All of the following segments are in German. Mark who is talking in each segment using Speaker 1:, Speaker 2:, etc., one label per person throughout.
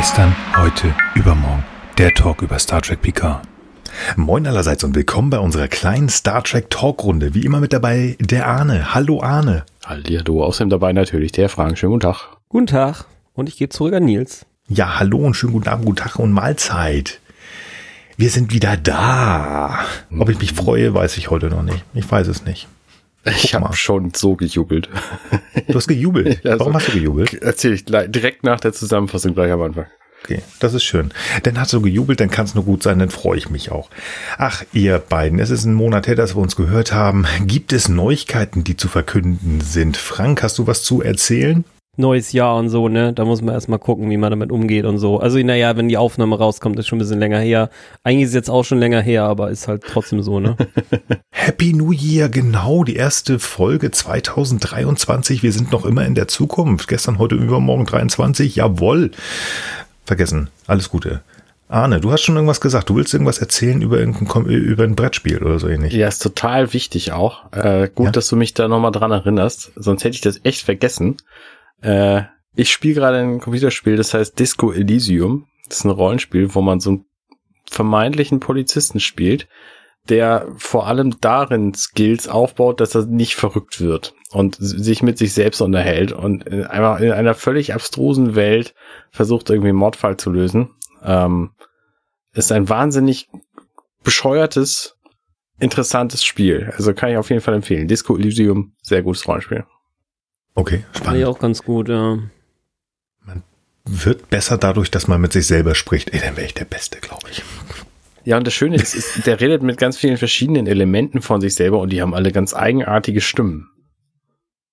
Speaker 1: Gestern, heute, übermorgen. Der Talk über Star Trek Picard.
Speaker 2: Moin allerseits und willkommen bei unserer kleinen Star Trek Talkrunde. Wie immer mit dabei der Arne. Hallo Arne.
Speaker 3: Hallihallo, außerdem dabei natürlich der Frank. Schönen guten Tag.
Speaker 4: Guten Tag. Und ich gehe zurück an Nils.
Speaker 2: Ja, hallo und schönen guten Abend, guten Tag und Mahlzeit. Wir sind wieder da. Ob ich mich freue, weiß ich heute noch nicht. Ich weiß es nicht.
Speaker 3: Ich habe schon so gejubelt.
Speaker 2: Du hast gejubelt. Warum hast du gejubelt?
Speaker 3: Erzähl ich gleich- direkt nach der Zusammenfassung gleich am Anfang.
Speaker 2: Okay, das ist schön. Dann hast du gejubelt, dann kann es nur gut sein, dann freue ich mich auch. Ach, ihr beiden, es ist ein Monat her, dass wir uns gehört haben. Gibt es Neuigkeiten, die zu verkünden sind? Frank, hast du was zu erzählen?
Speaker 4: Neues Jahr und so, ne? Da muss man erstmal gucken, wie man damit umgeht und so. Also, naja, wenn die Aufnahme rauskommt, ist schon ein bisschen länger her. Eigentlich ist es jetzt auch schon länger her, aber ist halt trotzdem so, ne?
Speaker 2: Happy New Year, genau, die erste Folge 2023. Wir sind noch immer in der Zukunft. Gestern, heute, übermorgen 23. Jawohl. Vergessen. Alles Gute. Arne, du hast schon irgendwas gesagt. Du willst irgendwas erzählen über, über ein Brettspiel oder so ähnlich.
Speaker 3: Ja, ist total wichtig auch. Äh, gut,
Speaker 2: Ja.
Speaker 3: dass du mich da nochmal dran erinnerst. Sonst hätte ich das echt vergessen. Äh, ich spiele gerade ein Computerspiel, das heißt Disco Elysium. Das ist ein Rollenspiel, wo man so einen vermeintlichen Polizisten spielt, der vor allem darin Skills aufbaut, dass er nicht verrückt wird und sich mit sich selbst unterhält und in einer, in einer völlig abstrusen Welt versucht, irgendwie einen Mordfall zu lösen. Ähm, ist ein wahnsinnig bescheuertes, interessantes Spiel. Also kann ich auf jeden Fall empfehlen. Disco Elysium, sehr gutes Rollenspiel.
Speaker 2: Okay,
Speaker 4: Fand ich
Speaker 2: spannend.
Speaker 4: auch ganz gut, ja.
Speaker 2: Wird besser dadurch, dass man mit sich selber spricht. Ey, dann wäre ich der Beste, glaube ich.
Speaker 3: Ja, und das Schöne ist, ist, der redet mit ganz vielen verschiedenen Elementen von sich selber und die haben alle ganz eigenartige Stimmen.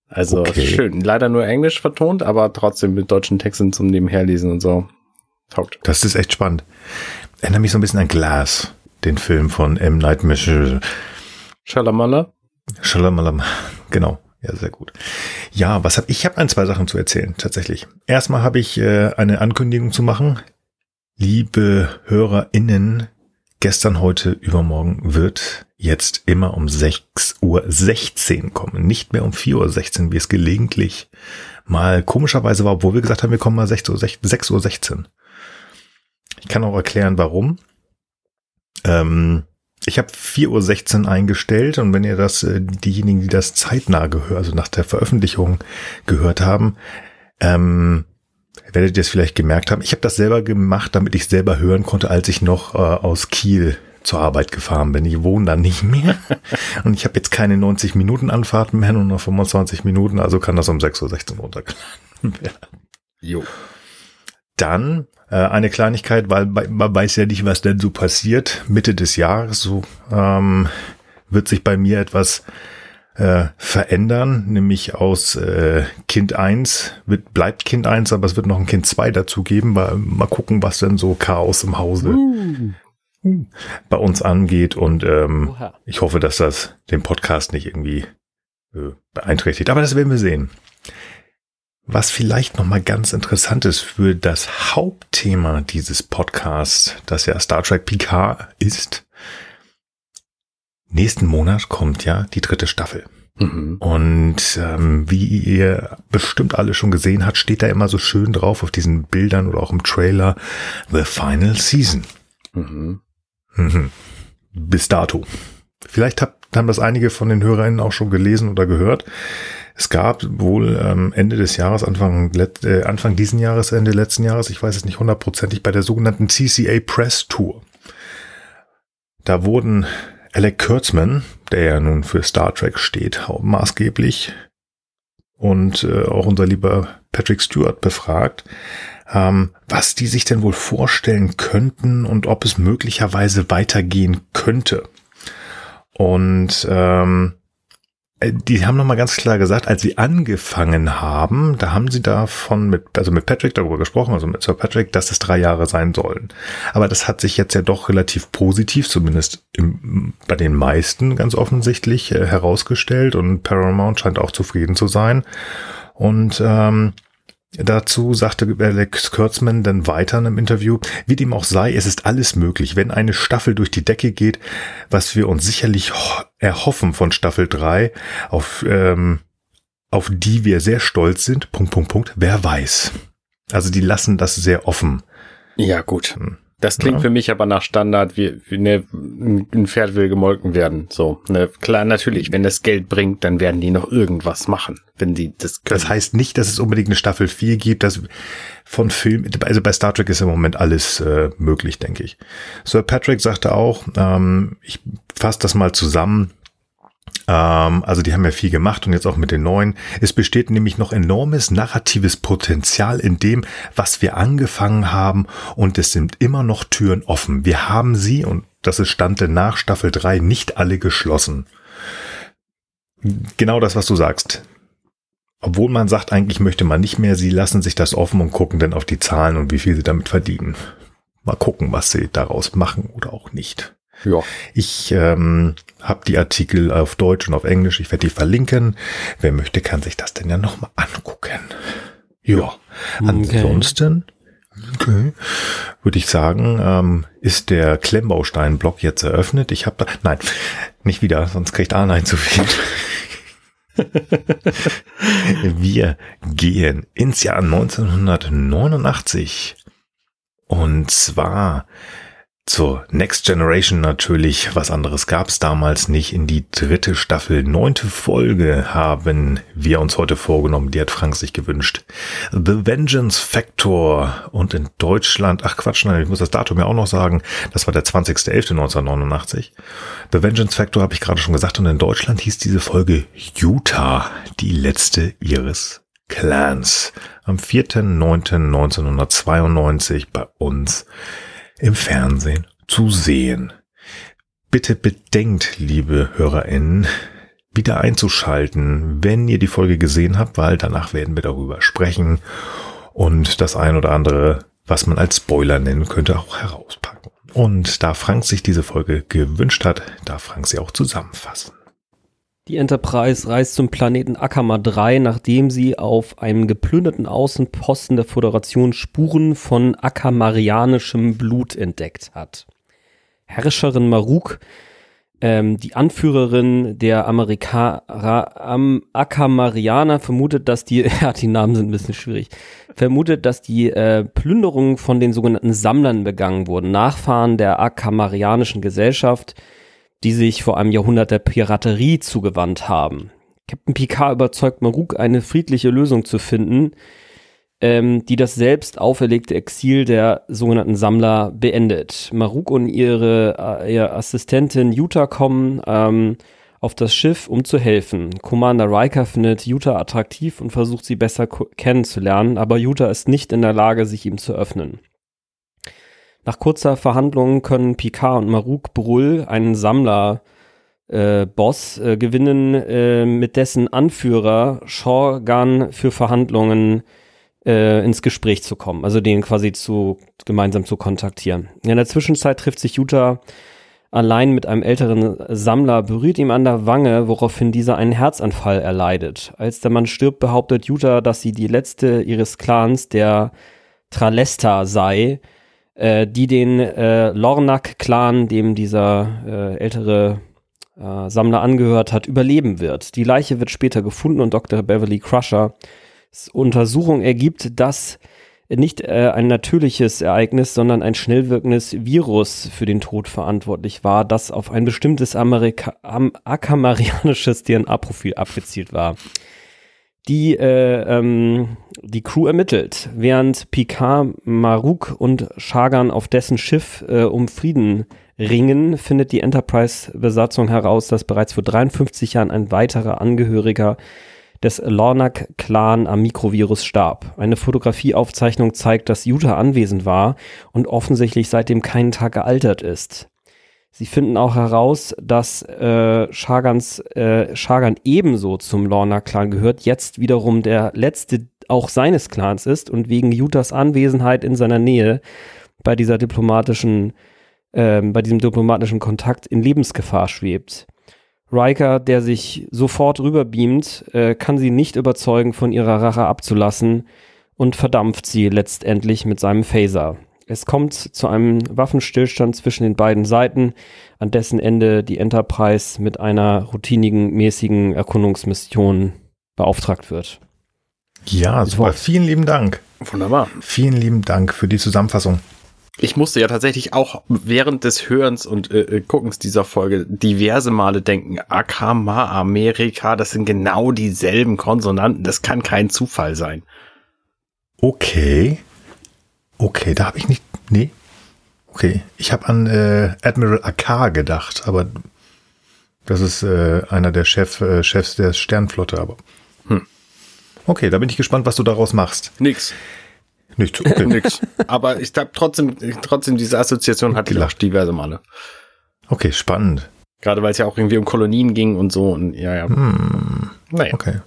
Speaker 3: Also
Speaker 2: Okay.
Speaker 3: schön. Leider nur Englisch vertont, aber trotzdem mit deutschen Texten zum Nebenherlesen und so. Taugt.
Speaker 2: Das ist echt spannend. Erinnert mich so ein bisschen an Glass, den Film von M. Night Shyamalan.
Speaker 3: Schalamala.
Speaker 2: Shalamalam. Genau. Ja, sehr gut. Ja, was habe ich? Habe ein, zwei Sachen zu erzählen, tatsächlich. Erstmal habe ich äh, eine Ankündigung zu machen. Liebe HörerInnen, gestern, heute, übermorgen wird jetzt immer um 6.16 Uhr kommen. Nicht mehr um 4.16 Uhr, wie es gelegentlich mal komischerweise war, obwohl wir gesagt haben, wir kommen mal 6.16 Uhr. 6.16 Uhr. Ich kann auch erklären, warum. Ähm, ich habe 4.16 Uhr eingestellt und wenn ihr das, äh, diejenigen, die das zeitnah gehört, also nach der Veröffentlichung gehört haben, ähm, werdet ihr es vielleicht gemerkt haben. Ich habe das selber gemacht, damit ich selber hören konnte, als ich noch äh, aus Kiel zur Arbeit gefahren bin. Ich wohne da nicht mehr und ich habe jetzt keine 90 Minuten Anfahrt mehr, nur noch 25 Minuten, also kann das um 6.16 Uhr runtergeladen werden.
Speaker 3: Jo.
Speaker 2: Dann eine Kleinigkeit, weil man weiß ja nicht, was denn so passiert. Mitte des Jahres so ähm, wird sich bei mir etwas äh, verändern, nämlich aus äh, Kind 1 wird, bleibt Kind 1, aber es wird noch ein Kind 2 dazu geben. Mal, mal gucken, was denn so Chaos im Hause bei uns angeht und ähm,
Speaker 4: Oha.
Speaker 2: ich hoffe, dass das den Podcast nicht irgendwie äh, beeinträchtigt. Aber das werden wir sehen. Was vielleicht noch mal ganz interessant ist für das Hauptthema dieses Podcasts, das ja Star Trek Picard ist. Nächsten Monat kommt ja die dritte Staffel.
Speaker 3: Mhm.
Speaker 2: Und ähm, wie ihr bestimmt alle schon gesehen habt, steht da immer so schön drauf auf diesen Bildern oder auch im Trailer The Final Season.
Speaker 3: Mhm.
Speaker 2: Mhm. Bis dato. Vielleicht habt, haben das einige von den HörerInnen auch schon gelesen oder gehört. Es gab wohl ähm, Ende des Jahres, Anfang, äh, Anfang diesen Jahres, Ende letzten Jahres, ich weiß es nicht hundertprozentig, bei der sogenannten CCA Press Tour. Da wurden Alec Kurtzman, der ja nun für Star Trek steht, maßgeblich, und äh, auch unser lieber Patrick Stewart befragt, ähm, was die sich denn wohl vorstellen könnten und ob es möglicherweise weitergehen könnte. Und ähm, äh, die haben nochmal ganz klar gesagt, als sie angefangen haben, da haben sie davon mit, also mit Patrick darüber gesprochen, also mit Sir Patrick, dass es drei Jahre sein sollen. Aber das hat sich jetzt ja doch relativ positiv, zumindest im, bei den meisten ganz offensichtlich äh, herausgestellt und Paramount scheint auch zufrieden zu sein. Und ähm, Dazu sagte Alex Kurtzman dann weiter in einem Interview, wie dem auch sei, es ist alles möglich, wenn eine Staffel durch die Decke geht, was wir uns sicherlich ho- erhoffen von Staffel 3, auf, ähm, auf die wir sehr stolz sind, Punkt, Punkt, Punkt, wer weiß. Also die lassen das sehr offen,
Speaker 3: Ja, gut. Das klingt
Speaker 2: Ja.
Speaker 3: für mich aber nach Standard, wie, wie ne, ein Pferd will gemolken werden. So, ne, klar, natürlich, wenn das Geld bringt, dann werden die noch irgendwas machen, wenn die das können.
Speaker 2: Das heißt nicht, dass es unbedingt eine Staffel 4 gibt, dass von Film, also bei Star Trek ist im Moment alles äh, möglich, denke ich. Sir Patrick sagte auch, ähm, ich fasse das mal zusammen, also die haben ja viel gemacht und jetzt auch mit den neuen. Es besteht nämlich noch enormes narratives Potenzial in dem, was wir angefangen haben und es sind immer noch Türen offen. Wir haben sie und das ist Stand nach Staffel 3 nicht alle geschlossen. Genau das, was du sagst. Obwohl man sagt, eigentlich möchte man nicht mehr, sie lassen sich das offen und gucken dann auf die Zahlen und wie viel sie damit verdienen. Mal gucken, was sie daraus machen oder auch nicht.
Speaker 3: Ja.
Speaker 2: Ich ähm, habe die Artikel auf Deutsch und auf Englisch. Ich werde die verlinken. Wer möchte, kann sich das denn ja nochmal angucken. Ja, ansonsten okay, würde ich sagen, ähm, ist der Klemmbaustein-Block jetzt eröffnet. Ich habe da, nein, nicht wieder, sonst kriegt Arnein zu viel. Wir gehen ins Jahr 1989. Und zwar zur Next Generation natürlich. Was anderes gab es damals nicht. In die dritte Staffel, neunte Folge haben wir uns heute vorgenommen. Die hat Frank sich gewünscht. The Vengeance Factor. Und in Deutschland, ach Quatsch, nein, ich muss das Datum ja auch noch sagen. Das war der 20.11.1989. The Vengeance Factor habe ich gerade schon gesagt. Und in Deutschland hieß diese Folge Utah, die letzte ihres Clans. Am 4.9.1992 bei uns im Fernsehen zu sehen. Bitte bedenkt, liebe HörerInnen, wieder einzuschalten, wenn ihr die Folge gesehen habt, weil danach werden wir darüber sprechen und das ein oder andere, was man als Spoiler nennen könnte, auch herauspacken. Und da Frank sich diese Folge gewünscht hat, darf Frank sie auch zusammenfassen.
Speaker 4: Die Enterprise reist zum Planeten Akama 3, nachdem sie auf einem geplünderten Außenposten der Föderation Spuren von akamarianischem Blut entdeckt hat. Herrscherin Maruk, ähm, die Anführerin der Amerika am Akamarianer, vermutet, dass die, ja, die Namen sind ein bisschen schwierig, vermutet, dass die äh, Plünderungen von den sogenannten Sammlern begangen wurden, Nachfahren der akamarianischen Gesellschaft, die sich vor einem Jahrhundert der Piraterie zugewandt haben. Captain Picard überzeugt Maruk, eine friedliche Lösung zu finden, ähm, die das selbst auferlegte Exil der sogenannten Sammler beendet. Maruk und ihre, äh, ihre Assistentin Yuta kommen ähm, auf das Schiff, um zu helfen. Commander Riker findet Yuta attraktiv und versucht sie besser kennenzulernen, aber Yuta ist nicht in der Lage, sich ihm zu öffnen. Nach kurzer Verhandlung können Picard und Maruk Brull, einen Sammler, äh, äh, gewinnen, äh, mit dessen Anführer Shorgan für Verhandlungen äh, ins Gespräch zu kommen, also den quasi zu gemeinsam zu kontaktieren. In der Zwischenzeit trifft sich Utah allein mit einem älteren Sammler, berührt ihm an der Wange, woraufhin dieser einen Herzanfall erleidet. Als der Mann stirbt, behauptet Utah, dass sie die letzte ihres Clans, der Tralesta, sei, äh, die den äh, Lornak-Clan, dem dieser äh, ältere äh, Sammler angehört hat, überleben wird. Die Leiche wird später gefunden und Dr. Beverly Crusher Untersuchung ergibt, dass nicht äh, ein natürliches Ereignis, sondern ein schnell wirkendes Virus für den Tod verantwortlich war, das auf ein bestimmtes Amerika am akamarianisches DNA-Profil abgezielt war. Die, äh, ähm, die Crew ermittelt, während Picard, Maruk und Shagan auf dessen Schiff äh, um Frieden ringen, findet die Enterprise-Besatzung heraus, dass bereits vor 53 Jahren ein weiterer Angehöriger des Lornak-Clan am Mikrovirus starb. Eine Fotografieaufzeichnung zeigt, dass Utah anwesend war und offensichtlich seitdem keinen Tag gealtert ist. Sie finden auch heraus, dass äh, Shagans, äh, Shagan ebenso zum Lornak-Clan gehört, jetzt wiederum der letzte auch seines Clans ist und wegen Utahs Anwesenheit in seiner Nähe bei dieser diplomatischen, äh, bei diesem diplomatischen Kontakt in Lebensgefahr schwebt. Riker, der sich sofort rüberbeamt, äh, kann sie nicht überzeugen, von ihrer Rache abzulassen und verdampft sie letztendlich mit seinem Phaser. Es kommt zu einem Waffenstillstand zwischen den beiden Seiten, an dessen Ende die Enterprise mit einer routinigen, mäßigen Erkundungsmission beauftragt wird.
Speaker 2: Ja, super. Vielen lieben Dank.
Speaker 3: Wunderbar.
Speaker 2: Vielen lieben Dank für die Zusammenfassung.
Speaker 3: ich musste ja tatsächlich auch während des Hörens und äh, äh Guckens dieser Folge diverse Male denken, Akama, Amerika, das sind genau dieselben Konsonanten. Das kann kein Zufall sein.
Speaker 2: Okay. Okay, da habe ich nicht. Nee. Okay. Ich habe an äh, Admiral Akar gedacht, aber das ist äh, einer der Chef, äh, Chefs der Sternflotte, aber. Hm. Okay, da bin ich gespannt, was du daraus machst.
Speaker 3: Nix.
Speaker 2: Nichts. Okay.
Speaker 3: Nix. Aber ich habe trotzdem, trotzdem diese Assoziation hat gelacht diverse Male.
Speaker 2: Okay, spannend.
Speaker 3: Gerade weil es ja auch irgendwie um Kolonien ging und so und ja, ja.
Speaker 2: Hm. Naja. Okay.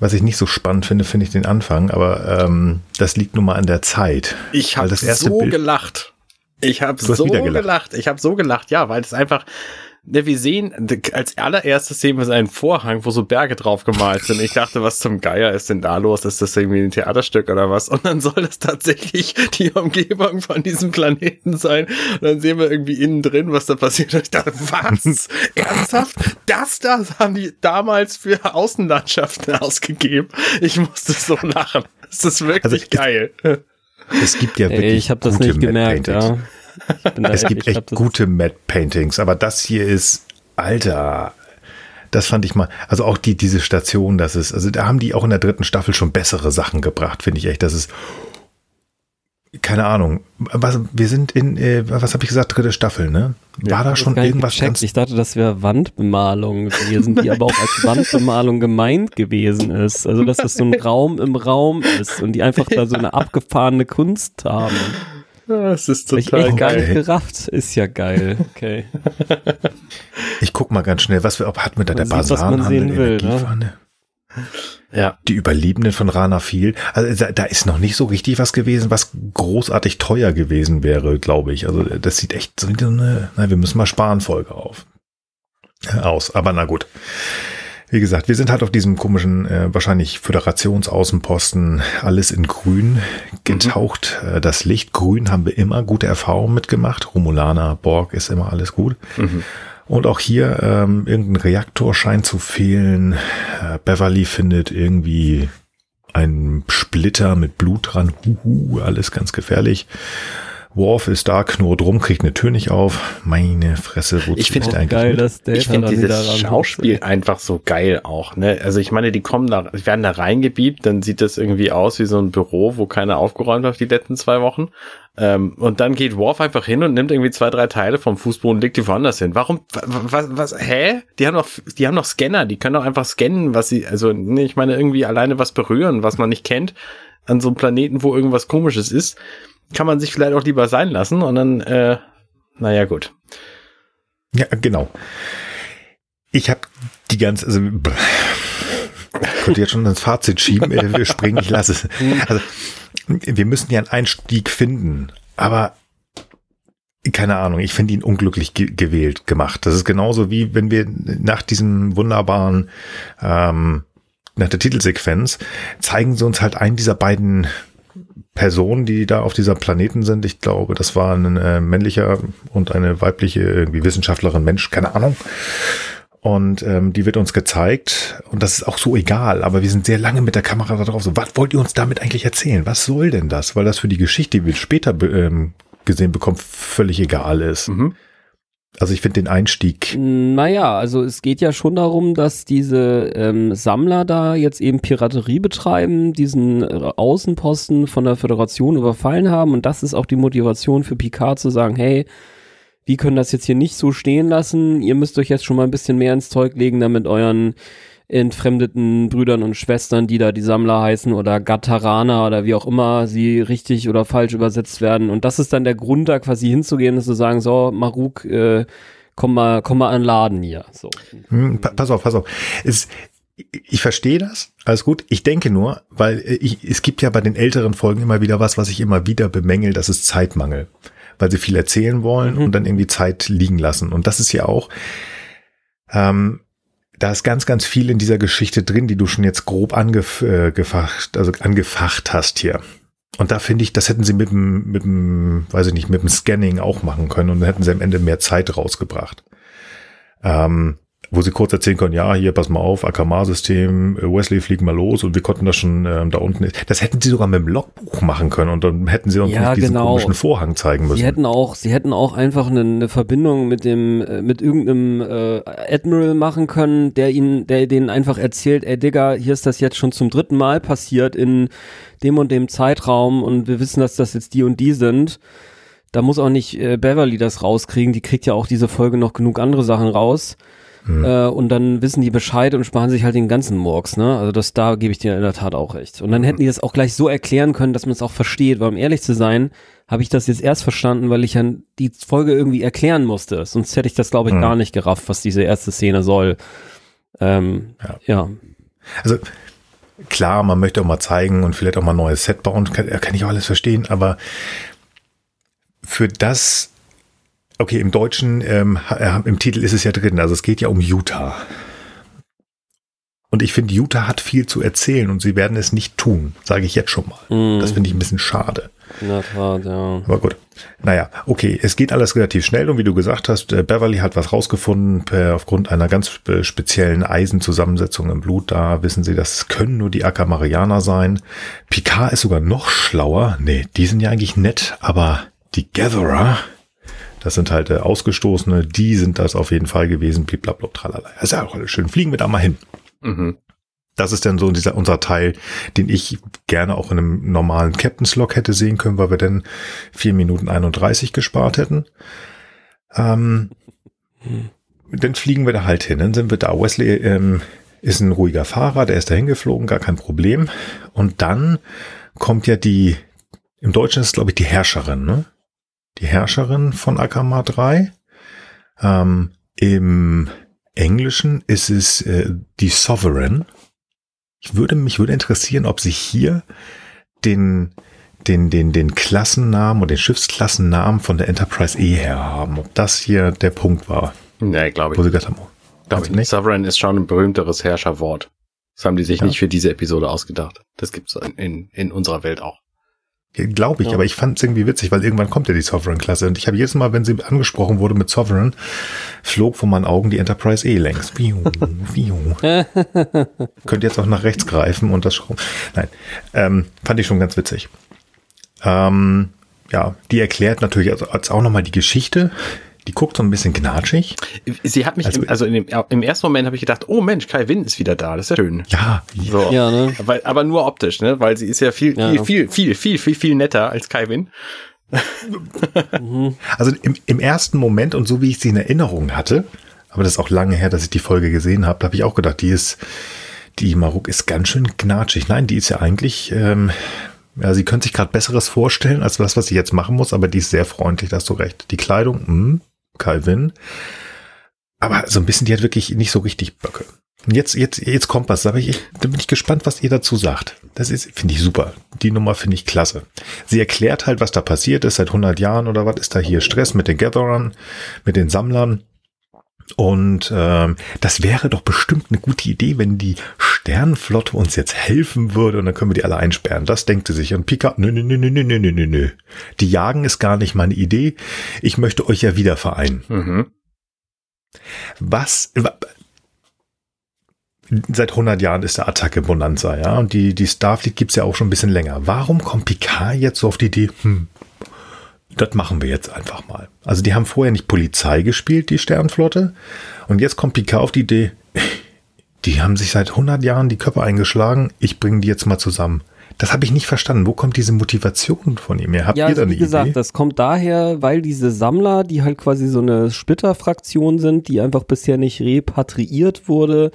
Speaker 2: Was ich nicht so spannend finde, finde ich den Anfang, aber ähm, das liegt nun mal an der Zeit.
Speaker 3: Ich habe so Bild gelacht. Ich habe so gelacht. Ich habe so gelacht, ja, weil es einfach, Ne, wir sehen als allererstes sehen wir einen Vorhang, wo so Berge drauf gemalt sind. Ich dachte, was zum Geier ist denn da los? Ist das irgendwie ein Theaterstück oder was? Und dann soll das tatsächlich die Umgebung von diesem Planeten sein. Und dann sehen wir irgendwie innen drin, was da passiert. Und ich dachte, was? Ernsthaft? Das da haben die damals für Außenlandschaften ausgegeben. Ich musste so lachen. Das ist wirklich also, geil.
Speaker 2: Es gibt ja wirklich
Speaker 4: Ey, ich habe das nicht gemerkt, ja
Speaker 2: es gibt echt glaub, gute Matte Paintings, aber das hier ist, Alter, das fand ich mal, also auch die, diese Station, das ist, also da haben die auch in der dritten Staffel schon bessere Sachen gebracht, finde ich echt. Das ist, keine Ahnung, was, wir sind in, äh, was habe ich gesagt, dritte Staffel, ne? War ja, da schon irgendwas
Speaker 4: ganz Ich dachte, das wäre Wandbemalung gewesen, die aber auch als Wandbemalung gemeint gewesen ist. Also, dass das so ein Raum im Raum ist und die einfach da so eine abgefahrene Kunst haben.
Speaker 3: Das ist total
Speaker 4: ich
Speaker 3: geil.
Speaker 4: Gar gerafft. Ist ja geil. Okay.
Speaker 2: Ich guck mal ganz schnell, was wir, ob hat mit da der Basanhandel
Speaker 4: will, ne?
Speaker 2: Ja. Die Überlebenden von Rana viel. Also da ist noch nicht so richtig was gewesen, was großartig teuer gewesen wäre, glaube ich. Also das sieht echt so eine, na, wir müssen mal sparen Folge auf. Aus. Aber na gut. Wie gesagt, wir sind halt auf diesem komischen, äh, wahrscheinlich Föderationsaußenposten, alles in grün getaucht. Mhm. Äh, das Licht grün haben wir immer gute Erfahrungen mitgemacht. Romulaner, Borg ist immer alles gut. Mhm. Und auch hier ähm, irgendein Reaktor scheint zu fehlen. Äh, Beverly findet irgendwie einen Splitter mit Blut dran. Huhu, alles ganz gefährlich. Worf ist da, knurrt rum, kriegt eine Tür nicht auf. Meine Fresse,
Speaker 3: wozu ich finde eigentlich geil, dass Ich finde dieses Schauspiel einfach so geil auch. Ne? Also ich meine, die kommen da, werden da reingebiebt, dann sieht das irgendwie aus wie so ein Büro, wo keiner aufgeräumt hat die letzten zwei Wochen. Ähm, und dann geht Worf einfach hin und nimmt irgendwie zwei, drei Teile vom Fußboden und legt die woanders hin. Warum? Was? was hä? Die haben doch, die haben doch Scanner. Die können doch einfach scannen, was sie. Also ne, ich meine irgendwie alleine was berühren, was man nicht kennt an so einem Planeten, wo irgendwas Komisches ist kann man sich vielleicht auch lieber sein lassen und dann, äh, naja, gut.
Speaker 2: Ja, genau. Ich habe die ganze, also ich könnte jetzt schon ins Fazit schieben, äh, wir springen, ich lasse es. Also, wir müssen ja einen Einstieg finden, aber keine Ahnung, ich finde ihn unglücklich ge gewählt gemacht. Das ist genauso wie wenn wir nach diesem wunderbaren, ähm, nach der Titelsequenz, zeigen sie uns halt einen dieser beiden Personen, die da auf dieser Planeten sind. Ich glaube, das war ein äh, männlicher und eine weibliche irgendwie Wissenschaftlerin, Mensch, keine Ahnung. Und ähm, die wird uns gezeigt und das ist auch so egal, aber wir sind sehr lange mit der Kamera da drauf. So, was wollt ihr uns damit eigentlich erzählen? Was soll denn das? Weil das für die Geschichte, die wir später ähm, gesehen bekommen, völlig egal ist. Mhm. Also ich finde den Einstieg.
Speaker 4: Naja, also es geht ja schon darum, dass diese ähm, Sammler da jetzt eben Piraterie betreiben, diesen äh, Außenposten von der Föderation überfallen haben und das ist auch die Motivation für Picard zu sagen, hey, wir können das jetzt hier nicht so stehen lassen, ihr müsst euch jetzt schon mal ein bisschen mehr ins Zeug legen, damit euren entfremdeten Brüdern und Schwestern, die da die Sammler heißen oder Gataraner oder wie auch immer sie richtig oder falsch übersetzt werden. Und das ist dann der Grund, da quasi hinzugehen und zu sagen, so, Maruk, äh, komm mal, komm mal an den Laden hier. So.
Speaker 2: Hm, pass auf, pass auf. Es, ich verstehe das, alles gut. Ich denke nur, weil äh, ich, es gibt ja bei den älteren Folgen immer wieder was, was ich immer wieder bemängel, das ist Zeitmangel. Weil sie viel erzählen wollen mhm. und dann irgendwie Zeit liegen lassen. Und das ist ja auch, ähm, da ist ganz, ganz viel in dieser Geschichte drin, die du schon jetzt grob angefacht, äh, also angefacht hast hier. Und da finde ich, das hätten sie mit dem, mit dem, weiß ich nicht, mit dem Scanning auch machen können und dann hätten sie am Ende mehr Zeit rausgebracht. Ähm, wo sie kurz erzählen können, ja, hier, pass mal auf, Akamar-System, Wesley, flieg mal los und wir konnten das schon ähm, da unten. Das hätten sie sogar mit dem Logbuch machen können und dann hätten sie uns
Speaker 4: Ja,
Speaker 2: nicht diesen
Speaker 4: genau.
Speaker 2: komischen Vorhang zeigen müssen.
Speaker 4: Sie hätten auch, sie hätten auch einfach eine, eine Verbindung mit dem, äh, mit irgendeinem äh, Admiral machen können, der ihnen, der denen einfach erzählt, ey Digga, hier ist das jetzt schon zum dritten Mal passiert in dem und dem Zeitraum und wir wissen, dass das jetzt die und die sind. Da muss auch nicht äh, Beverly das rauskriegen, die kriegt ja auch diese Folge noch genug andere Sachen raus. Äh, und dann wissen die Bescheid und sparen sich halt den ganzen Murks, ne? Also das, da gebe ich dir in der Tat auch recht. Und dann hätten die das auch gleich so erklären können, dass man es auch versteht, weil um ehrlich zu sein, habe ich das jetzt erst verstanden, weil ich ja die Folge irgendwie erklären musste. Sonst hätte ich das, glaube ich,
Speaker 2: Mhm.
Speaker 4: gar nicht gerafft, was diese erste Szene soll. Ähm,
Speaker 2: Ja.
Speaker 4: ja.
Speaker 2: Also klar, man möchte auch mal zeigen und vielleicht auch mal ein neues Set bauen, kann, kann ich auch alles verstehen, aber für das, okay, im Deutschen, ähm, äh, im Titel ist es ja drin, also es geht ja um Utah. Und ich finde, Utah hat viel zu erzählen und sie werden es nicht tun, sage ich jetzt schon mal.
Speaker 4: Mhm.
Speaker 2: Das finde ich ein bisschen schade.
Speaker 4: In der Tat, ja.
Speaker 2: Aber gut. Naja, okay, es geht alles relativ schnell und wie du gesagt hast, äh, Beverly hat was rausgefunden per, aufgrund einer ganz äh, speziellen Eisenzusammensetzung im Blut. Da wissen sie, das können nur die Akamarianer sein. Picard ist sogar noch schlauer. Nee, die sind ja eigentlich nett, aber die Gatherer, das sind halt äh, Ausgestoßene, die sind das auf jeden Fall gewesen. Blablabla, tralala. Das ist ja auch alles schön. Fliegen wir da mal hin.
Speaker 3: Mhm.
Speaker 2: Das ist dann so dieser, unser Teil, den ich gerne auch in einem normalen Captain's Log hätte sehen können, weil wir dann 4 Minuten 31 gespart hätten. Ähm, Dann fliegen wir da halt hin, dann sind wir da. Wesley ähm, ist ein ruhiger Fahrer, der ist da hingeflogen, gar kein Problem. Und dann kommt ja die, im Deutschen ist es glaube ich die Herrscherin, ne? Die Herrscherin von Akama 3. Ähm, Im Englischen ist es äh, die Sovereign. Ich würde mich würde interessieren, ob sie hier den den den den Klassennamen und den Schiffsklassennamen von der Enterprise E her haben. Ob das hier der Punkt war,
Speaker 3: Nee, glaube
Speaker 2: wo
Speaker 3: ich.
Speaker 2: sie haben, oh, also
Speaker 3: ich nicht. Sovereign ist schon ein berühmteres Herrscherwort. Das haben die sich
Speaker 2: Ja.
Speaker 3: nicht für diese Episode ausgedacht. Das gibt's in, in, in unserer Welt auch.
Speaker 2: Glaube ich,
Speaker 4: Ja.
Speaker 2: aber ich fand es irgendwie witzig, weil irgendwann kommt ja die Sovereign-Klasse. Und ich habe jedes Mal, wenn sie angesprochen wurde mit Sovereign, flog vor meinen Augen die Enterprise E längs. Könnt jetzt auch nach rechts greifen und das schrauben. Nein, ähm, fand ich schon ganz witzig. Ähm, ja, die erklärt natürlich also, als auch nochmal die Geschichte. Die guckt so ein bisschen gnatschig.
Speaker 3: Sie hat mich,
Speaker 2: Also-
Speaker 3: im, also in dem, im ersten Moment habe ich gedacht, oh Mensch, Kai Winn ist wieder da, das ist ja schön.
Speaker 2: Ja,
Speaker 3: So.
Speaker 4: Ja, ne?
Speaker 3: Weil, aber nur optisch, ne? Weil sie ist ja viel,
Speaker 4: Ja.
Speaker 3: viel, viel, viel, viel, viel, viel netter als Kai Winn.
Speaker 2: Also im, im ersten Moment und so wie ich sie in Erinnerung hatte, aber das ist auch lange her, dass ich die Folge gesehen habe, da habe ich auch gedacht, die ist, die Maruk ist ganz schön gnatschig. Nein, die ist ja eigentlich, ähm, ja, sie könnte sich gerade Besseres vorstellen als das, was sie jetzt machen muss, aber die ist sehr freundlich, da hast du recht. Die Kleidung, mh, Calvin. Aber so ein bisschen, die hat wirklich nicht so richtig Böcke. Und jetzt, jetzt, jetzt kommt was, da bin ich, da bin ich gespannt, was ihr dazu sagt. Das ist, finde ich super. Die Nummer finde ich klasse. Sie erklärt halt, was da passiert ist seit 100 Jahren oder was ist da hier Stress mit den Gatherern, mit den Sammlern. Und ähm, das wäre doch bestimmt eine gute Idee, wenn die Sternenflotte uns jetzt helfen würde und dann können wir die alle einsperren. Das denkt sie sich. Und Picard, nö, nö, nö, nö, nö, nö, nö, nö. Die Jagen ist gar nicht meine Idee. Ich möchte euch ja wieder vereinen.
Speaker 3: Mhm.
Speaker 2: Was wa- seit 100 Jahren ist der Attacke Bonanza, ja, und die, die Starfleet gibt's ja auch schon ein bisschen länger. Warum kommt Picard jetzt so auf die Idee, hm, das machen wir jetzt einfach mal. Also die haben vorher nicht Polizei gespielt, die Sternflotte, und jetzt kommt Picard auf die Idee, die haben sich seit 100 Jahren die Köpfe eingeschlagen, ich bringe die jetzt mal zusammen. Das habe ich nicht verstanden. Wo kommt diese Motivation von ihm her? Habt
Speaker 4: Ja,
Speaker 2: ihr da
Speaker 4: also wie gesagt,
Speaker 2: Idee?
Speaker 4: das kommt daher, weil diese Sammler, die halt quasi so eine Splitterfraktion sind, die einfach bisher nicht repatriiert wurde,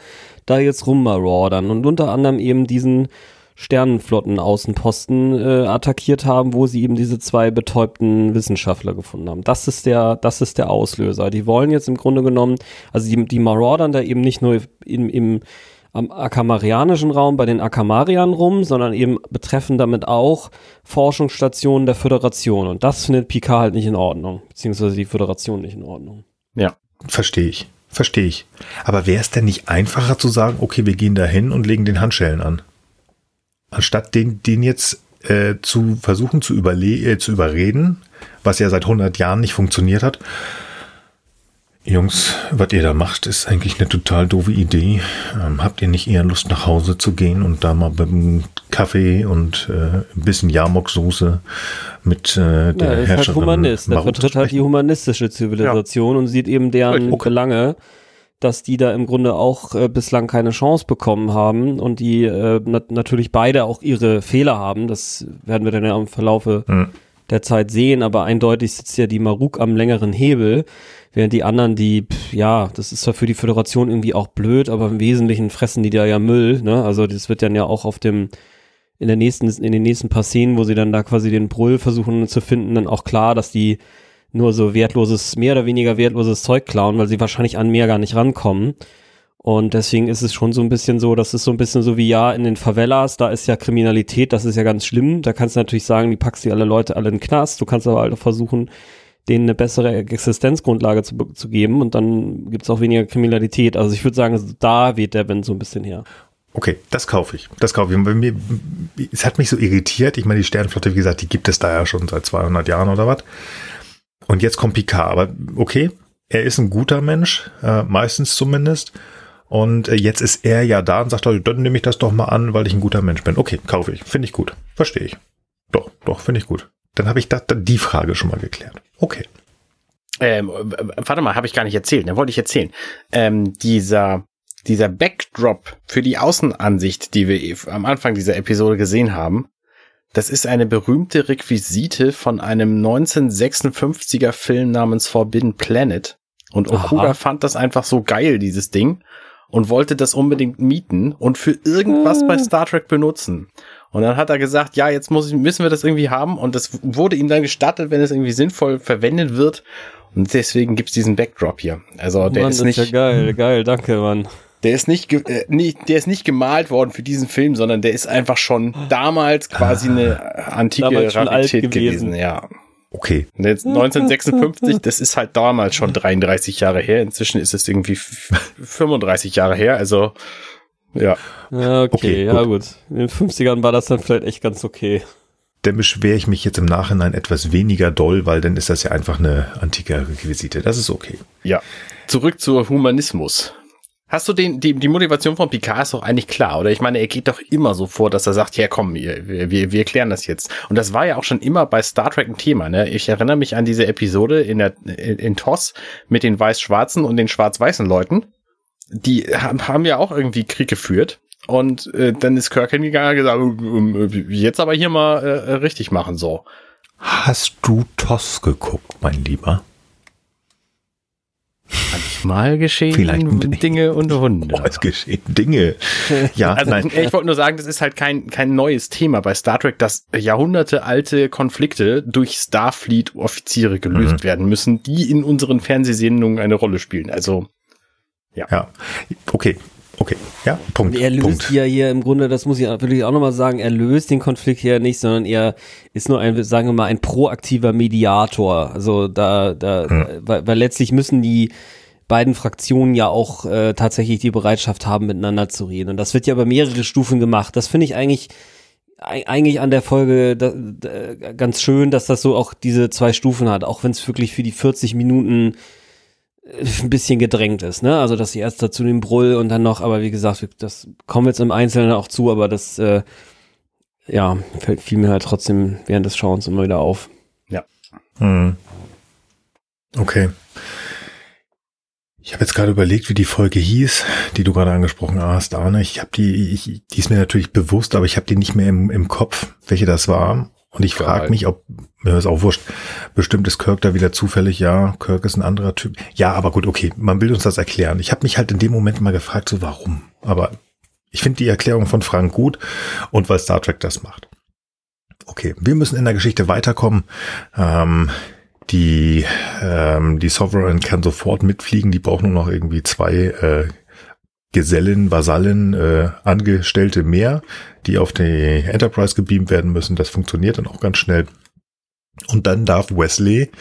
Speaker 4: da jetzt rummaraudern und unter anderem eben diesen Sternenflotten-Außenposten äh, attackiert haben, wo sie eben diese zwei betäubten Wissenschaftler gefunden haben. Das ist der, das ist der Auslöser. Die wollen jetzt im Grunde genommen, also die, die maraudern da eben nicht nur im, im am akamarianischen Raum bei den Akamariern rum, sondern eben betreffen damit auch Forschungsstationen der Föderation. Und das findet Picard halt nicht in Ordnung, beziehungsweise die Föderation nicht in Ordnung.
Speaker 3: Ja.
Speaker 2: Verstehe ich. Verstehe ich. Aber wäre es denn nicht einfacher zu sagen, okay, wir gehen da hin und legen den Handschellen an? Anstatt den, den jetzt äh, zu versuchen zu, überle äh, zu überreden, was ja seit 100 Jahren nicht funktioniert hat. Jungs, was ihr da macht, ist eigentlich eine total doofe Idee. Ähm, habt ihr nicht eher Lust nach Hause zu gehen und da mal mit einem Kaffee und äh, ein bisschen Jamok-Soße mit äh, der
Speaker 4: Ja, er ist halt
Speaker 2: Herrscherin
Speaker 4: Humanist.
Speaker 2: Zu
Speaker 4: vertritt halt die humanistische Zivilisation und sieht eben deren
Speaker 2: Okay.
Speaker 4: Belange, dass die da im Grunde auch äh, bislang keine Chance bekommen haben und die äh, nat natürlich beide auch ihre Fehler haben. Das werden wir dann ja im Verlaufe
Speaker 2: Hm.
Speaker 4: der Zeit sehen, aber eindeutig sitzt ja die Maruk am längeren Hebel, während die anderen, die, pff, ja, das ist zwar für die Föderation irgendwie auch blöd, aber im Wesentlichen fressen die da ja Müll, ne? Also das wird dann ja auch auf dem, in der nächsten, in den nächsten paar Szenen, wo sie dann da quasi den Brüll versuchen zu finden, dann auch klar, dass die nur so wertloses, mehr oder weniger wertloses Zeug klauen, weil sie wahrscheinlich an mehr gar nicht rankommen. Und deswegen ist es schon so ein bisschen so, das ist so ein bisschen so wie ja in den Favelas, da ist ja Kriminalität, das ist ja ganz schlimm. Da kannst du natürlich sagen, die packst die alle Leute alle in den Knast. Du kannst aber halt auch versuchen, denen eine bessere Existenzgrundlage zu, zu geben und dann gibt's auch weniger Kriminalität. Also ich würde sagen, da weht der Wind so ein bisschen her.
Speaker 2: Okay, das kaufe ich. Das kaufe ich. Mir, es hat mich so irritiert. Ich meine, die Sternflotte, wie gesagt, die gibt es da ja schon seit 200 Jahren oder was. Und jetzt kommt Picard. Aber okay, er ist ein guter Mensch, äh, meistens zumindest. Und äh, jetzt ist er ja da und sagt, dann nehme ich das doch mal an, weil ich ein guter Mensch bin. Okay, kaufe ich. Finde ich gut. Verstehe ich. Doch, doch, finde ich gut. Dann habe ich das, die Frage schon mal geklärt. Okay.
Speaker 3: Ähm, äh, warte mal, habe ich gar nicht erzählt, ne? Wollte ich erzählen. Ähm, dieser, dieser Backdrop für die Außenansicht, die wir am Anfang dieser Episode gesehen haben, das ist eine berühmte Requisite von einem 1956er Film namens Forbidden Planet. Und Okuda
Speaker 4: Aha.
Speaker 3: fand das einfach so geil, dieses Ding, und wollte das unbedingt mieten und für irgendwas bei Star Trek benutzen. Und dann hat er gesagt, ja, jetzt muss ich, müssen wir das irgendwie haben. Und das wurde ihm dann gestattet, wenn es irgendwie sinnvoll verwendet wird. Und deswegen gibt's diesen Backdrop hier. Also der
Speaker 4: Mann,
Speaker 3: ist
Speaker 4: das
Speaker 3: nicht,
Speaker 4: ja geil, geil, danke, Mann.
Speaker 3: Der ist nicht, äh, nicht, der ist nicht gemalt worden für diesen Film, sondern der ist einfach schon damals quasi eine antike
Speaker 4: Damals schon alt
Speaker 3: Rarität
Speaker 4: gewesen.
Speaker 3: gewesen. Ja.
Speaker 2: Okay.
Speaker 3: Und jetzt 1956, das ist halt damals schon 33 Jahre her. Inzwischen ist es irgendwie f- 35 Jahre her. Also ja.
Speaker 4: Ja, okay,
Speaker 2: Okay,
Speaker 4: ja gut. In den 50ern war das dann vielleicht echt ganz okay.
Speaker 2: Dann beschwere ich mich jetzt im Nachhinein etwas weniger doll, weil dann ist das ja einfach eine antike Requisite. Das ist okay.
Speaker 3: Ja. Zurück zur Humanismus. Hast du den, die, die Motivation von Picard ist doch eigentlich klar, oder? Ich meine, er geht doch immer so vor, dass er sagt, ja komm, wir, wir, wir klären das jetzt. Und das war ja auch schon immer bei Star Trek ein Thema, ne? Ich erinnere mich an diese Episode in der, in, in TOS mit den Weiß-Schwarzen und den Schwarz-Weißen Leuten. Die haben, haben ja auch irgendwie Krieg geführt. Und äh, dann ist Kirk hingegangen und gesagt, äh, äh, jetzt aber hier mal äh, richtig machen, so.
Speaker 2: Hast du TOS geguckt, mein Lieber?
Speaker 3: Mal geschehen
Speaker 2: Vielleicht
Speaker 3: Dinge und Hunde.
Speaker 2: Oh, es geschehen Dinge. Ja,
Speaker 3: Also
Speaker 2: nein.
Speaker 3: ich wollte nur sagen, das ist halt kein, kein neues Thema bei Star Trek, dass jahrhundertealte Konflikte durch Starfleet-Offiziere gelöst
Speaker 2: Mhm.
Speaker 3: werden müssen, die in unseren Fernsehsendungen eine Rolle spielen. Also
Speaker 2: Ja. Okay. Okay. Ja, Punkt.
Speaker 4: Er löst
Speaker 2: Punkt.
Speaker 4: ja hier im Grunde, das muss ich will ich auch nochmal sagen, er löst den Konflikt hier nicht, sondern er ist nur ein, sagen wir mal, ein proaktiver Mediator. Also da, da,
Speaker 2: Hm.
Speaker 4: weil, weil letztlich müssen die beiden Fraktionen ja auch äh, tatsächlich die Bereitschaft haben, miteinander zu reden. Und das wird ja über mehrere Stufen gemacht. Das finde ich eigentlich ei- eigentlich an der Folge da, da, ganz schön, dass das so auch diese zwei Stufen hat, auch wenn es wirklich für die 40 Minuten äh, ein bisschen gedrängt ist, ne? Also dass sie erst dazu den Brüll und dann noch, aber wie gesagt, das kommen wir jetzt im Einzelnen auch zu, aber das äh, ja, fällt fiel mir halt trotzdem während des Schauens immer wieder auf.
Speaker 2: Hm. Okay. Ich habe jetzt gerade überlegt, wie die Folge hieß, die du gerade angesprochen hast, Arne. Ich habe die, ich, die ist mir natürlich bewusst, aber ich habe die nicht mehr im, im Kopf, welche das war. Und ich frage
Speaker 3: Geil.
Speaker 2: mich, ob, mir ist auch wurscht, bestimmt ist Kirk da wieder zufällig, ja, Kirk ist ein anderer Typ. Ja, aber gut, okay, man will uns das erklären. Ich habe mich halt in dem Moment mal gefragt, so warum. Aber ich finde die Erklärung von Frank gut und weil Star Trek das macht. Okay, wir müssen in der Geschichte weiterkommen. Ähm, die, ähm, die Sovereign kann sofort mitfliegen. Die braucht nur noch irgendwie zwei äh, Gesellen, Vasallen, äh, Angestellte mehr, die auf die Enterprise gebeamt werden müssen. Das funktioniert dann auch ganz schnell. Und dann darf Wesley,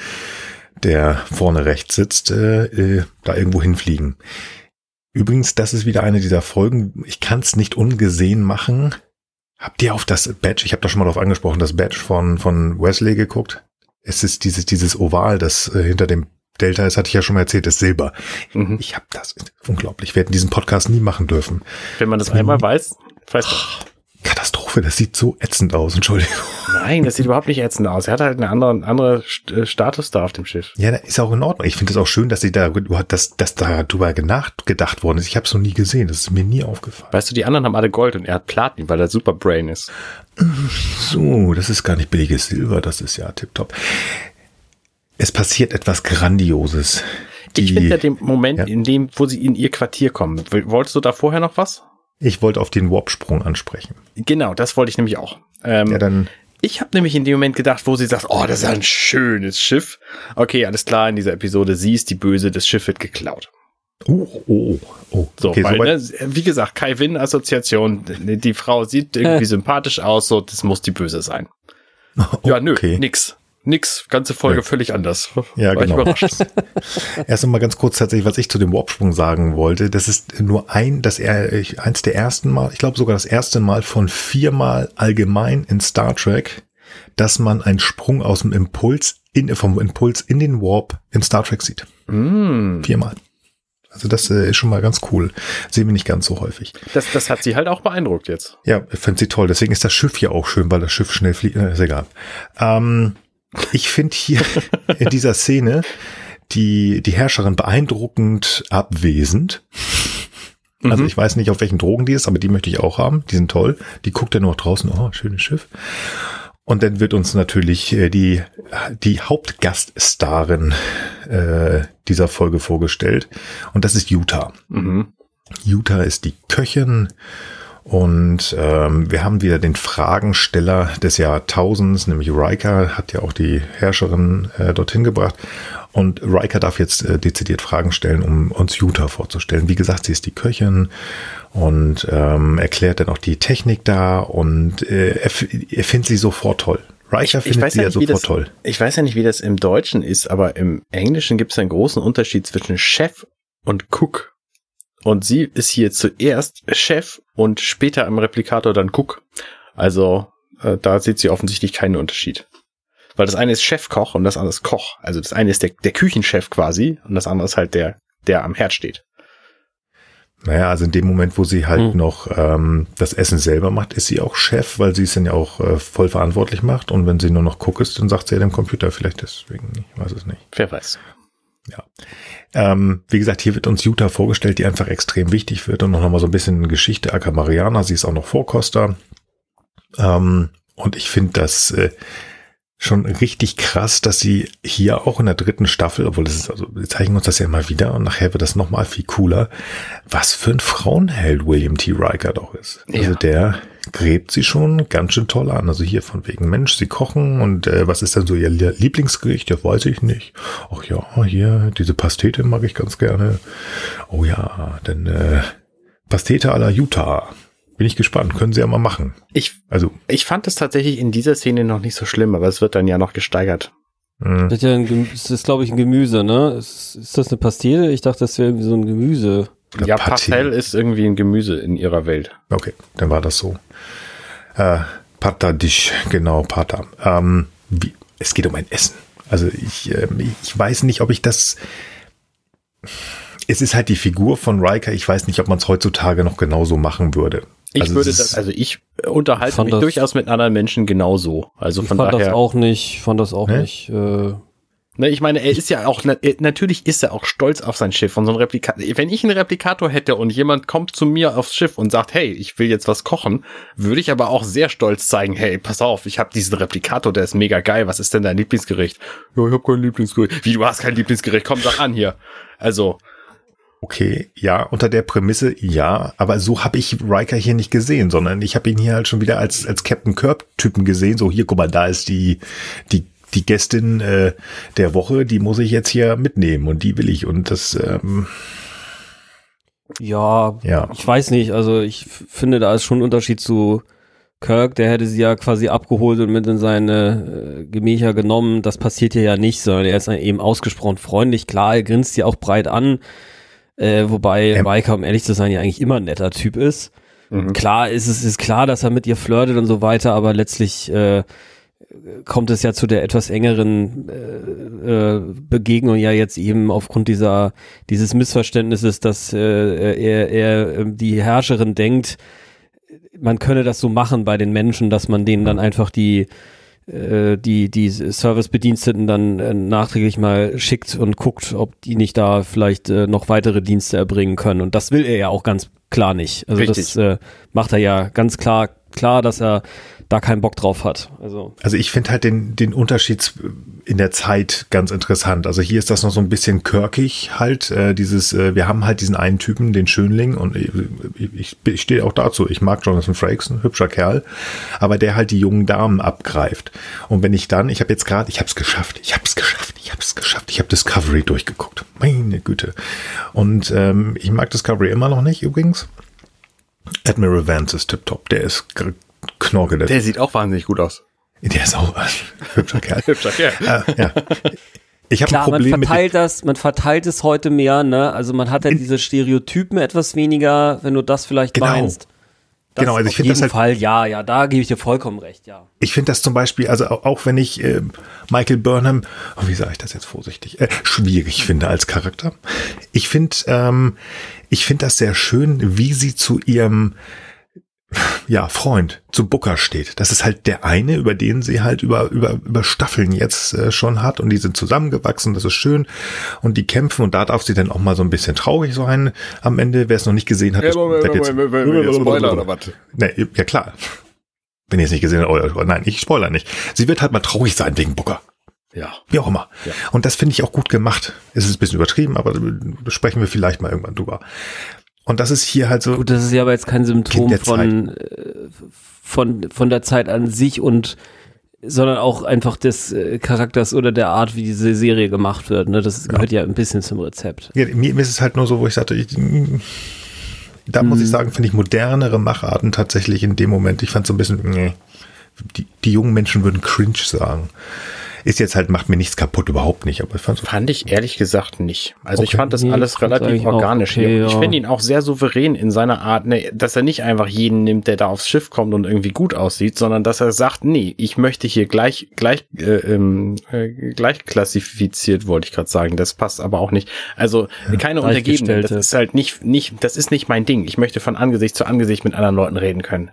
Speaker 2: der vorne rechts sitzt, äh, äh, da irgendwo hinfliegen. Übrigens, das ist wieder eine dieser Folgen. Ich kann es nicht ungesehen machen. Habt ihr auf das Badge, ich habe da schon mal drauf angesprochen, das Badge von, von Wesley geguckt? Es ist dieses, dieses Oval, das äh, hinter dem Delta ist, hatte ich ja schon mal erzählt, ist Silber.
Speaker 3: Mhm.
Speaker 2: Ich habe das unglaublich. Wir hätten diesen Podcast nie machen dürfen.
Speaker 3: Wenn man das einmal weiß, weiß man.
Speaker 2: Katastrophe, das sieht so ätzend aus, Entschuldigung.
Speaker 3: Nein, das sieht überhaupt nicht ätzend aus. Er hat halt eine andere, andere St- äh, Status da auf dem Schiff.
Speaker 2: Ja, ist auch in Ordnung. Ich finde es auch schön, dass sie da, dass, dass da drüber nachgedacht worden ist. Ich habe es noch nie gesehen. Das ist mir nie aufgefallen.
Speaker 3: Weißt du, die anderen haben alle Gold und er hat Platin, weil er super Brain ist.
Speaker 2: So, das ist gar nicht billiges Silber. Das ist ja tipptopp. Es passiert etwas Grandioses.
Speaker 3: Ich
Speaker 2: Die-
Speaker 3: finde ja den Moment,
Speaker 2: Ja.
Speaker 3: in dem, wo sie in ihr Quartier kommen. Wolltest du da vorher noch was?
Speaker 2: Ich wollte auf den Warp-Sprung ansprechen.
Speaker 3: Genau, das wollte ich nämlich auch. Ähm,
Speaker 2: Ja, dann
Speaker 3: Ich habe nämlich in dem Moment gedacht, wo sie sagt, oh, das ist ein schönes Schiff. Okay, alles klar, in dieser Episode, sie ist die Böse, das Schiff wird geklaut.
Speaker 2: Oh, oh, oh.
Speaker 3: So,
Speaker 2: okay,
Speaker 3: weil,
Speaker 2: soweit.
Speaker 3: ne, wie gesagt, Kai Win-Assoziation, die Frau sieht irgendwie sympathisch aus, so, das muss die Böse sein. Ja, nö,
Speaker 2: okay.
Speaker 3: nix. Nix, ganze Folge
Speaker 2: Nö.
Speaker 3: völlig anders.
Speaker 2: Ja,
Speaker 3: War
Speaker 2: genau.
Speaker 3: überrascht.
Speaker 2: Erst einmal ganz kurz tatsächlich, was ich zu dem Warpsprung sagen wollte. Das ist nur ein, dass er ich- eins der ersten Mal, ich glaube sogar das erste Mal von viermal allgemein in Star Trek, dass man einen Sprung aus dem Impuls in, vom Impuls in den Warp in Star Trek sieht.
Speaker 3: Mm,
Speaker 2: Viermal. Also das äh, ist schon mal ganz cool. Sehen wir nicht ganz so häufig.
Speaker 3: das, das hat sie halt auch beeindruckt jetzt.
Speaker 2: Ja, ich finde sie toll. Deswegen ist das Schiff ja auch schön, weil das Schiff schnell fliegt. Äh, ist egal. Ähm, ich finde hier in dieser Szene die, die Herrscherin beeindruckend abwesend. Also
Speaker 3: Mhm.
Speaker 2: ich weiß nicht, auf welchen Drogen die ist, aber die möchte ich auch haben. Die sind toll. Die guckt ja nur draußen. Oh, schönes Schiff. Und dann wird uns natürlich äh, die, die Hauptgaststarin äh, dieser Folge vorgestellt. Und das ist Utah.
Speaker 3: Mhm.
Speaker 2: Utah ist die Köchin und ähm, wir haben wieder den Fragensteller des Jahrtausends, nämlich Riker, hat ja auch die Herrscherin äh, dorthin gebracht. Und Riker darf jetzt äh, dezidiert Fragen stellen, um uns Utah vorzustellen. Wie gesagt, sie ist die Köchin und ähm, erklärt dann auch die Technik da und äh, er, er findet sie sofort toll. Riker findet sie ja
Speaker 3: wie
Speaker 2: sofort
Speaker 3: das,
Speaker 2: toll.
Speaker 3: ich weiß ja nicht, wie das im Deutschen ist, aber im Englischen gibt es einen großen Unterschied zwischen Chef und Cook. Und sie ist hier zuerst Chef und später im Replikator dann Cook. Also äh, da sieht sie offensichtlich keinen Unterschied. Weil das eine ist Chefkoch und das andere ist Koch. Also das eine ist der, der Küchenchef quasi und das andere ist halt der, der am Herd steht.
Speaker 2: Naja, also in dem Moment, wo sie halt
Speaker 4: Hm.
Speaker 2: noch ähm, das Essen selber macht, ist sie auch Chef, weil sie es dann ja auch äh, voll verantwortlich macht. Und wenn sie nur noch ist, dann sagt sie ja dem Computer vielleicht deswegen. Ich weiß es nicht.
Speaker 3: Wer weiß.
Speaker 2: Ähm, wie gesagt, hier wird uns Utah vorgestellt, die einfach extrem wichtig wird und noch mal so ein bisschen Geschichte Akamariana. Sie ist auch noch Vorkoster. Ähm, und ich finde das äh, schon richtig krass, dass sie hier auch in der dritten Staffel, obwohl das ist, also wir zeigen uns das ja immer wieder und nachher wird das noch mal viel cooler, was für ein Frauenheld William T. Riker doch ist. Also
Speaker 3: Ja.
Speaker 2: der gräbt sie schon ganz schön toll an. Also hier von wegen Mensch, sie kochen und äh, was ist denn so ihr Lieblingsgericht? Ja, weiß ich nicht. Ach ja, hier, diese Pastete mag ich ganz gerne. Oh ja, denn äh, Pastete à la Utah. Bin ich gespannt. Können sie ja mal machen.
Speaker 3: Ich,
Speaker 2: Also,
Speaker 3: ich fand es tatsächlich in dieser Szene noch nicht so schlimm, aber es wird dann ja noch gesteigert.
Speaker 2: mh,
Speaker 4: Das ist, ja ein das ist glaube ich, ein Gemüse, ne? Ist, ist das eine Pastete? Ich dachte, das wäre irgendwie so ein Gemüse.
Speaker 2: Oder
Speaker 3: ja. Pastel ist irgendwie ein Gemüse in ihrer Welt.
Speaker 2: okay, dann war das so. Äh, Pata Dish, genau, Pata. Ähm, wie, es geht um ein Essen. Also ich, ähm, ich weiß nicht, ob ich das. Es ist halt die Figur von Riker. Ich weiß nicht, ob man es heutzutage noch genauso machen würde.
Speaker 3: Ich
Speaker 2: Also
Speaker 3: würde das, also ich unterhalte
Speaker 4: fand
Speaker 3: mich
Speaker 4: das-
Speaker 3: durchaus mit anderen Menschen genauso. Also
Speaker 4: Ich
Speaker 3: von
Speaker 4: fand das
Speaker 3: daher.
Speaker 4: auch nicht, fand das auch
Speaker 2: Ne?
Speaker 4: nicht. Äh,
Speaker 3: Ne, ich meine, er ist ja auch, na- natürlich ist er auch stolz auf sein Schiff und so ein Replikator. Wenn ich einen Replikator hätte und jemand kommt zu mir aufs Schiff und sagt, hey, ich will jetzt was kochen, würde ich aber auch sehr stolz zeigen, hey, pass auf, ich habe diesen Replikator, der ist mega geil, was ist denn dein Lieblingsgericht? Ja, ich habe kein Lieblingsgericht. Wie, du hast kein Lieblingsgericht? Komm, sag an hier. Also,
Speaker 2: Okay, ja, unter der Prämisse ja, aber so habe ich Riker hier nicht gesehen, sondern ich habe ihn hier halt schon wieder als als Captain Kirk Typen gesehen. So hier, guck mal, da ist die die die Gästin äh, der Woche, die muss ich jetzt hier mitnehmen und die will ich und das ähm,
Speaker 4: ja,
Speaker 2: ja
Speaker 4: ich weiß nicht. Also ich finde, da ist schon ein Unterschied zu Kirk. Der hätte sie ja quasi abgeholt und mit in seine äh, Gemächer genommen. Das passiert hier ja nicht, sondern er ist eben ausgesprochen freundlich. Klar, er grinst sie auch breit an. Äh, wobei
Speaker 2: Ähm.
Speaker 4: Riker, um ehrlich zu sein, ja eigentlich immer ein netter Typ ist.
Speaker 3: mhm.
Speaker 4: Klar ist es ist klar, dass er mit ihr flirtet und so weiter, aber letztlich äh, kommt es ja zu der etwas engeren äh, äh, Begegnung ja jetzt eben aufgrund dieser dieses Missverständnisses, dass äh, er, er die Herrscherin denkt, man könne das so machen bei den Menschen, dass man denen dann einfach die die die Servicebediensteten dann äh, nachträglich mal schickt und guckt, ob die nicht da vielleicht äh, noch weitere Dienste erbringen können. Und das will er ja auch ganz klar nicht. Also
Speaker 3: Richtig.
Speaker 4: das äh, macht er ja ganz klar klar, dass er da keinen Bock drauf hat. Also
Speaker 2: Also ich finde halt den, den Unterschied in der Zeit ganz interessant. Also hier ist das noch so ein bisschen kirkig halt, äh, dieses, äh, wir haben halt diesen einen Typen, den Schönling und ich, ich, ich stehe auch dazu, ich mag Jonathan Frakes, ein hübscher Kerl, aber der halt die jungen Damen abgreift. Und wenn ich dann, ich habe jetzt gerade, ich habe es geschafft, ich habe es geschafft, ich habe es geschafft, ich habe Discovery durchgeguckt. Meine Güte. Und ähm, ich mag Discovery immer noch nicht übrigens. Admiral Vance ist tipptopp, der ist Knorke.
Speaker 3: Der sieht auch wahnsinnig gut aus.
Speaker 2: Der ist auch ein hübscher Kerl.
Speaker 3: Hübscher Kerl.
Speaker 2: äh, ja. Ich habe ein
Speaker 4: Klar, man
Speaker 2: Problem mit
Speaker 4: verteilt das, man verteilt es heute mehr, ne? Also man hat ja diese Stereotypen etwas weniger, wenn du das vielleicht
Speaker 2: Genau.
Speaker 4: meinst. Das
Speaker 2: Genau, also ich finde das halt-
Speaker 4: Fall, ja, ja, da gebe ich dir vollkommen recht, ja.
Speaker 2: ich finde das zum Beispiel, also auch, auch wenn ich äh, Michael Burnham, oh, wie sage ich das jetzt vorsichtig, äh, schwierig finde als Charakter. Ich finde, ähm, ich finde das sehr schön, wie sie zu ihrem ja, Freund, zu Booker steht. Das ist halt der eine, über den sie halt über, über, über Staffeln jetzt äh, schon hat und die sind zusammengewachsen, das ist schön und die kämpfen und da darf sie dann auch mal so ein bisschen traurig sein am Ende, wer es noch nicht gesehen hat. ja klar. Wenn ihr es nicht gesehen habt, oder, nein, ich spoiler nicht. Sie wird halt mal traurig sein wegen Booker.
Speaker 3: Ja.
Speaker 2: Wie auch immer.
Speaker 3: Ja.
Speaker 2: Und das finde ich auch gut gemacht. Es ist ein bisschen übertrieben, aber da sprechen wir vielleicht mal irgendwann drüber. Und das ist hier halt so.
Speaker 4: Gut, das ist ja aber jetzt kein Symptom von, äh, von, von der Zeit an sich und sondern auch einfach des äh, Charakters oder der Art, wie diese Serie gemacht wird. Ne? Das gehört ja ein bisschen zum Rezept.
Speaker 2: Ja, mir, mir ist es halt nur so, wo ich sagte, ich, da muss
Speaker 4: Mhm.
Speaker 2: ich sagen, finde ich modernere Macharten tatsächlich in dem Moment. Ich fand so ein bisschen, nee, die, die jungen Menschen würden cringe sagen. Ist jetzt halt, macht mir nichts kaputt, überhaupt nicht, aber ich fand so,
Speaker 3: Fand ich ehrlich gesagt nicht. Also ich
Speaker 2: Okay.
Speaker 3: fand das
Speaker 4: Nee,
Speaker 3: alles
Speaker 4: ich
Speaker 3: relativ organisch.
Speaker 4: okay,
Speaker 3: ich
Speaker 4: ja.
Speaker 3: finde ihn auch sehr souverän in seiner Art, ne, dass er nicht einfach jeden nimmt, der da aufs Schiff kommt und irgendwie gut aussieht, sondern dass er sagt, nee, ich möchte hier gleich gleich äh, ähm, äh, gleich klassifiziert, wollte ich gerade sagen. Das passt aber auch nicht. Also keine Untergebenen. Das ist halt nicht nicht, das ist nicht mein Ding. Ich möchte von Angesicht zu Angesicht mit anderen Leuten reden können.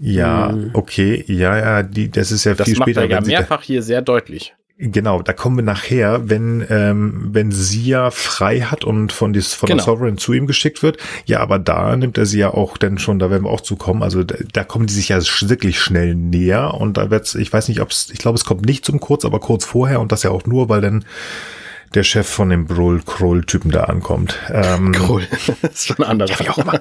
Speaker 2: Ja,
Speaker 4: Mhm.
Speaker 2: okay, ja, ja, die, das ist ja
Speaker 3: Das
Speaker 2: viel
Speaker 3: macht
Speaker 2: später.
Speaker 3: er ja
Speaker 2: sie da-
Speaker 3: mehrfach hier sehr deutlich.
Speaker 2: Genau, da kommen wir nachher, wenn ähm, wenn sie ja frei hat und von, dies, von
Speaker 3: Genau.
Speaker 2: der Sovereign zu ihm geschickt wird. Ja, aber da nimmt er sie ja auch dann schon, da werden wir auch zukommen. Also da, da kommen die sich ja wirklich schnell näher und da wird's, ich weiß nicht, ob es, ich glaube, es kommt nicht zum Kurz, aber kurz vorher und das ja auch nur, weil dann der Chef von dem Broll-Kroll-Typen da ankommt. Ähm,
Speaker 3: Cool. das ist schon anders.
Speaker 2: ja, wie auch immer.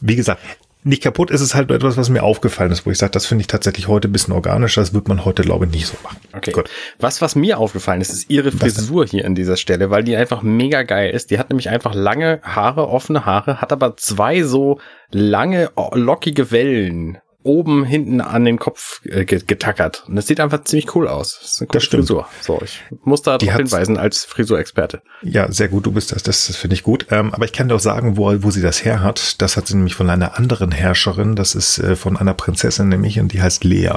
Speaker 2: Wie gesagt, nicht kaputt ist es halt nur etwas, was mir aufgefallen ist, wo ich sage, das finde ich tatsächlich heute ein bisschen organischer. Das wird man heute, glaube ich, nicht so machen.
Speaker 3: Okay.
Speaker 2: Gut.
Speaker 3: Was, was mir aufgefallen ist, ist ihre? Frisur hier an dieser Stelle, weil die einfach mega geil ist. Die hat nämlich einfach lange Haare, offene Haare, hat aber zwei so lange, lockige Wellen oben hinten an den Kopf äh, ge- getackert. Und das sieht einfach ziemlich cool aus. Das ist eine coole
Speaker 2: Das stimmt.
Speaker 3: Frisur. So, ich muss da darauf hinweisen als Frisurexperte.
Speaker 2: Ja, sehr gut, du bist das, das, das finde ich gut. Ähm, aber ich kann dir auch sagen, wo, wo sie das her hat. Das hat sie nämlich von einer anderen Herrscherin, das ist äh, von einer Prinzessin nämlich, und die heißt Lea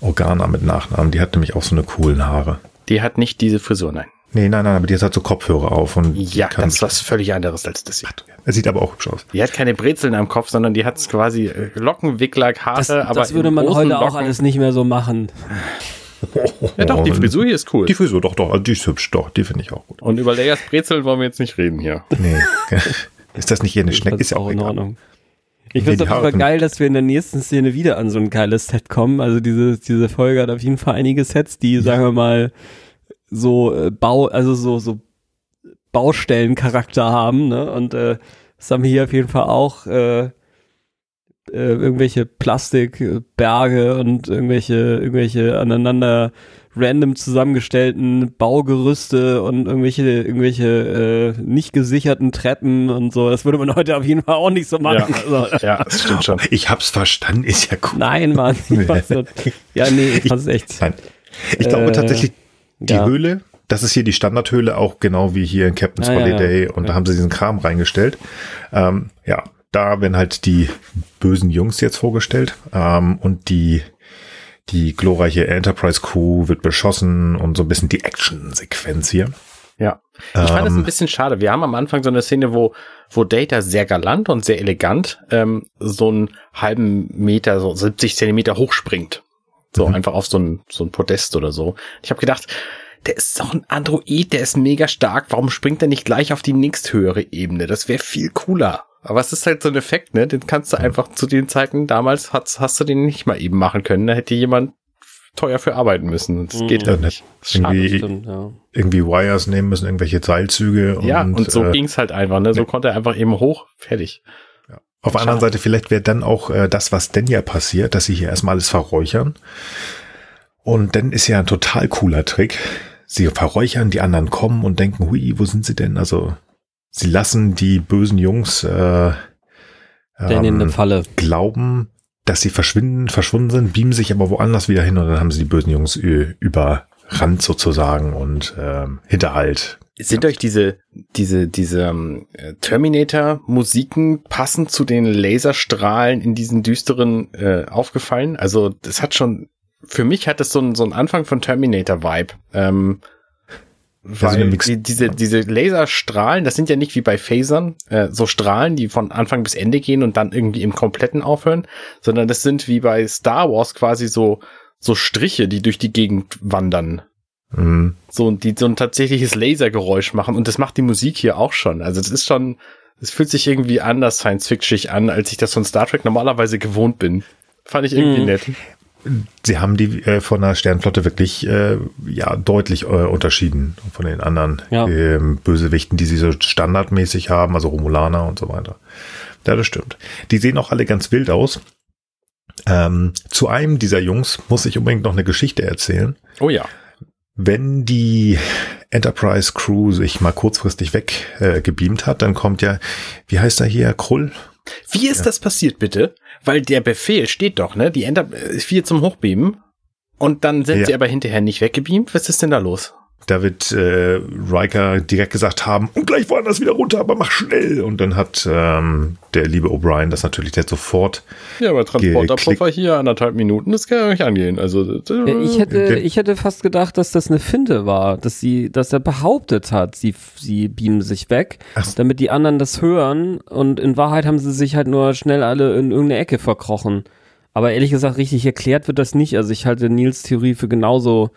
Speaker 2: Organa mit Nachnamen. Die hat nämlich auch so eine coolen Haare.
Speaker 3: Die hat nicht diese Frisur, nein.
Speaker 2: Nee, nein, nein, aber die hat halt so Kopfhörer auf und
Speaker 3: Ja,
Speaker 2: kann,
Speaker 3: das ist was völlig anderes als das hier.
Speaker 2: er sieht aber auch hübsch aus.
Speaker 3: Die hat keine Brezeln am Kopf, sondern die hat quasi äh, Lockenwickler, Haare,
Speaker 4: Das,
Speaker 3: aber
Speaker 4: das würde man heute auch
Speaker 3: Locken.
Speaker 4: alles nicht mehr so machen.
Speaker 3: Ja doch, die Frisur hier ist cool.
Speaker 2: Die Frisur, doch, doch, die ist hübsch, doch, die finde ich auch gut.
Speaker 3: Und über Leias Brezeln wollen wir jetzt nicht reden hier.
Speaker 2: Nee. ist das nicht eher eine Schnecke? Ist ja auch
Speaker 4: in
Speaker 2: egal.
Speaker 4: Ordnung. Ich finde es auf jeden Fall geil, dass wir in der nächsten Szene wieder an so ein geiles Set kommen. Also diese, diese Folge hat auf jeden Fall einige Sets, die, sagen wir mal, so äh, Bau, also so, so Baustellencharakter haben, ne? Und äh, das haben wir hier auf jeden Fall auch äh, äh, irgendwelche Plastikberge und irgendwelche, irgendwelche aneinander random zusammengestellten Baugerüste und irgendwelche, irgendwelche äh, nicht gesicherten Treppen und so. Das würde man heute auf jeden Fall auch nicht so machen. Also,
Speaker 3: Ja, das stimmt schon.
Speaker 2: Ich hab's verstanden, ist ja gut.
Speaker 4: nein, Mann. Was so- ja, nee, ich fand's echt.
Speaker 2: Nein. Ich glaube
Speaker 4: Äh,
Speaker 2: tatsächlich, die
Speaker 4: ja.
Speaker 2: Höhle, das ist hier die Standardhöhle, auch genau wie hier in Captain's
Speaker 4: Ah,
Speaker 2: Holiday.
Speaker 4: ja.
Speaker 2: Und
Speaker 4: Ja.
Speaker 2: da haben sie diesen Kram reingestellt. Ähm, ja, da werden halt die bösen Jungs jetzt vorgestellt. Ähm, und die, die glorreiche Enterprise Crew wird beschossen und so ein bisschen die Action-Sequenz hier.
Speaker 3: Ja. Ich fand es
Speaker 2: Ähm,
Speaker 3: ein bisschen schade. Wir haben am Anfang so eine Szene, wo, wo Data sehr galant und sehr elegant ähm, so einen halben Meter, so 70 Zentimeter hochspringt. So
Speaker 2: Mhm.
Speaker 3: einfach auf so ein, so ein Podest oder so. Ich habe gedacht, der ist doch ein Android, der ist mega stark. Warum springt er nicht gleich auf die nächsthöhere Ebene? Das wäre viel cooler. Aber es ist halt so ein Effekt, ne? Den kannst du einfach zu den Zeiten damals hast, hast du den nicht mal eben machen können. Da hätte jemand teuer für arbeiten müssen. Das
Speaker 4: Mhm.
Speaker 3: geht
Speaker 2: Ja,
Speaker 3: halt nicht. Das ist schade.
Speaker 2: irgendwie,
Speaker 4: Stimmt, ja.
Speaker 2: irgendwie Wires nehmen müssen, irgendwelche Seilzüge.
Speaker 3: Ja, und, so
Speaker 2: äh,
Speaker 3: ging's halt einfach, ne? So
Speaker 2: ne.
Speaker 3: konnte er einfach eben hoch, fertig.
Speaker 2: Auf der anderen Seite, vielleicht wäre dann auch äh, das, was denn ja passiert, dass sie hier erstmal alles verräuchern. Und dann ist ja ein total cooler Trick. Sie verräuchern, die anderen kommen und denken, hui, wo sind sie denn? Also, sie lassen die bösen Jungs äh, ähm, glauben, dass sie verschwinden, verschwunden sind, beamen sich aber woanders wieder hin und dann haben sie die bösen Jungs überrannt sozusagen und ähm, Hinterhalt.
Speaker 3: Sind euch diese, diese, diese ähm, Terminator-Musiken passend zu den Laserstrahlen in diesen düsteren äh, aufgefallen? Also, das hat schon, für mich hat das so ein, so ein Anfang von Terminator-Vibe. Ähm, weil
Speaker 2: Mix-
Speaker 3: die, diese, diese Laserstrahlen, das sind ja nicht wie bei Phasern, äh, so Strahlen, die von Anfang bis Ende gehen und dann irgendwie im Kompletten aufhören, sondern das sind wie bei Star Wars quasi so, so Striche, die durch die Gegend wandern
Speaker 2: Mhm.
Speaker 3: so die so ein tatsächliches Lasergeräusch machen und das macht die Musik hier auch schon. Also das ist schon, es fühlt sich irgendwie anders Science-Fiction an, als ich das von Star Trek normalerweise gewohnt bin. Fand ich irgendwie
Speaker 4: Mhm.
Speaker 3: nett.
Speaker 2: Sie haben die äh, von der Sternflotte wirklich äh, ja deutlich äh, unterschieden von den anderen
Speaker 4: Ja.
Speaker 2: ähm, Bösewichten, die sie so standardmäßig haben, also Romulaner und so weiter. Ja, das stimmt. Die sehen auch alle ganz wild aus. Ähm, zu einem dieser Jungs muss ich unbedingt noch eine Geschichte erzählen.
Speaker 3: Oh ja.
Speaker 2: Wenn die Enterprise Crew sich mal kurzfristig weg äh, hat, dann kommt ja, wie heißt er hier, Krull?
Speaker 3: Wie ist das passiert, bitte? Weil der Befehl steht doch, ne? Die Enter äh, vier zum Hochbeamen. Und dann sind
Speaker 2: Ja.
Speaker 3: sie aber hinterher nicht weggebeamt. Was ist denn da los?
Speaker 2: Da wird äh, Riker direkt gesagt haben, und gleich woanders wieder runter, aber mach schnell. Und dann hat ähm, der liebe O'Brien das natürlich jetzt sofort.
Speaker 3: Ja, aber
Speaker 2: Transporterpuffer
Speaker 3: hier anderthalb Minuten, das kann ja nicht angehen. Also
Speaker 4: Ja, Ich hätte, ich hätte fast gedacht, dass das eine Finte war, dass sie, dass er behauptet hat, sie, sie beamen sich weg,
Speaker 2: Ach
Speaker 4: damit die anderen das hören und in Wahrheit haben sie sich halt nur schnell alle in irgendeine Ecke verkrochen. Aber ehrlich gesagt, richtig erklärt wird das nicht. Also ich halte Nils Theorie für genauso.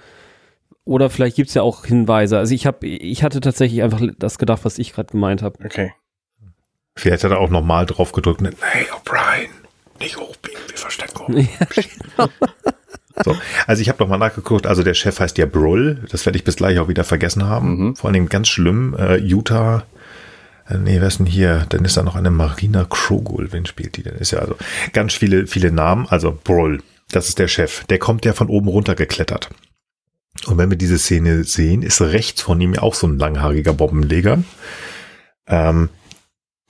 Speaker 4: Oder vielleicht gibt's ja auch Hinweise. Also ich habe, ich hatte tatsächlich einfach das gedacht, was ich gerade gemeint habe.
Speaker 3: okay.
Speaker 2: Vielleicht hat er auch nochmal drauf gedrückt. und, Hey O'Brien, nicht hochbiegen, wir verstecken uns. So, also ich habe nochmal nachgeguckt, also der Chef heißt ja Brull, das werde ich bis gleich auch wieder vergessen haben.
Speaker 3: Mhm.
Speaker 2: Vor allen Dingen ganz schlimm, äh, Utah, äh, nee, wer ist denn hier? Dann ist da noch eine Marina Krogul, wen spielt die denn? Ist ja also ganz viele, viele Namen, also Brull, das ist der Chef, der kommt ja von oben runter geklettert. Und wenn wir diese Szene sehen, ist rechts von ihm ja auch so ein langhaariger Bombenleger. Ähm,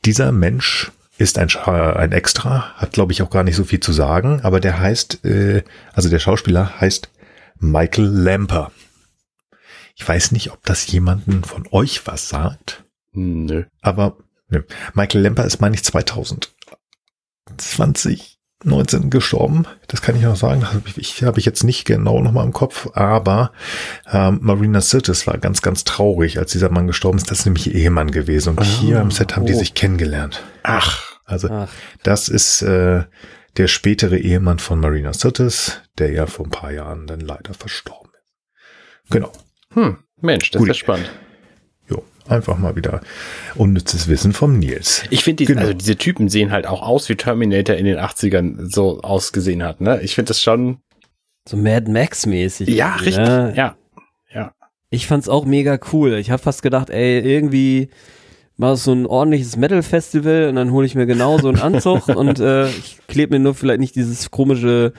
Speaker 2: dieser Mensch ist ein, ein Extra, hat glaube ich auch gar nicht so viel zu sagen, aber der heißt, äh, also der Schauspieler heißt Michael Lamper. Ich weiß nicht, ob das jemanden von euch was sagt,
Speaker 3: Nö.
Speaker 2: aber ne. Michael Lamper ist, meine ich, 2020, 19 gestorben. Das kann ich noch sagen. Das habe ich, hab ich jetzt nicht genau nochmal im Kopf, aber ähm, Marina Sirtis war ganz, ganz traurig, als dieser Mann gestorben ist. Das ist nämlich ihr Ehemann gewesen. Und hier am Set haben die
Speaker 4: oh.
Speaker 2: sich kennengelernt.
Speaker 3: Ach,
Speaker 2: Also
Speaker 4: Ach,
Speaker 2: das ist äh, der spätere Ehemann von Marina Sirtis, der ja vor ein paar Jahren dann leider verstorben ist. Genau.
Speaker 3: hm, Mensch, das
Speaker 2: Gut.
Speaker 3: ist ja spannend.
Speaker 2: Einfach mal wieder unnützes Wissen vom Nils.
Speaker 3: Ich finde, die,
Speaker 2: Genau.
Speaker 3: also diese Typen sehen halt auch aus, wie Terminator in den 80ern so ausgesehen hat, ne? Ich finde das schon,
Speaker 4: so Mad Max mäßig.
Speaker 3: ja, richtig,
Speaker 4: Ne?
Speaker 3: ja.
Speaker 4: Ich fand's auch mega cool. Ich habe fast gedacht, ey, irgendwie mal so ein ordentliches Metal-Festival und dann hole ich mir genau so einen Anzug und äh, ich klebe mir nur vielleicht nicht dieses komische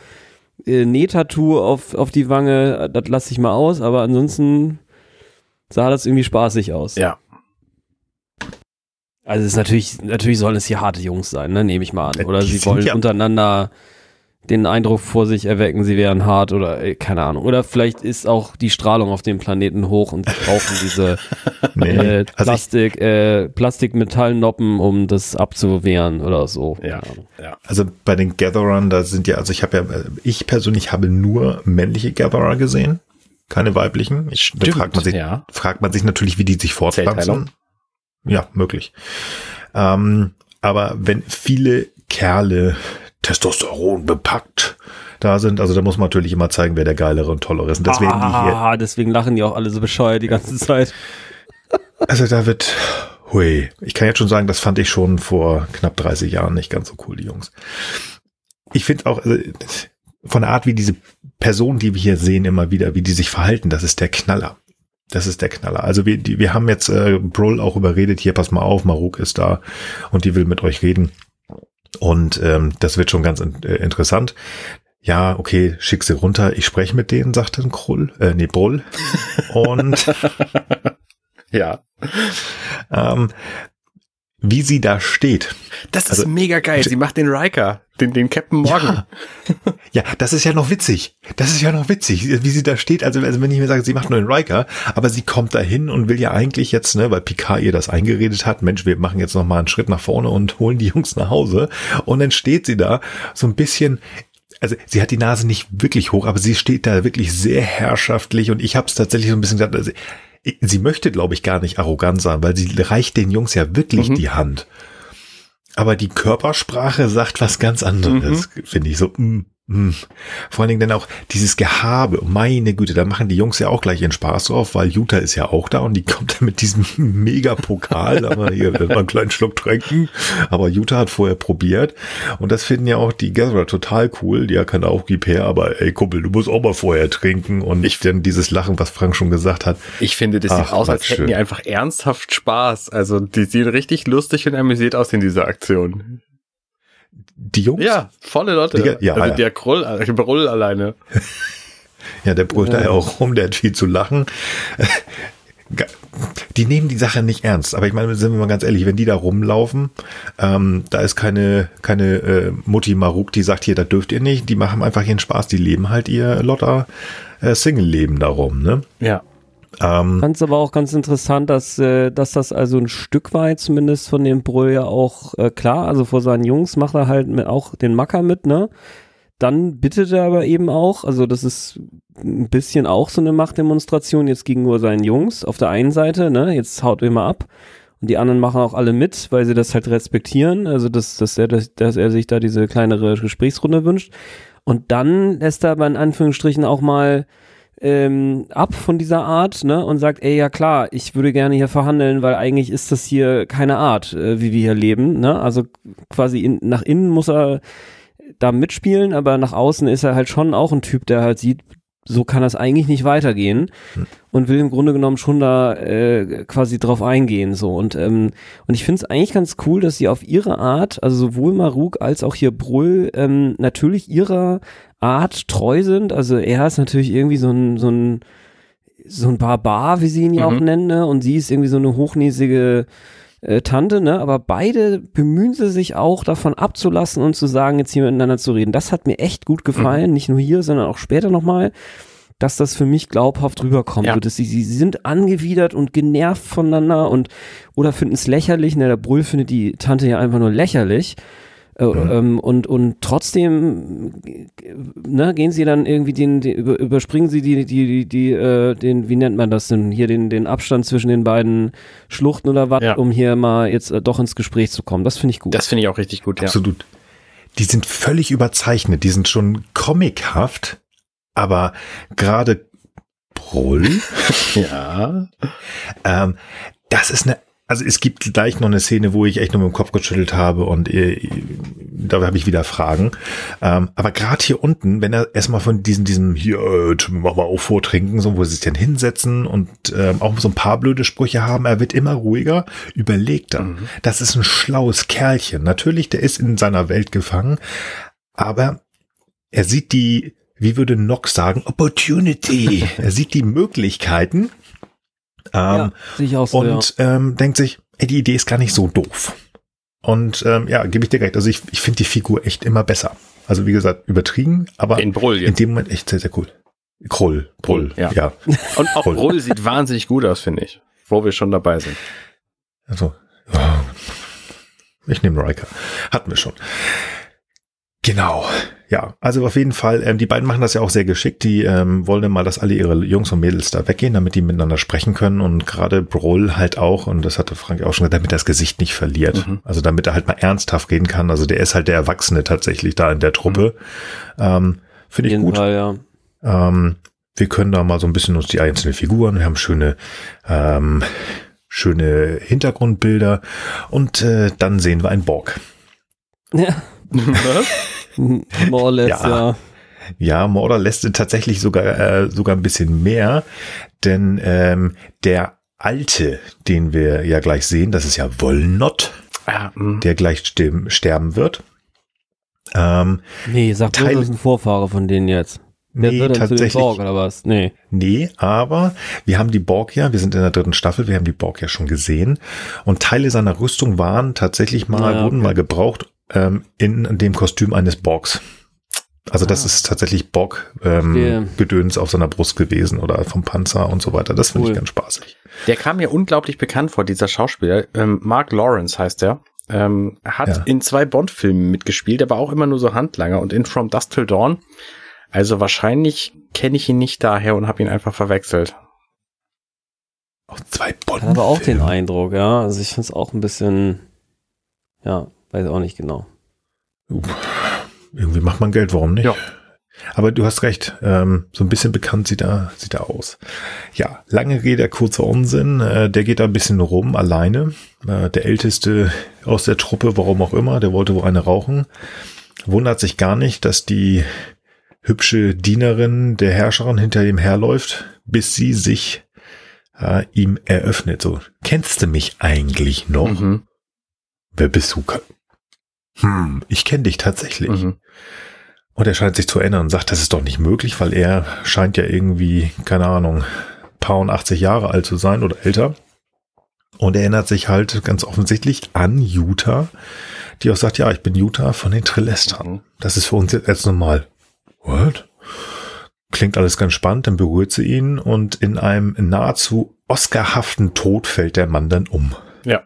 Speaker 4: äh, Nähtattoo auf, auf die Wange, das lasse ich mal aus, aber ansonsten sah das irgendwie spaßig aus.
Speaker 3: Ja.
Speaker 4: Also es ist natürlich, natürlich sollen es hier harte Jungs sein, ne, nehme ich mal an.
Speaker 2: Äh,
Speaker 4: Oder
Speaker 2: die
Speaker 4: sie wollen
Speaker 2: ja-
Speaker 4: untereinander den Eindruck vor sich erwecken, sie wären hart oder äh, keine Ahnung. Oder vielleicht ist auch die Strahlung auf dem Planeten hoch und sie brauchen diese
Speaker 2: Nee,
Speaker 4: äh,
Speaker 2: also
Speaker 4: Plastik, äh, Plastikmetallnoppen, um das abzuwehren oder so.
Speaker 3: Ja. Ja.
Speaker 2: Also bei den Gatherern, da sind ja, also ich habe ja, ich persönlich habe nur männliche Gatherer gesehen, keine weiblichen. Ich, da
Speaker 3: Stimmt,
Speaker 2: fragt man sich,
Speaker 3: ja.
Speaker 2: fragt man sich natürlich, wie die sich fortpflanzen. Ja, möglich. Ähm, aber wenn viele Kerle Testosteron bepackt da sind, also da muss man natürlich immer zeigen, wer der geilere und tollere ist. Und das werden die hier.
Speaker 4: ah, deswegen lachen die auch alle so bescheuert die ganze Zeit.
Speaker 2: Also da wird, hui, ich kann jetzt schon sagen, das fand ich schon vor knapp 30 Jahren nicht ganz so cool, die Jungs. Ich finde auch, also, von der Art, wie diese Personen, die wir hier sehen, immer wieder, wie die sich verhalten, das ist der Knaller. Das ist der Knaller. Also wir, die, wir haben jetzt äh, Brull auch überredet, hier pass mal auf, Maruk ist da und die will mit euch reden. Und ähm, das wird schon ganz in, äh, interessant. Ja, okay, schick sie runter, ich spreche mit denen, sagt dann Krull, äh, nee, Brull. Und
Speaker 3: Ja.
Speaker 2: ähm, wie sie da steht.
Speaker 3: Das ist
Speaker 2: Also-
Speaker 3: mega geil. Sie macht den Riker, den, den Captain Morgan.
Speaker 2: Ja. ja, das ist ja noch witzig. Das ist ja noch witzig, wie sie da steht. Also, also wenn ich mir sage, sie macht nur den Riker, aber sie kommt dahin und will ja eigentlich jetzt, ne, weil Picard ihr das eingeredet hat, Mensch, wir machen jetzt noch mal einen Schritt nach vorne und holen die Jungs nach Hause. Und dann steht sie da so ein bisschen also sie hat die Nase nicht wirklich hoch, aber sie steht da wirklich sehr herrschaftlich und ich habe es tatsächlich so ein bisschen gesagt, also, sie möchte, glaube ich, gar nicht arrogant sein, weil sie reicht den Jungs ja wirklich
Speaker 3: Mhm.
Speaker 2: die Hand. Aber die Körpersprache sagt was ganz anderes, finde ich so. Mm, mm. Vor allen Dingen dann auch dieses Gehabe. Meine Güte, da machen die Jungs ja auch gleich ihren Spaß drauf, weil Jutta ist ja auch da und die kommt dann mit diesem Mega-Pokal, aber hier wird man einen kleinen Schluck trinken. Aber Jutta hat vorher probiert und das finden ja auch die Gatherer total cool. Die ja kann auch gib her, aber ey Kumpel, du musst auch mal vorher trinken und nicht dann dieses Lachen, was Frank schon gesagt hat.
Speaker 3: Ich finde, das
Speaker 2: Ach,
Speaker 3: sieht aus, als hätten
Speaker 2: schön.
Speaker 3: die einfach ernsthaft Spaß. Also, die sehen richtig lustig und amüsiert aus in dieser Aktion.
Speaker 2: Die Jungs?
Speaker 3: Ja, volle Leute.
Speaker 2: Die- ja,
Speaker 3: also
Speaker 2: ja.
Speaker 3: der Krull, äh, der Brull alleine.
Speaker 2: Ja, der brüllt da ja auch rum, der hat viel zu lachen. Die nehmen die Sache nicht ernst. Aber ich meine, sind wir mal ganz ehrlich, wenn die da rumlaufen, ähm, da ist keine, keine äh, Mutti Maruk, die sagt, hier, da dürft ihr nicht. Die machen einfach ihren Spaß. Die leben halt ihr Lotter äh, Single-Leben darum, ne?
Speaker 3: Ja.
Speaker 2: Ähm,
Speaker 4: fand es aber auch ganz interessant, dass, äh, dass das also ein Stück weit zumindest von dem Brüll ja auch äh, klar, also vor seinen Jungs macht er halt auch den Macker mit, ne? Dann bittet er aber eben auch, also das ist ein bisschen auch so eine Machtdemonstration jetzt gegenüber seinen Jungs auf der einen Seite, ne? Jetzt haut immer ab. Und die anderen machen auch alle mit, weil sie das halt respektieren, also dass, dass, er, dass, dass er sich da diese kleinere Gesprächsrunde wünscht. Und dann lässt er aber in Anführungsstrichen auch mal ähm, ab von dieser Art ne, und sagt, ey, ja klar, ich würde gerne hier verhandeln, weil eigentlich ist das hier keine Art, äh, wie wir hier leben. Ne? Also quasi in, nach innen muss er da mitspielen, aber nach außen ist er halt schon auch ein Typ, der halt sieht, so kann das eigentlich nicht weitergehen und will im Grunde genommen schon da äh, quasi drauf eingehen so und ähm, und ich finde es eigentlich ganz cool, dass sie auf ihre Art, also sowohl Maruk als auch hier Brull ähm, natürlich ihrer Art treu sind. Also er ist natürlich irgendwie so ein so ein so ein Barbar, wie sie ihn ja auch
Speaker 3: Mhm.
Speaker 4: nennen, ne? und sie ist irgendwie so eine hochnäsige äh, Tante, ne? Aber beide bemühen sie sich auch davon abzulassen und zu sagen, jetzt hier miteinander zu reden. Das hat mir echt gut gefallen, nicht nur hier, sondern auch später nochmal, dass das für mich glaubhaft rüberkommt.
Speaker 3: Ja.
Speaker 4: So, dass sie, sie sind angewidert und genervt voneinander und oder finden es lächerlich. Ne, der Brüll findet die Tante ja einfach nur lächerlich. Ähm, und, und trotzdem ne, gehen sie dann irgendwie den, den über, überspringen sie die, die, die, die äh, den, wie nennt man das denn, hier den, den Abstand zwischen den beiden Schluchten oder was,
Speaker 3: Ja.
Speaker 4: um hier mal jetzt äh, doch ins Gespräch zu kommen. Das finde ich gut.
Speaker 3: Das finde ich auch richtig gut, ja.
Speaker 2: Absolut. Die sind völlig überzeichnet, die sind schon comichaft, aber gerade Brull,
Speaker 3: Ja.
Speaker 2: ähm, das ist eine, also es gibt gleich noch eine Szene, wo ich echt nur mit dem Kopf geschüttelt habe und äh, da habe ich wieder Fragen. Ähm, aber gerade hier unten, wenn er erstmal von diesem, diesem hier, äh, mach mal auf vortrinken, so wo sie sich dann hinsetzen und ähm, auch so ein paar blöde Sprüche haben, er wird immer ruhiger, überlegt er. Das ist ein schlaues Kerlchen. Natürlich, der ist in seiner Welt gefangen, aber er sieht die, wie würde Nox sagen, Opportunity. er sieht die Möglichkeiten. Ähm,
Speaker 4: ja, sehe ich auch so, ja.
Speaker 2: und ähm, denkt sich, ey, die Idee ist gar nicht so doof. Und ähm, ja, gebe ich dir recht. Also ich, ich finde die Figur echt immer besser. Also wie gesagt, übertrieben, aber
Speaker 3: In Brull
Speaker 2: in dem Moment echt sehr, sehr cool. Krull, Brull,
Speaker 3: ja.
Speaker 2: ja.
Speaker 3: Und auch
Speaker 2: Brull.
Speaker 3: Brull sieht wahnsinnig gut aus, finde ich. Wo wir schon dabei sind.
Speaker 2: Also, ja. ich nehme Riker. Hatten wir schon. Genau. Ja, also auf jeden Fall, ähm, die beiden machen das ja auch sehr geschickt. Die ähm, wollen mal, dass alle ihre Jungs und Mädels da weggehen, damit die miteinander sprechen können. Und gerade Broll halt auch, und das hatte Frank auch schon gesagt, damit er das Gesicht nicht verliert.
Speaker 3: Mhm.
Speaker 2: Also damit er halt mal ernsthaft reden kann. Also der ist halt der Erwachsene tatsächlich da in der Truppe. Ähm, Finde ich
Speaker 4: jeden
Speaker 2: gut.
Speaker 4: Fall, ja.
Speaker 2: Ähm, wir können da mal so ein bisschen uns die einzelnen Figuren, wir haben schöne, ähm, schöne Hintergrundbilder und äh, dann sehen wir einen Borg.
Speaker 4: Ja,
Speaker 3: Was?
Speaker 4: more or less,
Speaker 2: Ja.
Speaker 4: ja.
Speaker 2: Ja, Mordor lässt tatsächlich sogar, äh, sogar ein bisschen mehr, denn ähm, der Alte, den wir ja gleich sehen, das ist ja Wollnot,
Speaker 3: ah, mh.
Speaker 2: der gleich sterben wird. Ähm,
Speaker 4: Nee, sag bloß,
Speaker 2: Teil-
Speaker 4: das ist ein Vorfahre von denen jetzt. Wer
Speaker 2: nee, tatsächlich.
Speaker 4: Borg oder was? Nee.
Speaker 2: Nee, aber wir haben die Borg ja, wir sind in der dritten Staffel, wir haben die Borg ja schon gesehen und Teile seiner Rüstung waren tatsächlich mal,
Speaker 4: Ja,
Speaker 2: wurden
Speaker 4: okay.
Speaker 2: mal gebraucht ähm, in dem Kostüm eines Borgs. Also das
Speaker 4: Ah.
Speaker 2: ist tatsächlich Borg ähm, auf seiner Brust gewesen oder vom Panzer und so weiter. Das finde
Speaker 4: Cool.
Speaker 2: ich ganz spaßig.
Speaker 3: Der kam mir unglaublich bekannt vor, dieser Schauspieler. Ähm, Mark Lawrence heißt er. Ähm, hat
Speaker 2: Ja.
Speaker 3: in zwei Bond-Filmen mitgespielt, aber auch immer nur so Handlanger und in From Dusk Till Dawn. Also wahrscheinlich kenne ich ihn nicht daher und habe ihn einfach verwechselt.
Speaker 2: Auch zwei
Speaker 4: Ich habe aber auch den. Eindruck, ja. Also ich finde es auch ein bisschen, ja, weiß auch nicht genau.
Speaker 2: Irgendwie macht man Geld, warum nicht?
Speaker 3: Ja.
Speaker 2: Aber du hast recht, ähm, so ein bisschen bekannt sieht er, sieht er aus. Ja, lange Rede, kurzer Unsinn. Äh, der geht da ein bisschen rum, alleine. Äh, der Älteste aus der Truppe, warum auch immer, der wollte wohl eine rauchen. Wundert sich gar nicht, dass die hübsche Dienerin der Herrscherin hinter ihm herläuft, bis sie sich äh, ihm eröffnet. So, kennst du mich eigentlich noch?
Speaker 3: Mhm.
Speaker 2: Wer bist du? Hm, ich kenne dich tatsächlich.
Speaker 3: Mhm.
Speaker 2: Und er scheint sich zu erinnern und sagt, das ist doch nicht möglich, weil er scheint ja irgendwie, keine Ahnung, paar und 80 Jahre alt zu sein oder älter. Und er erinnert sich halt ganz offensichtlich an Utah, die auch sagt, ja, ich bin Utah von den Trillestern.
Speaker 3: Mhm.
Speaker 2: Das ist für uns jetzt normal. What? Klingt alles ganz spannend, dann berührt sie ihn und in einem nahezu oscarhaften Tod fällt der Mann dann um.
Speaker 3: Ja.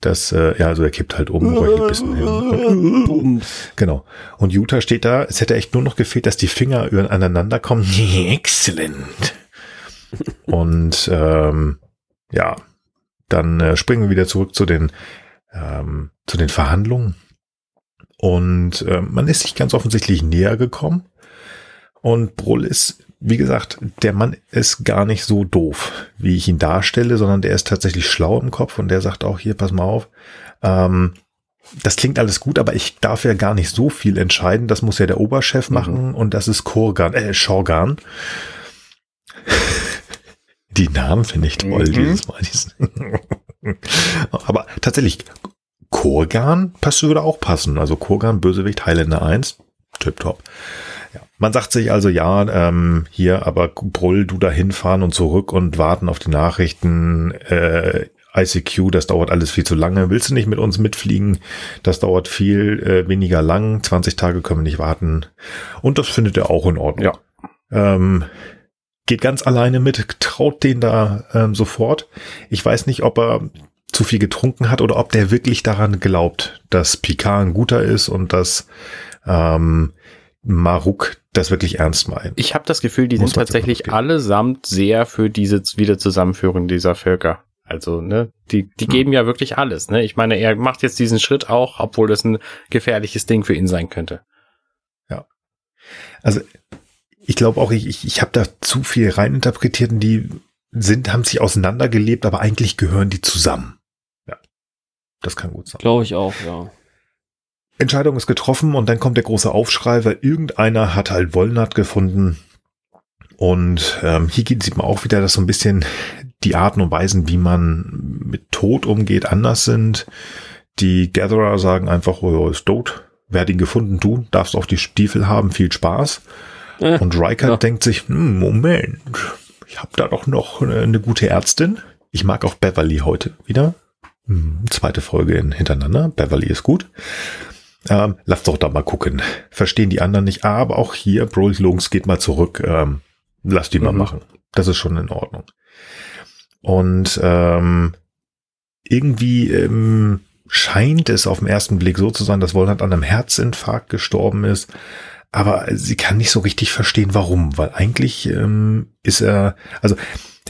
Speaker 2: Das, äh, ja, also er kippt halt um, ein bisschen hin.
Speaker 4: Bums.
Speaker 2: Genau. Und Utah steht da, es hätte echt nur noch gefehlt, dass die Finger aneinander kommen. Excellent. Und ähm, ja, dann äh, springen wir wieder zurück zu den, ähm, zu den Verhandlungen. Und äh, man ist sich ganz offensichtlich näher gekommen. Und Brull ist, wie gesagt, der Mann ist gar nicht so doof, wie ich ihn darstelle, sondern der ist tatsächlich schlau im Kopf und der sagt auch hier, pass mal auf, ähm, das klingt alles gut, aber ich darf ja gar nicht so viel entscheiden. Das muss ja der Oberchef
Speaker 3: Mhm.
Speaker 2: machen und das ist Korgan, äh, Shorgan. Die Namen finde ich toll
Speaker 3: Mhm.
Speaker 2: dieses Mal. Aber tatsächlich, Korgan passt würde auch passen. Also Korgan, Bösewicht, Highlander 1, tipptopp. Ja. Man sagt sich also, ja, ähm, hier, aber Brull, du da hinfahren und zurück und warten auf die Nachrichten, äh, ICQ, das dauert alles viel zu lange. Willst du nicht mit uns mitfliegen? Das dauert viel äh, weniger lang. 20 Tage können wir nicht warten. Und das findet er auch in Ordnung.
Speaker 3: Ja.
Speaker 2: Ähm, geht ganz alleine mit, traut den da ähm, sofort. Ich weiß nicht, ob er zu viel getrunken hat oder ob der wirklich daran glaubt, dass Picard ein guter ist und dass ähm, Maruk das wirklich ernst meint.
Speaker 3: Ich habe das Gefühl, die
Speaker 2: Muss
Speaker 3: sind tatsächlich allesamt sehr für diese Wiederzusammenführung dieser Völker. Also, ne, die, die geben ja wirklich alles, ne? Ich meine, er macht jetzt diesen Schritt auch, obwohl das ein gefährliches Ding für ihn sein könnte.
Speaker 2: Also ich glaube auch, ich, ich, ich habe da zu viel reininterpretiert und die sind, haben sich auseinandergelebt, aber eigentlich gehören die zusammen. Ja, das kann gut sein.
Speaker 4: Glaube ich auch, ja.
Speaker 2: Entscheidung ist getroffen und dann kommt der große Aufschrei, weil irgendeiner hat halt Wollnat gefunden. Und ähm, hier sieht man auch wieder, dass so ein bisschen die Arten und Weisen, wie man mit Tod umgeht, anders sind. Die Gatherer sagen einfach, oh, ist tot. Wer hat ihn gefunden? Du darfst auch die Stiefel haben. Viel Spaß.
Speaker 4: Äh,
Speaker 2: Und Riker
Speaker 4: ja.
Speaker 2: denkt sich, hm, Moment, ich habe da doch noch eine, gute Ärztin. Ich mag auch Beverly heute wieder. Hm, zweite Folge in, hintereinander. Beverly ist gut. Ähm, lass doch da mal gucken. Verstehen die anderen nicht. Aber auch hier, Bro Lungs geht mal zurück. Ähm, lass die mal
Speaker 3: Mhm.
Speaker 2: machen. Das ist schon in Ordnung. Und ähm, irgendwie ähm, scheint es auf den ersten Blick so zu sein, dass Volnert an einem Herzinfarkt gestorben ist. Aber sie kann nicht so richtig verstehen, warum. Weil eigentlich ähm, ist er, also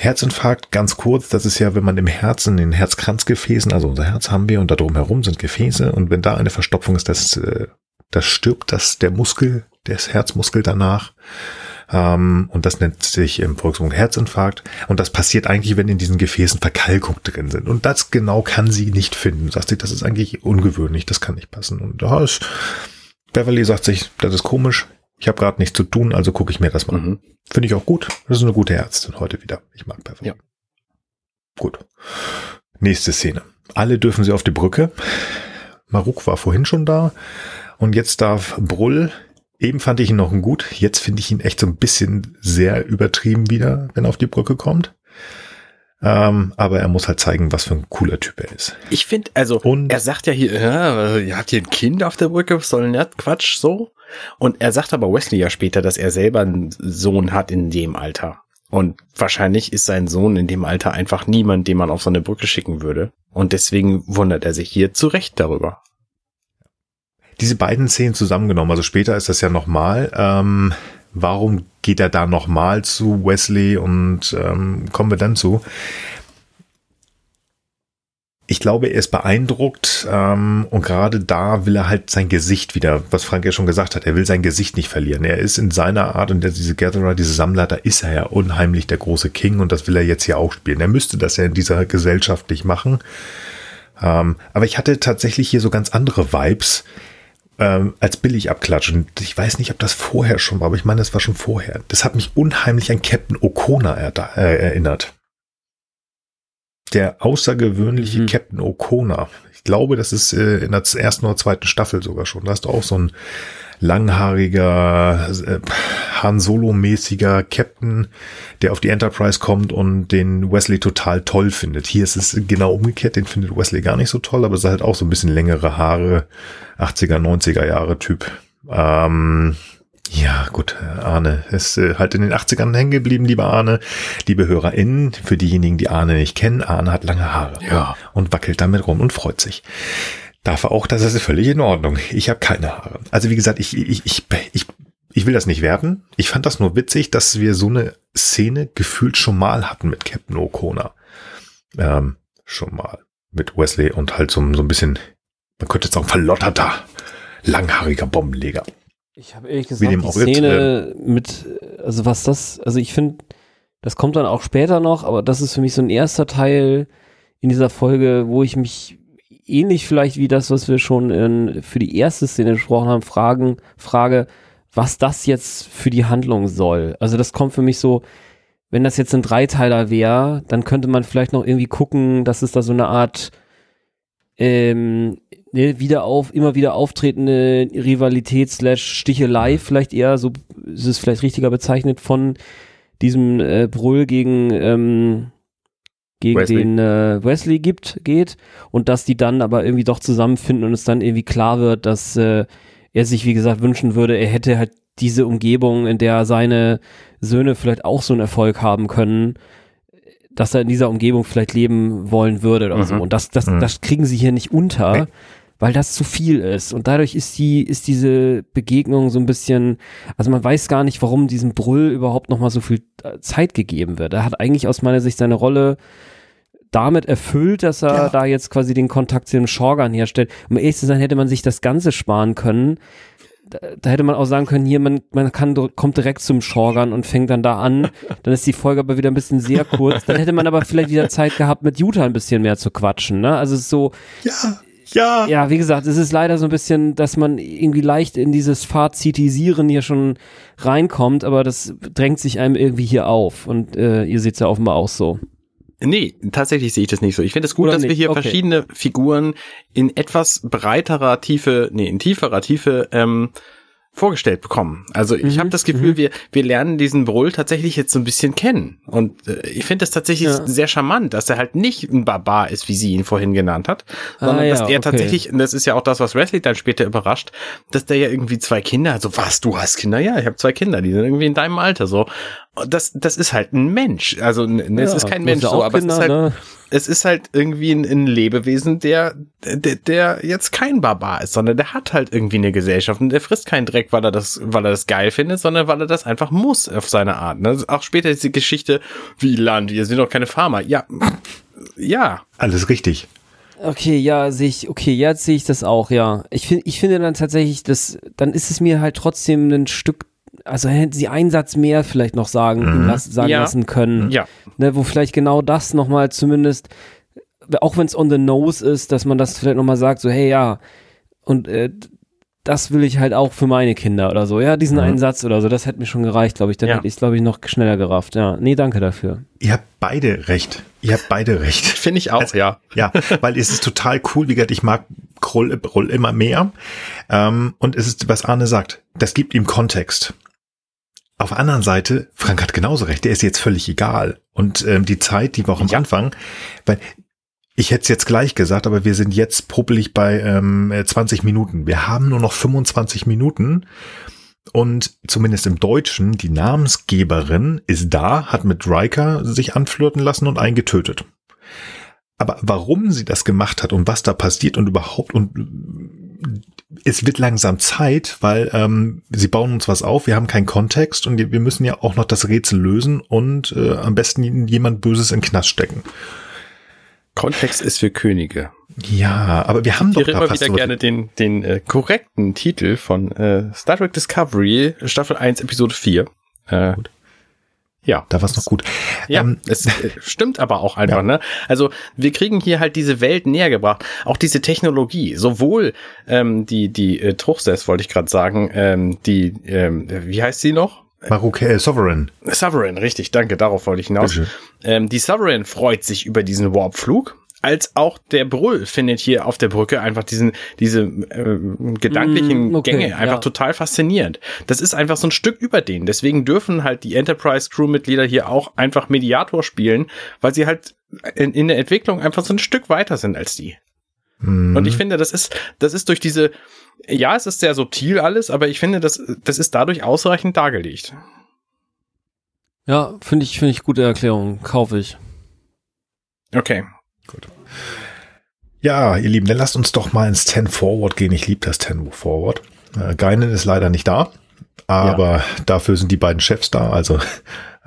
Speaker 2: Herzinfarkt, ganz kurz, das ist ja, wenn man im Herzen, in den Herzkranzgefäßen, also unser Herz haben wir und da drumherum sind Gefäße und wenn da eine Verstopfung ist, das, äh, das stirbt das, der Muskel, der Herzmuskel danach. Ähm, und das nennt sich im Volksmund Herzinfarkt. Und das passiert eigentlich, wenn in diesen Gefäßen Verkalkung drin sind. Und das genau kann sie nicht finden. Sagt sie, das ist eigentlich ungewöhnlich, das kann nicht passen. Und da ist, Beverly sagt sich, das ist komisch. Ich habe gerade nichts zu tun, also gucke ich mir das mal an.
Speaker 3: Mhm.
Speaker 2: Finde ich auch gut. Das ist eine gute Ärztin heute wieder. Ich mag Beverly.
Speaker 3: Ja.
Speaker 2: Gut. Nächste Szene. Alle dürfen sie auf die Brücke. Maruk war vorhin schon da. Und jetzt darf Brull. Eben fand ich ihn noch gut. Jetzt finde ich ihn echt so ein bisschen sehr übertrieben wieder, wenn er auf die Brücke kommt. Ähm, aber er muss halt zeigen, was für ein cooler Typ er ist.
Speaker 3: Ich finde, also,
Speaker 2: Und-
Speaker 3: er sagt ja hier, ja, ihr habt hier ein Kind auf der Brücke, was soll denn das Quatsch so? Und er sagt aber Wesley ja später, dass er selber einen Sohn hat in dem Alter. Und wahrscheinlich ist sein Sohn in dem Alter einfach niemand, den man auf so eine Brücke schicken würde. Und deswegen wundert er sich hier zu Recht darüber.
Speaker 2: diese beiden Szenen zusammengenommen, also später ist das ja nochmal, ähm, warum geht er da nochmal zu Wesley und ähm, kommen wir dann zu? Ich glaube, er ist beeindruckt ähm, und gerade da will er halt sein Gesicht wieder, was Frank ja schon gesagt hat, er will sein Gesicht nicht verlieren. Er ist in seiner Art und diese Gatherer, diese Sammler, da ist er ja unheimlich der große King und das will er jetzt hier auch spielen. Er müsste das ja in dieser Gesellschaft nicht machen. Ähm, aber ich hatte tatsächlich hier so ganz andere Vibes ähm, als billig abklatschen. Ich weiß nicht, ob das vorher schon war, aber ich meine, das war schon vorher. Das hat mich unheimlich an Captain O'Connor er äh, erinnert. Der außergewöhnliche
Speaker 4: Mhm.
Speaker 2: Captain O'Connor. Ich glaube, das ist äh, in der ersten oder zweiten Staffel sogar schon. Da hast du auch so ein langhaariger, äh, Han Solo-mäßiger Captain, der auf die Enterprise kommt und den Wesley total toll findet. Hier ist es genau umgekehrt, den findet Wesley gar nicht so toll, aber es ist halt auch so ein bisschen längere Haare, 80er, 90er Jahre Typ. Ähm, ja, gut, Arne ist äh, halt in den 80ern hängen geblieben, lieber Arne. Liebe HörerInnen, für diejenigen, die Arne nicht kennen, Arne hat lange Haare
Speaker 3: Ja.
Speaker 2: und wackelt damit rum und freut sich. Darf er auch, das ist völlig in Ordnung. Ich habe keine Haare. Also wie gesagt, ich, ich, ich, ich, ich will das nicht werten. Ich fand das nur witzig, dass wir so eine Szene gefühlt schon mal hatten mit Captain O'Connor. Ähm, schon mal. Mit Wesley und halt so, so ein bisschen, man könnte jetzt sagen, verlotterter, langhaariger Bombenleger.
Speaker 4: Ich habe ehrlich gesagt die
Speaker 2: auch jetzt,
Speaker 4: Szene mit, also was das, also ich finde, das kommt dann auch später noch, aber das ist für mich so ein erster Teil in dieser Folge, wo ich mich ähnlich vielleicht wie das, was wir schon in, für die erste Szene gesprochen haben, fragen, frage, was das jetzt für die Handlung soll. Also das kommt für mich so, wenn das jetzt ein Dreiteiler wäre, dann könnte man vielleicht noch irgendwie gucken, dass es da so eine Art ähm, ne, wieder auf, immer wieder auftretende Rivalität slash Stichelei, vielleicht eher, so ist es vielleicht richtiger bezeichnet, von diesem äh, Brüll gegen, ähm, gegen
Speaker 2: Wesley.
Speaker 4: den äh, Wesley gibt, geht und dass die dann aber irgendwie doch zusammenfinden und es dann irgendwie klar wird, dass äh, er sich, wie gesagt, wünschen würde, er hätte halt diese Umgebung, in der seine Söhne vielleicht auch so einen Erfolg haben können, dass er in dieser Umgebung vielleicht leben wollen würde oder
Speaker 3: Mhm.
Speaker 4: so. Und das, das,
Speaker 2: Mhm.
Speaker 4: das kriegen sie hier nicht unter. Weil das zu viel ist. Und dadurch ist die, ist diese Begegnung so ein bisschen, also man weiß gar nicht, warum diesem Brüll überhaupt nochmal so viel äh, Zeit gegeben wird. Er hat eigentlich aus meiner Sicht seine Rolle damit erfüllt, dass er
Speaker 2: Ja.
Speaker 4: da jetzt quasi den Kontakt zu dem Shorgan herstellt. Um ehrlich zu sein, hätte man sich das Ganze sparen können. Da, da hätte man auch sagen können, hier, man, man kann, kommt direkt zum Shorgan und fängt dann da an. Dann ist die Folge aber wieder ein bisschen sehr kurz. Dann hätte man aber vielleicht wieder Zeit gehabt, mit Utah ein bisschen mehr zu quatschen. Ne? Also es ist so,
Speaker 2: Ja, ja.
Speaker 4: ja, wie gesagt, es ist leider so ein bisschen, dass man irgendwie leicht in dieses Fazitisieren hier schon reinkommt, aber das drängt sich einem irgendwie hier auf. Und äh, ihr seht es ja offenbar auch so.
Speaker 3: Nee, tatsächlich sehe ich das nicht so. Ich finde es gut,
Speaker 4: Oder
Speaker 3: dass wir
Speaker 4: nicht?
Speaker 3: hier
Speaker 4: Okay.
Speaker 3: verschiedene Figuren in etwas breiterer Tiefe, nee, in tieferer Tiefe ähm, vorgestellt bekommen. Also ich
Speaker 4: Mhm,
Speaker 3: habe das Gefühl,
Speaker 4: mhm.
Speaker 3: wir, wir lernen diesen Brull tatsächlich jetzt so ein bisschen kennen. Und äh, ich finde das tatsächlich
Speaker 4: Ja.
Speaker 3: sehr charmant, dass er halt nicht ein Barbar ist, wie sie ihn vorhin genannt hat, sondern
Speaker 4: Ah, ja,
Speaker 3: dass er
Speaker 4: okay.
Speaker 3: tatsächlich, und das ist ja auch das, was Wesley dann später überrascht, dass der ja irgendwie zwei Kinder hat. So, was, du hast Kinder? Ja, ich habe zwei Kinder, die sind irgendwie in deinem Alter so. Das, das ist halt ein Mensch. Also n- es
Speaker 4: Ja,
Speaker 3: ist kein Mensch so,
Speaker 4: auch
Speaker 3: aber
Speaker 4: Kinder,
Speaker 3: es ist halt,
Speaker 4: ne?
Speaker 3: es ist halt irgendwie ein, ein Lebewesen, der, der, der jetzt kein Barbar ist, sondern der hat halt irgendwie eine Gesellschaft und der frisst keinen Dreck, weil er das, weil er das geil findet, sondern weil er das einfach muss auf seine Art. Ne? Auch später ist die Geschichte, wie Land, wir sind doch keine Farmer. Ja, ja.
Speaker 2: Alles richtig.
Speaker 4: Okay, ja, sehe ich, okay, jetzt sehe ich das auch, ja. Ich finde, ich finde dann tatsächlich, das, dann ist es mir halt trotzdem ein Stück, also hätten sie einen Satz mehr vielleicht noch sagen,
Speaker 2: Mhm.
Speaker 4: lass, sagen
Speaker 3: Ja.
Speaker 4: lassen können.
Speaker 3: Ja,
Speaker 4: Ne, wo vielleicht genau das nochmal zumindest, auch wenn es on the nose ist, dass man das vielleicht nochmal sagt, so, hey, ja, und äh, das will ich halt auch für meine Kinder oder so. Ja, diesen
Speaker 2: Mhm.
Speaker 4: einen Satz oder so, das hätte mir schon gereicht, glaube ich. Dann
Speaker 3: Ja.
Speaker 4: hätte ich es, glaube ich, noch schneller gerafft. Ja, nee, danke dafür.
Speaker 2: Ihr habt beide recht. Ihr habt beide recht.
Speaker 3: finde ich auch,
Speaker 2: Also-
Speaker 3: ja.
Speaker 2: Ja, weil es ist total cool. Wie gesagt, ich mag Krull, Krull immer mehr. Ähm, und es ist, was Arne sagt, das gibt ihm Kontext. Auf der anderen Seite, Frank hat genauso recht, der ist jetzt völlig egal. Und ähm, die Zeit, die wir auch am
Speaker 3: Ja.
Speaker 2: Anfang, weil ich hätte es jetzt gleich gesagt, aber wir sind jetzt puppelig bei ähm, äh, 20 Minuten. Wir haben nur noch 25 Minuten. Und zumindest im Deutschen, die Namensgeberin ist da, hat mit Riker sich anflirten lassen und einen getötet. Aber warum sie das gemacht hat und was da passiert und überhaupt und es wird langsam Zeit, weil ähm, sie bauen uns was auf, wir haben keinen Kontext und wir müssen ja auch noch das Rätsel lösen und äh, am besten jemand Böses in Knast stecken.
Speaker 3: Kontext ist für Könige.
Speaker 2: Ja, aber wir haben
Speaker 3: Ich
Speaker 2: doch da
Speaker 3: immer wieder gerne den, den äh, korrekten Titel von äh, Star Trek Discovery, Staffel 1, Episode 4. Äh, ja.
Speaker 2: Da war es noch gut.
Speaker 3: Ja,
Speaker 2: Ähm,
Speaker 3: es äh, stimmt aber auch einfach,
Speaker 2: Ja.
Speaker 3: ne? Also wir kriegen hier halt diese Welt näher gebracht, auch diese Technologie, sowohl ähm, die die äh, Truchsess wollte ich gerade sagen, ähm, die ähm, wie heißt sie noch?
Speaker 2: Marok äh, Sovereign.
Speaker 3: Sovereign, richtig, danke, darauf wollte ich hinaus. Ähm, die Sovereign freut sich über diesen Warpflug, als auch der Brüll findet hier auf der Brücke einfach diesen, diese äh, gedanklichen
Speaker 4: Mm, okay,
Speaker 3: Gänge einfach
Speaker 4: ja.
Speaker 3: total faszinierend. Das ist einfach so ein Stück über denen. Deswegen dürfen halt die Enterprise-Crew-Mitglieder hier auch einfach Mediator spielen, weil sie halt in, in der Entwicklung einfach so ein Stück weiter sind als die.
Speaker 2: Mhm.
Speaker 3: Und ich finde, das ist, das ist durch diese, ja, es ist sehr subtil alles, aber ich finde, das, das ist dadurch ausreichend dargelegt.
Speaker 4: Ja, finde ich, finde ich gute Erklärung. Kaufe ich.
Speaker 3: Okay.
Speaker 2: Ja, ihr Lieben, dann lasst uns doch mal ins 10 Forward gehen. Ich liebe das 10 Forward. Äh, Geinen ist leider nicht da, aber dafür sind die beiden Chefs da, also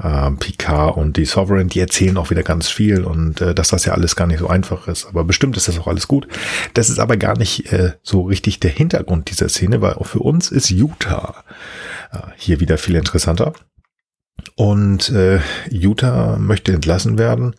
Speaker 2: äh, Picard und die Sovereign, die erzählen auch wieder ganz viel und äh, dass das ja alles gar nicht so einfach ist. Aber bestimmt ist das auch alles gut. Das ist aber gar nicht äh, so richtig der Hintergrund dieser Szene, weil auch für uns ist Utah äh, hier wieder viel interessanter. Und äh, Utah möchte entlassen werden,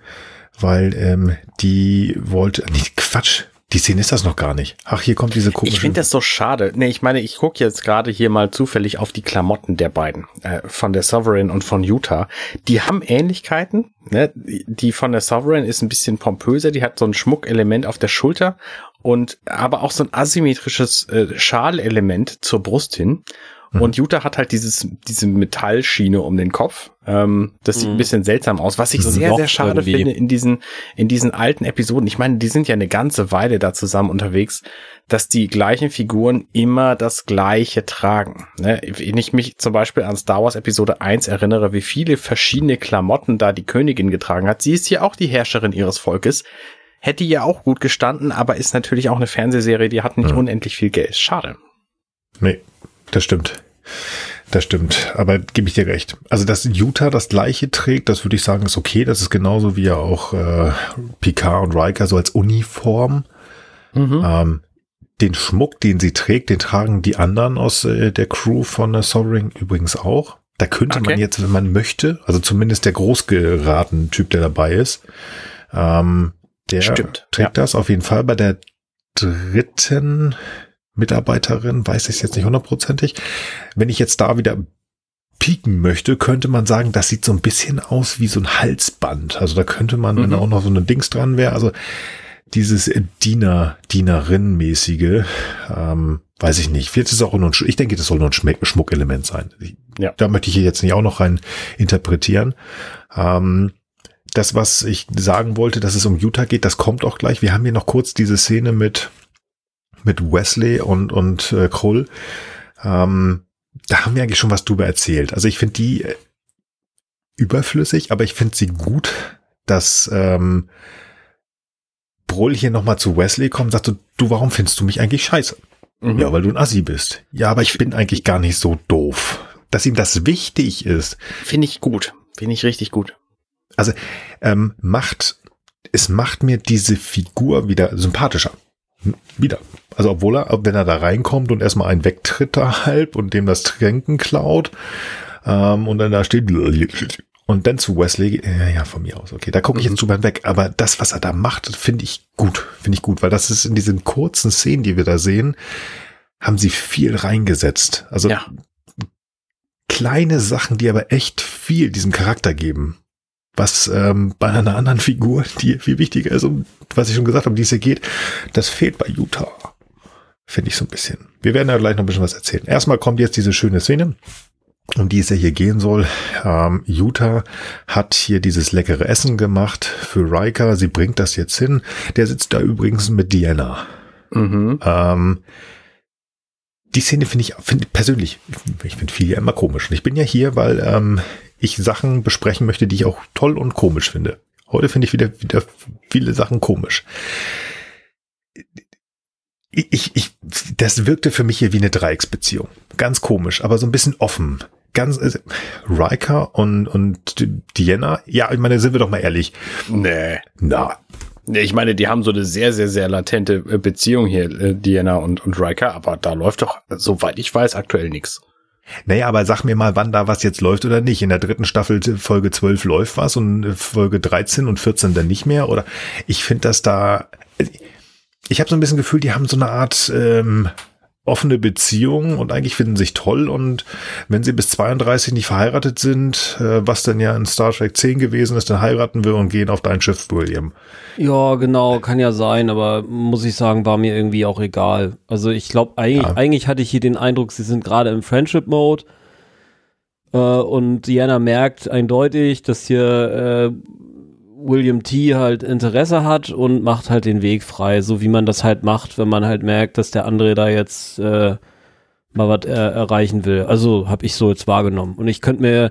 Speaker 2: weil ähm, die wollte, nicht Quatsch, die Szene ist das noch gar nicht. Ach, hier kommt diese komische.
Speaker 3: Ich finde das so schade. Nee, ich meine, ich gucke jetzt gerade hier mal zufällig auf die Klamotten der beiden, äh, von der Sovereign und von Utah. Die haben Ähnlichkeiten. Ne? Die von der Sovereign ist ein bisschen pompöser, die hat so ein Schmuckelement auf der Schulter und aber auch so ein asymmetrisches äh, Schalelement zur Brust hin. Und Utah hat halt dieses, diese Metallschiene um den Kopf. Ähm, das sieht
Speaker 4: Mhm.
Speaker 3: ein bisschen seltsam aus, was ich
Speaker 4: So
Speaker 3: sehr, sehr schade
Speaker 4: irgendwie.
Speaker 3: finde in diesen, in diesen alten Episoden. Ich meine, die sind ja eine ganze Weile da zusammen unterwegs, dass die gleichen Figuren immer das Gleiche tragen. Ne? Wenn ich mich zum Beispiel an Star Wars Episode 1 erinnere, wie viele verschiedene Klamotten da die Königin getragen hat. Sie ist ja auch die Herrscherin ihres Volkes. Hätte ja auch gut gestanden, aber ist natürlich auch eine Fernsehserie, die hat nicht
Speaker 2: Mhm.
Speaker 3: unendlich viel Geld. Schade.
Speaker 2: Nee, das stimmt. Das stimmt, aber gebe ich dir recht. Also, dass Utah das gleiche trägt, das würde ich sagen, ist okay. Das ist genauso wie ja auch äh, Picard und Riker so als Uniform.
Speaker 3: Mhm.
Speaker 2: Ähm, den Schmuck, den sie trägt, den tragen die anderen aus äh, der Crew von der Sovereign übrigens auch. Da könnte man
Speaker 3: Okay.
Speaker 2: jetzt, wenn man möchte, also zumindest der großgeraten Typ, der dabei ist, ähm, der
Speaker 3: Stimmt,
Speaker 2: trägt das auf jeden Fall. Bei der dritten Mitarbeiterin weiß ich es jetzt nicht hundertprozentig. Wenn ich jetzt da wieder pieken möchte, könnte man sagen, das sieht so ein bisschen aus wie so ein Halsband. Also da könnte man, wenn
Speaker 3: Mhm.
Speaker 2: da auch noch so ein Dings dran wäre, also dieses Diener, Dienerin-mäßige, ähm, weiß ich nicht. Vielleicht ist es auch nur ein, ich denke, das soll nur ein Schmuck Schmuckelement sein.
Speaker 3: Ja.
Speaker 2: Da möchte ich hier jetzt nicht auch noch rein interpretieren. Ähm, das, was ich sagen wollte, dass es um Utah geht, das kommt auch gleich. Wir haben hier noch kurz diese Szene mit, mit Wesley und, und äh, Krull. Ähm, da haben wir eigentlich schon was drüber erzählt. Also ich finde die äh, überflüssig, aber ich finde sie gut, dass ähm, Brull hier nochmal zu Wesley kommt und sagt so, du, warum findest du mich eigentlich scheiße?
Speaker 3: Mhm.
Speaker 2: Ja, weil du ein Assi bist. Ja, aber ich bin eigentlich gar nicht so doof. Dass ihm das wichtig ist,
Speaker 3: Finde ich gut. Finde ich richtig gut.
Speaker 2: ähm, macht, es macht mir diese Figur wieder sympathischer. Wieder. Also obwohl er, wenn er da reinkommt und erstmal einen wegtritt da halb und dem das Tränken klaut, ähm, und dann da steht und dann zu Wesley, ja, ja, von mir aus, okay, da gucke ich jetzt drüber weg, aber das, was er da macht, finde ich gut, finde ich gut, weil das ist in diesen kurzen Szenen, die wir da sehen, haben sie viel reingesetzt. Also
Speaker 3: Ja.
Speaker 2: kleine Sachen, die aber echt viel diesem Charakter geben. Was ähm, bei einer anderen Figur, die viel wichtiger ist, um was ich schon gesagt habe, um die es hier geht, das fehlt bei Utah. Finde ich so ein bisschen. Wir werden ja gleich noch ein bisschen was erzählen. Erstmal kommt jetzt diese schöne Szene, um die es ja hier gehen soll. Ähm, Utah hat hier dieses leckere Essen gemacht für Riker. Sie bringt das jetzt hin. Der sitzt da übrigens mit Diana.
Speaker 3: Mhm.
Speaker 2: Ähm, die Szene finde ich find, persönlich, ich finde viel ja immer komisch. Und ich bin ja hier, weil ähm, ich Sachen besprechen möchte, die ich auch toll und komisch finde. Heute finde ich wieder, wieder viele Sachen komisch. Ich, ich, das wirkte für mich hier wie eine Dreiecksbeziehung. Ganz komisch, aber so ein bisschen offen. Ganz, äh, Riker und, und Diana, ja, ich meine, sind wir doch mal ehrlich.
Speaker 3: Nee.
Speaker 2: Na,
Speaker 3: Nee, Ich meine, die haben so eine sehr, sehr, sehr latente äh, Beziehung hier, äh, Diana und, und Riker, aber da läuft doch, soweit ich weiß, aktuell nichts.
Speaker 2: Naja, aber sag mir mal, wann da was jetzt läuft oder nicht. In der dritten Staffel Folge 12 läuft was und äh, Folge 13 und 14 dann nicht mehr. Oder ich finde das da. Ich habe so ein bisschen Gefühl, die haben so eine Art ähm, offene Beziehung und eigentlich finden sich toll. Und wenn sie bis 32 nicht verheiratet sind, äh, was dann ja in Star Trek 10 gewesen ist, dann heiraten wir und gehen auf dein Schiff, William.
Speaker 4: Ja, genau, kann ja sein, aber muss ich sagen, war mir irgendwie auch egal. Also ich glaube, eigentlich,
Speaker 2: Ja.
Speaker 4: eigentlich hatte ich hier den Eindruck, sie sind gerade im Friendship-Mode äh, und Diana merkt eindeutig, dass hier äh, William T. halt Interesse hat und macht halt den Weg frei, so wie man das halt macht, wenn man halt merkt, dass der andere da jetzt äh, mal was äh, erreichen will. Also habe ich so jetzt wahrgenommen. Und ich könnte mir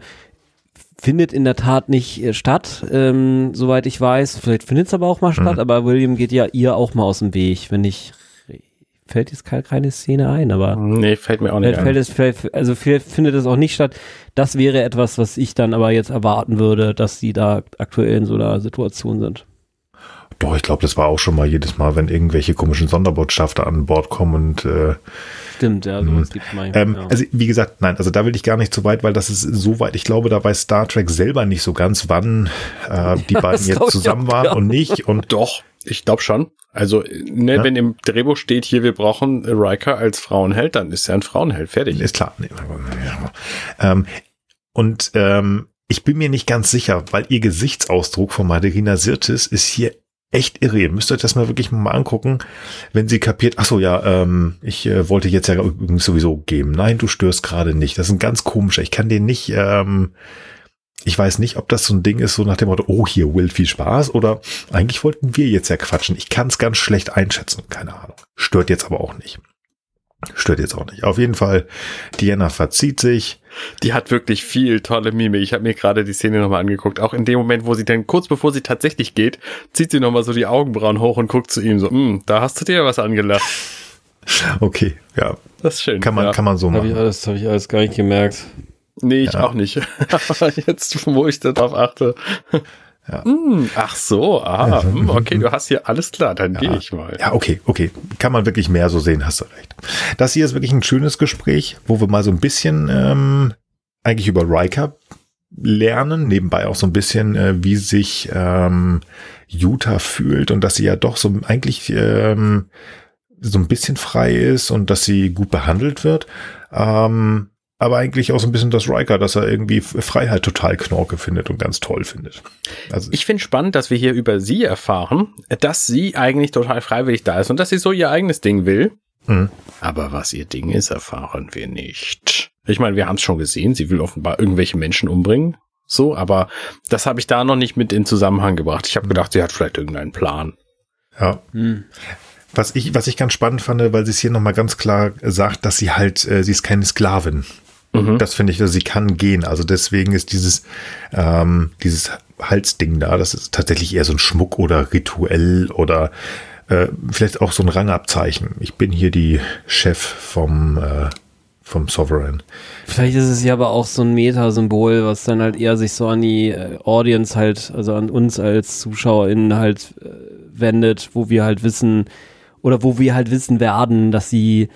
Speaker 4: findet in der Tat nicht äh, statt, ähm, soweit ich weiß. Vielleicht findet es aber auch mal statt, aber William geht ja ihr auch mal aus dem Weg, wenn ich fällt jetzt keine, keine Szene ein, aber
Speaker 3: Nee, fällt mir auch nicht
Speaker 4: fällt
Speaker 3: ein.
Speaker 4: es, vielleicht, also vielleicht findet es auch nicht statt. Das wäre etwas, was ich dann aber jetzt erwarten würde, dass sie da aktuell in so einer Situation sind.
Speaker 2: Doch, ich glaube, das war auch schon mal jedes Mal, wenn irgendwelche komischen Sonderbotschafter an Bord kommen und äh,
Speaker 4: Stimmt, ja, sowas gibt's manchmal.
Speaker 2: Ähm,
Speaker 4: ja.
Speaker 2: Also wie gesagt, nein, also da will ich gar nicht zu weit, weil das ist so weit. Ich glaube, da weiß Star Trek selber nicht so ganz, wann äh, die beiden
Speaker 4: das glaub
Speaker 2: jetzt zusammen waren
Speaker 4: gar
Speaker 2: und nicht. Und
Speaker 3: Doch, ich glaube schon. Also, ne,
Speaker 2: Ja.
Speaker 3: wenn im Drehbuch steht hier, wir brauchen Riker als Frauenheld, dann ist er ein Frauenheld. Fertig.
Speaker 2: ist klar. Nee, aber, ja. ähm, und ähm, ich bin mir nicht ganz sicher, weil ihr Gesichtsausdruck von Maderina Sirtis ist hier echt irre. Ihr müsst euch das mal wirklich mal angucken, wenn sie kapiert, ach so, ja, ähm, ich äh, wollte jetzt ja übrigens sowieso geben. Nein, du störst gerade nicht. Das ist ein ganz komischer. Ich kann den nicht, ähm, ich weiß nicht, ob das so ein Ding ist, so nach dem Motto, oh, hier, Will, viel Spaß, oder eigentlich wollten wir jetzt ja quatschen. Ich kann es ganz schlecht einschätzen, keine Ahnung. Stört jetzt aber auch nicht. Stört jetzt auch nicht. Auf jeden Fall, Diana verzieht sich.
Speaker 3: Die hat wirklich viel tolle Mimik. Ich habe mir gerade die Szene nochmal angeguckt. Auch in dem Moment, wo sie dann kurz bevor sie tatsächlich geht, zieht sie nochmal so die Augenbrauen hoch und guckt zu ihm so, "Hm, da hast du dir was angelacht.
Speaker 2: Okay, ja,
Speaker 3: Das ist schön.
Speaker 2: kann man,
Speaker 3: ja.
Speaker 2: kann man so
Speaker 4: Habe ich
Speaker 2: machen.
Speaker 4: alles, habe ich alles gar nicht gemerkt.
Speaker 3: Nee, ich
Speaker 2: Ja.
Speaker 3: auch nicht. Aber jetzt, wo ich darauf achte.
Speaker 2: Ja.
Speaker 3: Hm, ach so, aha. hm, okay, du hast hier alles klar, dann gehe ich mal.
Speaker 2: Ja, okay, okay. Kann man wirklich mehr so sehen, hast du recht. Das hier ist wirklich ein schönes Gespräch, wo wir mal so ein bisschen ähm, eigentlich über Riker lernen, nebenbei auch so ein bisschen, äh, wie sich ähm, Utah fühlt und dass sie ja doch so eigentlich ähm, so ein bisschen frei ist und dass sie gut behandelt wird. Ähm, aber eigentlich auch so ein bisschen das Riker, dass er irgendwie Freiheit total knorke findet und ganz toll findet. Also
Speaker 3: Ich finde spannend, dass wir hier über sie erfahren, dass sie eigentlich total freiwillig da ist und dass sie so ihr eigenes Ding will.
Speaker 2: Mhm.
Speaker 3: Aber was ihr Ding ist, erfahren wir nicht. Ich meine, wir haben es schon gesehen, sie will offenbar irgendwelche Menschen umbringen. So, aber das habe ich da noch nicht mit in Zusammenhang gebracht. Ich habe gedacht, sie hat vielleicht irgendeinen Plan.
Speaker 2: Ja.
Speaker 4: Hm.
Speaker 2: Was ich, was ich ganz spannend fand, weil sie es hier nochmal ganz klar sagt, dass sie halt, äh, sie ist keine Sklavin.
Speaker 3: Mhm.
Speaker 2: Das finde ich, also sie kann gehen. Also deswegen ist dieses, ähm, dieses Halsding da, das ist tatsächlich eher so ein Schmuck oder rituell oder äh, vielleicht auch so ein Rangabzeichen. Ich bin hier die Chef vom, äh, vom Sovereign.
Speaker 4: Vielleicht ist es ja aber auch so ein Metasymbol, was dann halt eher sich so an die äh, Audience halt, also an uns als ZuschauerInnen halt äh, wendet, wo wir halt wissen, oder wo wir halt wissen werden, dass sie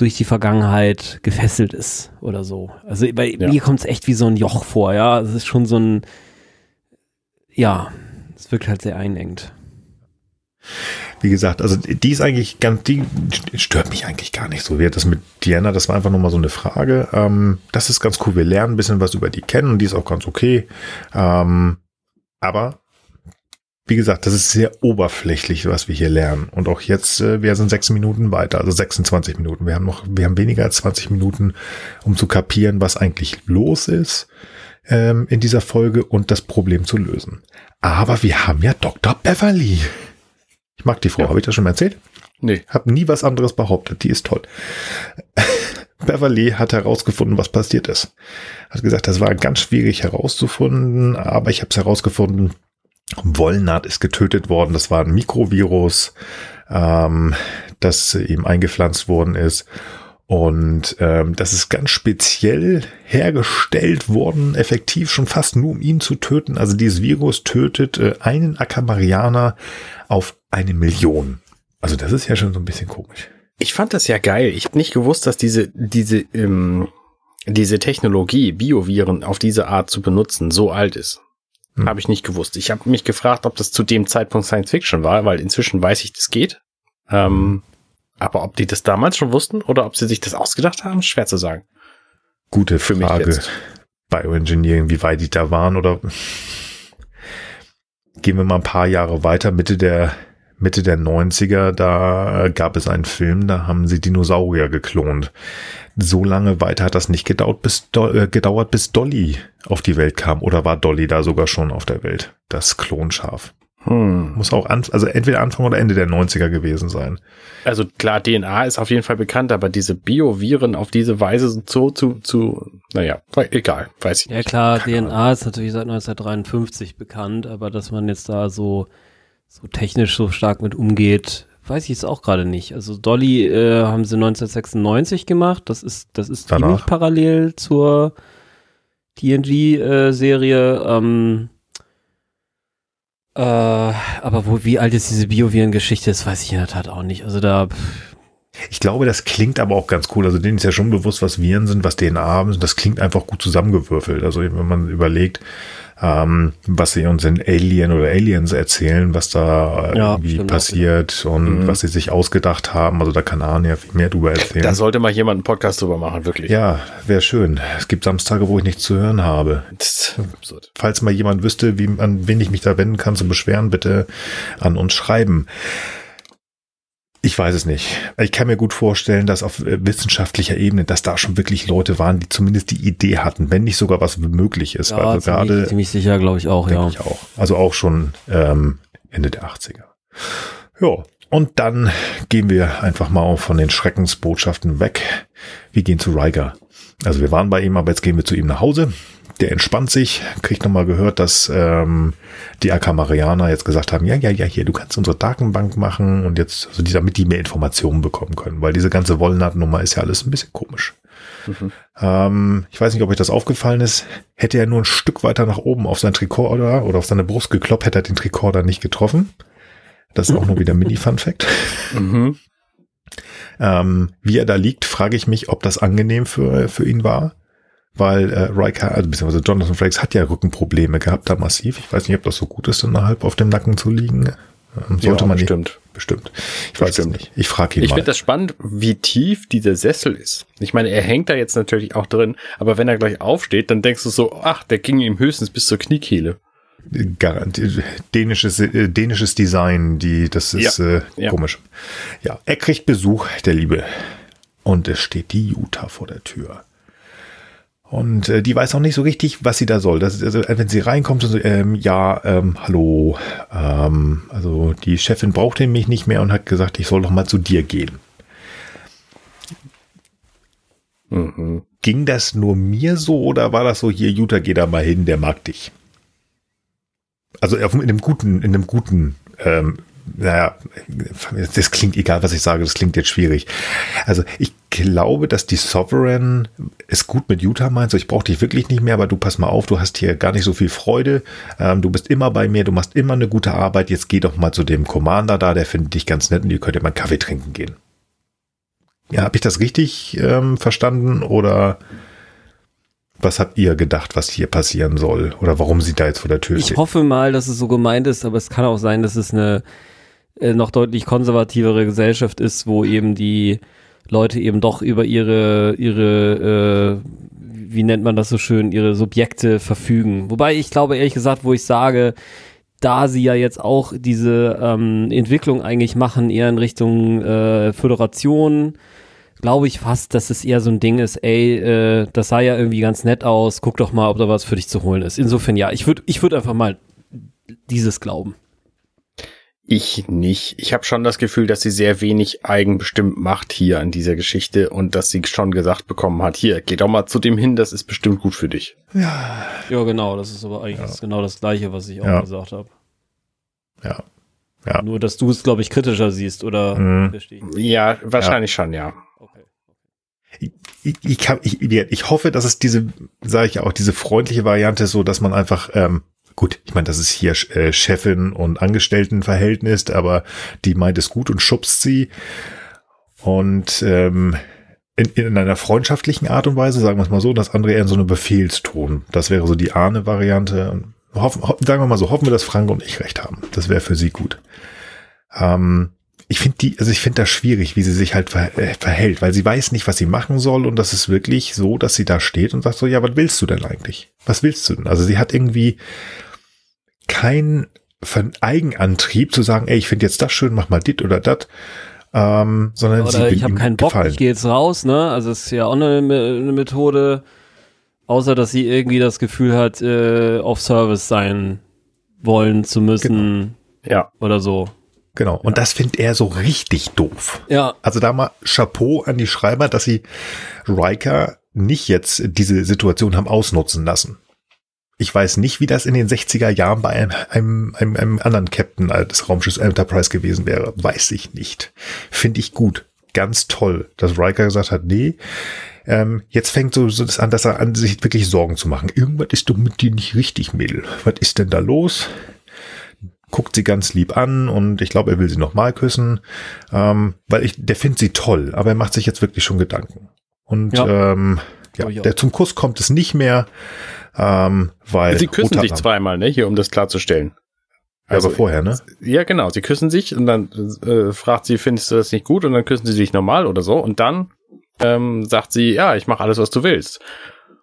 Speaker 4: durch die Vergangenheit gefesselt ist oder so. Also bei
Speaker 3: Ja.
Speaker 4: mir kommt es echt wie so ein Joch vor, ja. Es ist schon so ein, ja, es wirkt halt sehr einengt.
Speaker 2: Wie gesagt, also die ist eigentlich ganz, die stört mich eigentlich gar nicht so. Wie das mit Diana, das war einfach nur mal so eine Frage. Ähm, das ist ganz cool. Wir lernen ein bisschen was über die kennen und die ist auch ganz okay. Ähm, aber wie gesagt, das ist sehr oberflächlich, was wir hier lernen. Und auch jetzt, äh, wir sind sechs Minuten weiter, also 26 Minuten. Wir haben noch, wir haben weniger als 20 Minuten, um zu kapieren, was eigentlich los ist ähm, in dieser Folge und das Problem zu lösen. Aber wir haben ja Dr. Beverly. Ich mag die Frau,
Speaker 3: Ja.
Speaker 2: habe ich das schon mal erzählt?
Speaker 3: Nee.
Speaker 2: Hab nie was anderes behauptet. Die ist toll. Beverly hat herausgefunden, was passiert ist. Hat gesagt, das war ganz schwierig herauszufinden, aber ich habe es herausgefunden. Wollnaht ist getötet worden. Das war ein Mikrovirus, ähm, das ihm eingepflanzt worden ist. Und ähm, das ist ganz speziell hergestellt worden, effektiv schon fast nur, um ihn zu töten. Also dieses Virus tötet äh, einen Akamarianer auf eine Million. Also das ist ja schon so ein bisschen komisch.
Speaker 3: Ich fand das ja geil. Ich habe nicht gewusst, dass diese, diese, ähm, diese Technologie, Bioviren auf diese Art zu benutzen, so alt ist.
Speaker 2: Hm.
Speaker 3: Habe ich nicht gewusst. Ich habe mich gefragt, ob das zu dem Zeitpunkt Science Fiction war, weil inzwischen weiß ich, das geht. Ähm, aber ob die das damals schon wussten oder ob sie sich das ausgedacht haben, schwer zu sagen.
Speaker 2: Gute
Speaker 3: Für mich
Speaker 2: Frage.
Speaker 3: jetzt.
Speaker 2: Bioengineering, wie weit die da waren oder gehen wir mal ein paar Jahre weiter, Mitte der Mitte der 90er, da äh, gab es einen Film, da haben sie Dinosaurier geklont. So lange weiter hat das nicht gedauert, bis, Do äh, gedauert, bis Dolly auf die Welt kam. Oder war Dolly da sogar schon auf der Welt? Das Klonschaf.
Speaker 3: Hm.
Speaker 2: Muss auch an, also entweder Anfang oder Ende der 90er gewesen sein.
Speaker 3: Also klar, DNA ist auf jeden Fall bekannt, aber diese Bioviren auf diese Weise sind so zu, zu, naja, egal, weiß ich
Speaker 4: Ja
Speaker 3: nicht.
Speaker 4: klar,
Speaker 2: Keine
Speaker 4: DNA ist natürlich seit 1953 bekannt, aber dass man jetzt da so, so technisch so stark mit umgeht, weiß ich jetzt auch gerade nicht. Also Dolly äh, haben sie 1996 gemacht, das ist, das ist
Speaker 2: Danach.
Speaker 4: ziemlich parallel zur TNG-Serie. ähm, äh, aber wo, wie alt ist diese Bioviren-Geschichte, das weiß ich in der Tat auch nicht. Also da, pff,
Speaker 2: Ich glaube, das klingt aber auch ganz cool. Also denen ist ja schon bewusst, was Viren sind, was DNA haben. Das klingt einfach gut zusammengewürfelt. Also wenn man überlegt, ähm, was sie uns in Alien oder Aliens erzählen, was da äh,
Speaker 4: Ja,
Speaker 2: irgendwie
Speaker 4: stimmt
Speaker 2: passiert und
Speaker 3: Mhm.
Speaker 2: was sie sich ausgedacht haben. Also da kann Arne ja viel mehr drüber erzählen.
Speaker 3: Da sollte mal jemand einen Podcast drüber machen, wirklich.
Speaker 2: ja, wäre schön. Es gibt Samstage, wo ich nichts zu hören habe.
Speaker 3: Absurd.
Speaker 2: Falls mal jemand wüsste, wie, an wen ich mich da wenden kann zum Beschweren, bitte an uns schreiben. Ich weiß es nicht. Ich kann mir gut vorstellen, dass auf äh, wissenschaftlicher Ebene, dass da schon wirklich Leute waren, die zumindest die Idee hatten, wenn nicht sogar was möglich ist.
Speaker 4: ja,
Speaker 2: also
Speaker 4: ziemlich,
Speaker 2: gerade
Speaker 4: ziemlich sicher, glaube ich auch, ja.
Speaker 2: ich auch. Also auch schon ähm, Ende der 80er. Ja, und dann gehen wir einfach mal von den Schreckensbotschaften weg. Wir gehen zu Riker. Also wir waren bei ihm, aber jetzt gehen wir zu ihm nach Hause. Der entspannt sich, kriegt nochmal gehört, dass ähm, die Akamarianer jetzt gesagt haben, ja, ja, ja, hier, du kannst unsere Datenbank machen und jetzt, also die, damit die mehr Informationen bekommen können, weil diese ganze Wollnaht-Nummer ist ja alles ein bisschen komisch.
Speaker 3: Mhm.
Speaker 2: Ähm, ich weiß nicht, ob euch das aufgefallen ist. Hätte er nur ein Stück weiter nach oben auf sein Tricorder oder auf seine Brust gekloppt, hätte er den Tricorder nicht getroffen. Das ist auch nur wieder ein Mini-Fun-Fact.
Speaker 3: Mhm.
Speaker 2: Ähm, wie er da liegt, frage ich mich, ob das angenehm für, für ihn war. Weil äh, Riker, also beziehungsweise Jonathan Frakes hat ja Rückenprobleme gehabt, da massiv. Ich weiß nicht, ob das so gut ist, dann halb auf dem Nacken zu liegen. Ähm, sollte
Speaker 3: ja,
Speaker 2: man nicht.
Speaker 3: bestimmt.
Speaker 2: Bestimmt. Ich weiß es
Speaker 3: Bestimmt.
Speaker 2: nicht. Ich frage ihn
Speaker 3: Ich
Speaker 2: mal.
Speaker 3: finde das spannend, wie tief dieser Sessel ist. Ich meine, er hängt da jetzt natürlich auch drin, aber wenn er gleich aufsteht, dann denkst du so, ach, der ging ihm höchstens bis zur Kniekehle.
Speaker 2: Dänisches, äh, dänisches Design, die, das ist
Speaker 3: Ja,
Speaker 2: äh,
Speaker 3: ja.
Speaker 2: komisch. Ja, er kriegt Besuch, der Liebe. Und es steht die Jutta vor der Tür. Und äh, die weiß auch nicht so richtig, was sie da soll. Das ist, also, wenn sie reinkommt, und so, ähm, ja, ähm, hallo, ähm, also die Chefin brauchte mich nicht mehr und hat gesagt, ich soll doch mal zu dir gehen.
Speaker 3: Mhm.
Speaker 2: Ging das nur mir so oder war das so, hier, Jutta, geh da mal hin, der mag dich? Also auf, in einem guten, in einem guten, ähm, naja, das klingt egal, was ich sage, das klingt jetzt schwierig. Also ich glaube, dass die Sovereign es gut mit Jutta meint, so ich brauche dich wirklich nicht mehr, aber du pass mal auf, du hast hier gar nicht so viel Freude, ähm, du bist immer bei mir, du machst immer eine gute Arbeit, jetzt geh doch mal zu dem Commander da, der findet dich ganz nett und ihr könnt ja mal einen Kaffee trinken gehen. Ja, habe ich das richtig ähm, verstanden oder was habt ihr gedacht, was hier passieren soll oder warum sie da jetzt vor der Tür
Speaker 4: Ich
Speaker 2: steht?
Speaker 4: hoffe mal, dass es so gemeint ist, aber es kann auch sein, dass es eine äh, noch deutlich konservativere Gesellschaft ist, wo eben die Leute eben doch über ihre, ihre, äh, wie nennt man das so schön, ihre Subjekte verfügen. Wobei ich glaube, ehrlich gesagt, wo ich sage, da sie ja jetzt auch diese ähm, Entwicklung eigentlich machen, eher in Richtung äh, Föderation, glaube ich fast, dass es eher so ein Ding ist, ey, äh, das sah ja irgendwie ganz nett aus, guck doch mal, ob da was für dich zu holen ist. Insofern ja, ich würde ich würd einfach mal dieses glauben.
Speaker 3: Ich nicht. Ich habe schon das Gefühl, dass sie sehr wenig eigenbestimmt macht hier an dieser Geschichte und dass sie schon gesagt bekommen hat, hier, geh doch mal zu dem hin, das ist bestimmt gut für dich.
Speaker 4: Ja, genau, das ist aber eigentlich
Speaker 2: Ja.
Speaker 4: ist genau das Gleiche, was ich auch
Speaker 2: Ja.
Speaker 4: gesagt habe.
Speaker 2: Ja. Ja.
Speaker 4: Nur, dass du es, glaube ich, kritischer siehst, oder
Speaker 2: Mhm.
Speaker 4: verstehe ich?
Speaker 3: Ja, wahrscheinlich schon, ja.
Speaker 4: Okay.
Speaker 2: ich, ich, kann, ich, ich hoffe, dass es diese, sage ich ja auch, diese freundliche Variante ist, so, dass man einfach, ähm, gut, ich meine, das ist hier äh, Chefin und Angestelltenverhältnis, aber die meint es gut und schubst sie. Und ähm, in, in einer freundschaftlichen Art und Weise, sagen wir es mal so, das andere eher in so einem Befehlston. Das wäre so die Ahne-Variante. Hoffen, ho sagen wir mal so, hoffen wir, dass Frank und ich recht haben. Das wäre für sie gut. Ähm, ich finde die, also ich finde das schwierig, wie sie sich halt ver äh, verhält, weil sie weiß nicht, was sie machen soll und das ist wirklich so, dass sie da steht und sagt so, ja, was willst du denn eigentlich? Was willst du denn? Also sie hat irgendwie kein Ver- Eigenantrieb zu sagen, ey, ich finde jetzt das schön, mach mal dit oder dat, ähm, sondern sie
Speaker 4: Oder
Speaker 2: will
Speaker 4: ich habe keinen Bock,
Speaker 2: gefallen.
Speaker 4: ich gehe jetzt raus, ne? Also es ist ja auch eine, eine Methode, außer dass sie irgendwie das Gefühl hat, äh, auf Service sein wollen zu müssen
Speaker 3: Ja.
Speaker 4: oder so.
Speaker 2: Genau. Und das findet er so richtig doof.
Speaker 4: Ja,
Speaker 2: Also da mal Chapeau an die Schreiber, dass sie Riker nicht jetzt diese Situation haben ausnutzen lassen. Ich weiß nicht, wie das in den 60er Jahren bei einem, einem, einem, einem anderen Captain des Raumschiffs Enterprise gewesen wäre. Weiß ich nicht. Finde ich gut. Ganz toll, dass Riker gesagt hat, nee, ähm, jetzt fängt so, so das an, dass er an sich wirklich Sorgen zu machen. Irgendwas ist doch mit dir nicht richtig, Mädel. Was ist denn da los? Guckt sie ganz lieb an und ich glaube, er will sie nochmal küssen. Ähm, weil ich, der findet sie toll, aber er macht sich jetzt wirklich schon Gedanken. Und
Speaker 4: Ja.
Speaker 2: ähm, ja, der zum Kuss kommt es nicht mehr, ähm, weil
Speaker 3: Sie küssen
Speaker 2: roter
Speaker 3: sich zweimal, ne, hier, um das klarzustellen. Also-
Speaker 2: aber vorher, ne?
Speaker 3: Ja, genau. Sie küssen sich und dann äh, fragt sie, findest du das nicht gut? Und dann küssen sie sich normal oder so. Und dann ähm, sagt sie, ja, ich mache alles, was du willst.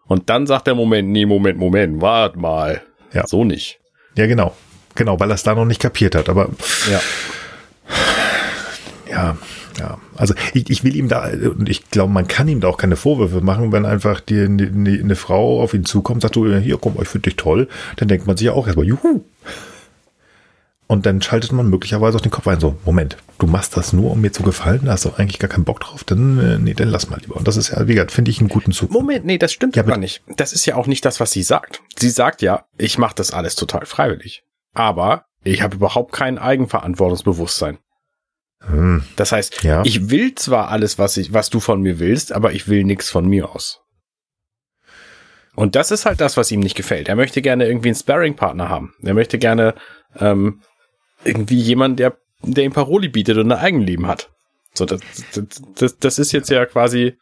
Speaker 3: Und dann sagt der Moment, nee, Moment, Moment, wart mal.
Speaker 2: Ja.
Speaker 3: So nicht.
Speaker 2: Ja, genau. Genau, weil er es da noch nicht kapiert hat. Aber
Speaker 3: Ja.
Speaker 2: ja, ja. Also ich, ich will ihm da, und ich glaube, man kann ihm da auch keine Vorwürfe machen, wenn einfach die, die, eine Frau auf ihn zukommt, sagt du, hier komm, ich finde dich toll, dann denkt man sich ja auch erstmal, juhu. Und dann schaltet man möglicherweise auch den Kopf ein, so, Moment, du machst das nur, um mir zu gefallen, da hast du eigentlich gar keinen Bock drauf, dann, äh, nee, dann lass mal lieber. Und das ist ja, wie gesagt, finde ich einen guten Zug.
Speaker 3: Moment, nee, das stimmt
Speaker 2: Ja, bitte.
Speaker 3: nicht. Das ist ja auch nicht das, was sie sagt. Sie sagt ja, ich mache das alles total freiwillig. Aber ich habe überhaupt kein Eigenverantwortungsbewusstsein.
Speaker 2: Hm,
Speaker 3: Das heißt,
Speaker 2: ja.
Speaker 3: ich will zwar alles, was ich, was du von mir willst, aber ich will nichts von mir aus. Und das ist halt das, was ihm nicht gefällt. Er möchte gerne irgendwie einen Sparring-Partner haben. Er möchte gerne ähm, irgendwie jemanden, der, der ihm Paroli bietet und ein Eigenleben hat. So, das, das, das, ist jetzt ja quasi,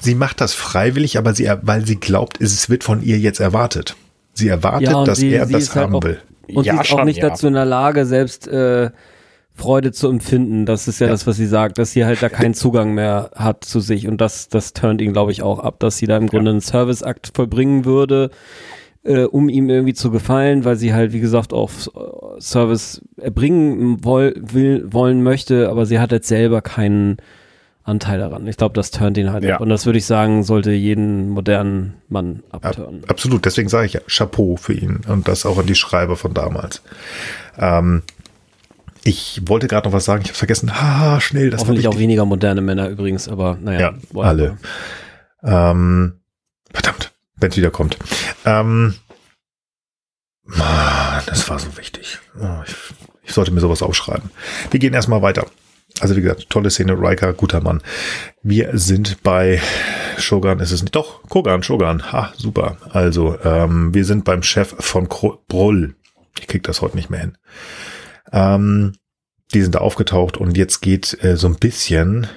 Speaker 2: Sie macht das freiwillig, aber sie, weil sie glaubt, es wird von ihr jetzt erwartet. Sie erwartet,
Speaker 4: Ja,
Speaker 2: dass
Speaker 4: sie-
Speaker 2: er
Speaker 4: sie
Speaker 2: das
Speaker 4: halt
Speaker 2: haben
Speaker 4: auch-
Speaker 2: will.
Speaker 4: Und
Speaker 3: Ja,
Speaker 4: sie ist auch
Speaker 3: schon,
Speaker 4: nicht
Speaker 3: ja.
Speaker 4: dazu in der Lage, selbst äh, Freude zu empfinden. Das ist ja,
Speaker 2: Ja.
Speaker 4: das, was sie sagt, dass sie halt da keinen Zugang mehr hat zu sich. Und das, das turnt ihn, glaube ich, auch ab, dass sie da im Grunde einen Serviceakt vollbringen würde, äh, um ihm irgendwie zu gefallen, weil sie halt, wie gesagt, auch äh, Service erbringen woll, will, wollen möchte, aber sie hat jetzt selber keinen Anteil daran. Ich glaube, das turnt ihn halt
Speaker 2: Ja.
Speaker 4: ab. Und das würde ich sagen, sollte jeden modernen Mann abturnen.
Speaker 2: Absolut, deswegen sage ich ja Chapeau für ihn und das auch an die Schreiber von damals. Ähm, ich wollte gerade noch was sagen, ich habe vergessen. Haha, schnell, das
Speaker 4: Hoffentlich auch weniger moderne Männer übrigens, aber naja.
Speaker 2: Ja, alle. Ähm, verdammt, wenn es wieder kommt. Ähm, Mann, das war so wichtig. Oh, ich, ich sollte mir sowas aufschreiben. Wir gehen erstmal weiter. Also wie gesagt, tolle Szene, Riker, guter Mann. Wir sind bei Shogun, ist es nicht? Doch, Kogan, Shogun. Ha, super. Also, ähm, wir sind beim Chef von Kro Broll. Ich krieg das heute nicht mehr hin. Ähm, die sind da aufgetaucht und jetzt geht äh, so ein bisschen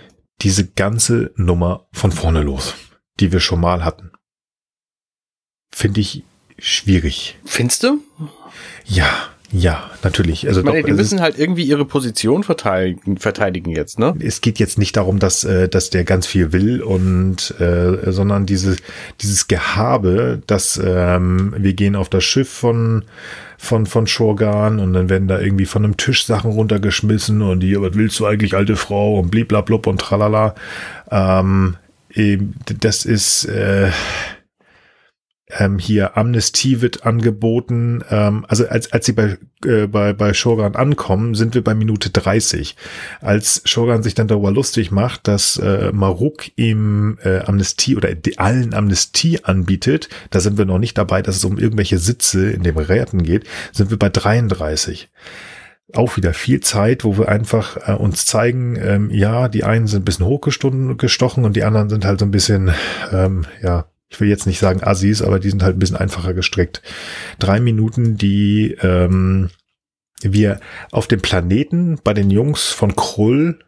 Speaker 2: diese ganze Nummer von vorne los, die wir schon mal hatten. Finde ich schwierig.
Speaker 3: Findest du?
Speaker 2: Ja, ja, natürlich. Also
Speaker 3: Ich meine,
Speaker 2: doch,
Speaker 3: die müssen halt irgendwie ihre Position verteidigen, verteidigen jetzt, ne?
Speaker 2: es geht jetzt nicht darum, dass, äh, dass der ganz viel will und äh, sondern diese, dieses Gehabe, dass ähm, wir gehen auf das Schiff von von von Shogun und dann werden da irgendwie von einem Tisch Sachen runtergeschmissen und die, was willst du eigentlich, alte Frau und bliblablub und tralala. Ähm, das ist äh, ähm, hier Amnestie wird angeboten. Ähm, also als, als sie bei, äh, bei, bei Shogun ankommen, sind wir bei Minute 30. Als Shogun sich dann darüber lustig macht, dass äh, Maruk ihm äh, Amnestie oder allen Amnestie anbietet, da sind wir noch nicht dabei, dass es um irgendwelche Sitze in dem Räten geht, sind wir bei 33 auch wieder viel Zeit, wo wir einfach äh, uns zeigen, ähm, ja, die einen sind ein bisschen hochgestochen gestochen und die anderen sind halt so ein bisschen, ähm, ja, ich will jetzt nicht sagen Assis, aber die sind halt ein bisschen einfacher gestrickt. Drei Minuten, die ähm, wir auf dem Planeten bei den Jungs von Krull,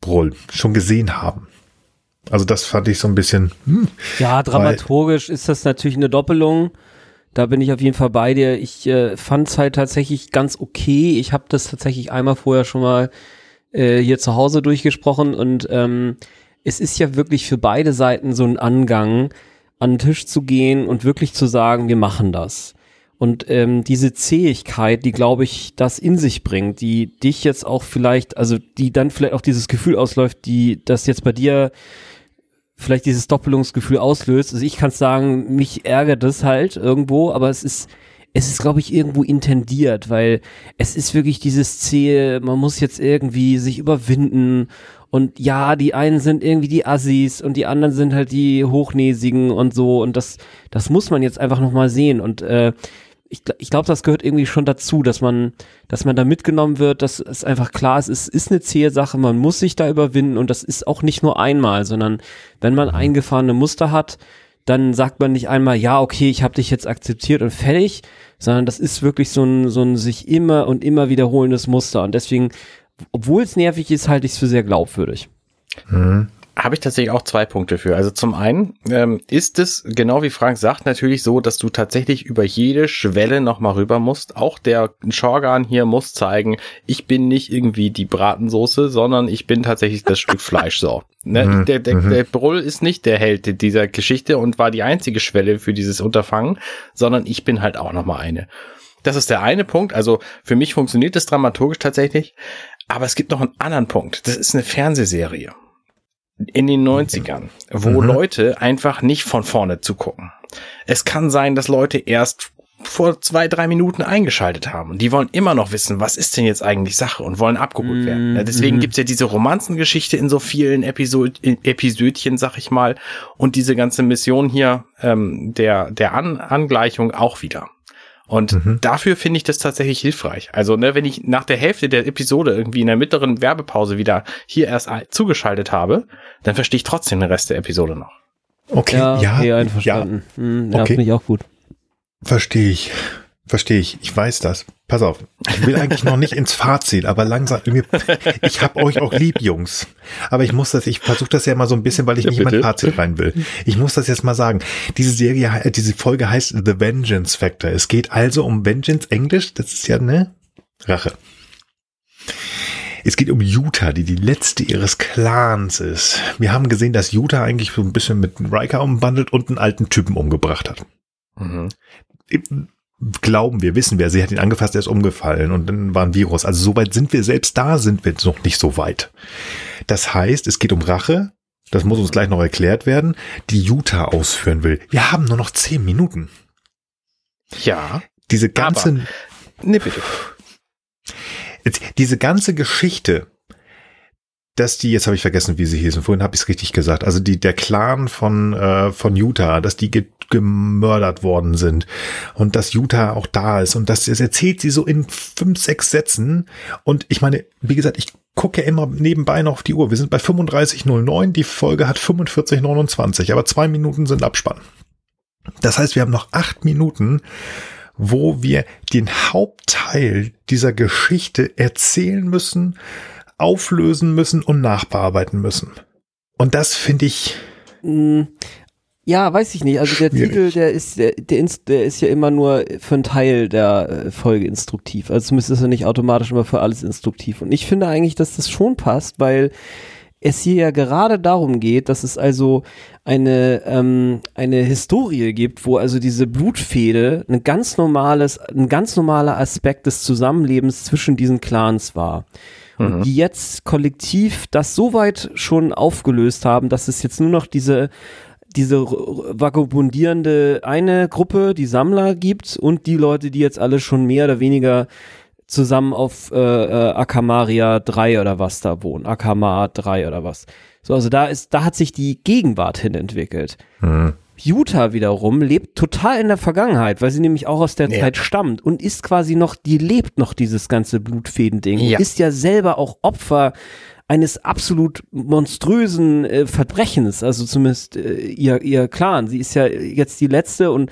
Speaker 2: Brull schon gesehen haben. Also das fand ich so ein bisschen, hm,
Speaker 4: Ja, dramaturgisch ist das natürlich eine Doppelung. Da bin ich auf jeden Fall bei dir. Ich äh, fand es halt tatsächlich ganz okay. Ich habe das tatsächlich einmal vorher schon mal äh, hier zu Hause durchgesprochen und ähm, es ist ja wirklich für beide Seiten so ein Angang, an den Tisch zu gehen und wirklich zu sagen, wir machen das. Und ähm, diese Zähigkeit, die glaube ich, das in sich bringt, die dich jetzt auch vielleicht, also die dann vielleicht auch dieses Gefühl ausläuft, die das jetzt bei dir vielleicht dieses Doppelungsgefühl auslöst. Also ich kann sagen, mich ärgert das halt irgendwo, aber es ist, es ist, glaube ich, irgendwo intendiert, weil es ist wirklich dieses Ziel, man muss jetzt irgendwie sich überwinden und ja, die einen sind irgendwie die Assis und die anderen sind halt die Hochnäsigen und so. Und das, das muss man jetzt einfach nochmal sehen. Und äh, ich, ich glaube, das gehört irgendwie schon dazu, dass man, dass man da mitgenommen wird, dass es einfach klar ist, es ist eine zähe Sache, man muss sich da überwinden. Und das ist auch nicht nur einmal, sondern wenn man eingefahrene Muster hat, dann sagt man nicht einmal, ja, okay, ich habe dich jetzt akzeptiert und fertig, sondern das ist wirklich so ein, so ein sich immer und immer wiederholendes Muster. Und deswegen, obwohl es nervig ist, halte ich es für sehr glaubwürdig.
Speaker 3: Habe ich tatsächlich auch zwei Punkte für. Also zum einen ähm, ist es, genau wie Frank sagt, natürlich so, dass du tatsächlich über jede Schwelle nochmal rüber musst. Auch der Shorgan hier muss zeigen, ich bin nicht irgendwie die Bratensoße, sondern ich bin tatsächlich das Stück Fleisch. So. Ne? Der, der, der Brull ist nicht der Held dieser Geschichte und war die einzige Schwelle für dieses Unterfangen, sondern ich bin halt auch nochmal eine. Das ist der eine Punkt. Also für mich funktioniert das dramaturgisch tatsächlich. Aber es gibt noch einen anderen Punkt. Das ist eine Fernsehserie in den 90ern, wo Leute einfach nicht von vorne zugucken. Es kann sein, dass Leute erst vor zwei, drei Minuten eingeschaltet haben. Und die wollen immer noch wissen, was ist denn jetzt eigentlich Sache und wollen abgeholt werden. Ja, deswegen gibt's ja diese Romanzengeschichte in so vielen Episod Episödchen, sag ich mal, und diese ganze Mission hier ähm, der, der An Angleichung auch wieder. Und dafür finde ich das tatsächlich hilfreich. Also, ne, wenn ich nach der Hälfte der Episode irgendwie in der mittleren Werbepause wieder hier erst zugeschaltet habe, dann verstehe ich trotzdem den Rest der Episode noch.
Speaker 2: okay,
Speaker 4: Ja,
Speaker 2: ja,
Speaker 4: okay,
Speaker 2: ja,
Speaker 4: einverstanden. Hm, ja,
Speaker 2: Okay.
Speaker 4: finde ich auch gut.
Speaker 2: verstehe ich. Verstehe ich. Ich weiß das. Pass auf. Ich will eigentlich noch nicht ins Fazit, aber langsam. Ich hab euch auch lieb, Jungs. Aber ich muss das, ich versuche das ja mal so ein bisschen, weil ich
Speaker 3: Ja,
Speaker 2: nicht in mein
Speaker 3: bitte.
Speaker 2: Fazit rein will. Ich muss das jetzt mal sagen. Diese Serie, diese Folge heißt The Vengeance Factor. Es geht also um Vengeance Englisch. Das ist ja ne Rache. Es geht um Utah, die die letzte ihres Clans ist. Wir haben gesehen, dass Utah eigentlich so ein bisschen mit Riker umbandelt und einen alten Typen umgebracht hat.
Speaker 3: Mhm.
Speaker 2: Glauben wir, wissen wir, sie hat ihn angefasst, er ist umgefallen und dann war ein Virus. Also so weit sind wir, selbst da sind wir noch nicht so weit. Das heißt, es geht um Rache, das muss uns gleich noch erklärt werden, die Utah ausführen will. Wir haben nur noch zehn Minuten.
Speaker 3: Ja.
Speaker 2: Diese ganze,
Speaker 3: Aber- Nee, bitte.
Speaker 2: diese ganze Geschichte, dass die, jetzt habe ich vergessen, wie sie hießen, vorhin habe ich es richtig gesagt, also die, der Clan von, äh, von Utah, dass die ge gemördert worden sind und dass Utah auch da ist. Und das, das erzählt sie so in fünf, sechs Sätzen. Und ich meine, wie gesagt, ich gucke immer nebenbei noch auf die Uhr. Wir sind bei 35.09, die Folge hat 45.29, aber zwei Minuten sind Abspann. Das heißt, wir haben noch acht Minuten, wo wir den Hauptteil dieser Geschichte erzählen müssen, auflösen müssen und nachbearbeiten müssen. Und das finde ich,
Speaker 4: Mm, Ja, weiß ich nicht. Also der
Speaker 2: Schwierig.
Speaker 4: Titel, der ist, der, der ist ja immer nur für einen Teil der äh, Folge instruktiv. Also zumindest ist er nicht automatisch immer für alles instruktiv. Und ich finde eigentlich, dass das schon passt, weil es hier ja gerade darum geht, dass es also eine, ähm, eine Historie gibt, wo also diese Blutfehde ein ganz normales, ein ganz normaler Aspekt des Zusammenlebens zwischen diesen Clans war. Und die jetzt kollektiv das so weit schon aufgelöst haben, dass es jetzt nur noch diese diese vagabundierende eine Gruppe, die Sammler gibt und die Leute, die jetzt alle schon mehr oder weniger zusammen auf äh, äh, Akamaria 3 oder was da wohnen. Akama 3 oder was. So, also da ist, da hat sich die Gegenwart hin entwickelt.
Speaker 2: hm,
Speaker 4: Utah wiederum lebt total in der Vergangenheit, weil sie nämlich auch aus der
Speaker 3: Ja.
Speaker 4: Zeit stammt und ist quasi noch, die lebt noch dieses ganze Blutfäden-Ding.
Speaker 3: Ja.
Speaker 4: Ist ja selber auch Opfer eines absolut monströsen äh, Verbrechens, also zumindest äh, ihr, ihr Clan. Sie ist ja jetzt die letzte und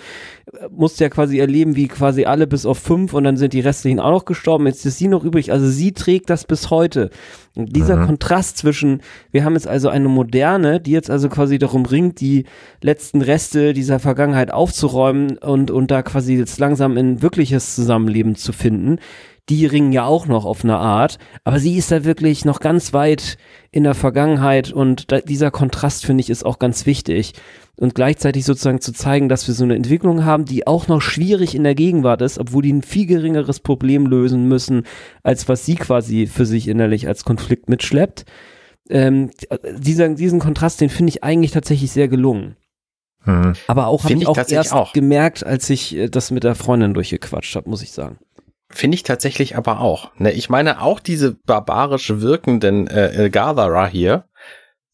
Speaker 4: äh, musste ja quasi erleben, wie quasi alle bis auf fünf und dann sind die restlichen auch noch gestorben. Jetzt ist sie noch übrig. Also sie trägt das bis heute. Und dieser
Speaker 2: Mhm.
Speaker 4: Kontrast zwischen, wir haben jetzt also eine moderne, die jetzt also quasi darum ringt, die letzten Reste dieser Vergangenheit aufzuräumen und, und da quasi jetzt langsam in wirkliches Zusammenleben zu finden. Die ringen ja auch noch auf eine Art, aber sie ist da wirklich noch ganz weit in der Vergangenheit und da, dieser Kontrast finde ich ist auch ganz wichtig und gleichzeitig sozusagen zu zeigen, dass wir so eine Entwicklung haben, die auch noch schwierig in der Gegenwart ist, obwohl die ein viel geringeres Problem lösen müssen, als was sie quasi für sich innerlich als Konflikt mitschleppt. Ähm, dieser, diesen Kontrast, den finde ich eigentlich tatsächlich sehr gelungen.
Speaker 2: hm.
Speaker 4: Aber auch habe ich
Speaker 3: ich
Speaker 4: auch erst
Speaker 3: auch.
Speaker 4: gemerkt, als ich äh, das mit der Freundin durchgequatscht habe, muss ich sagen.
Speaker 3: Finde ich tatsächlich aber auch. Ne, ich meine, auch diese barbarisch wirkenden äh, äh, Gatherer hier,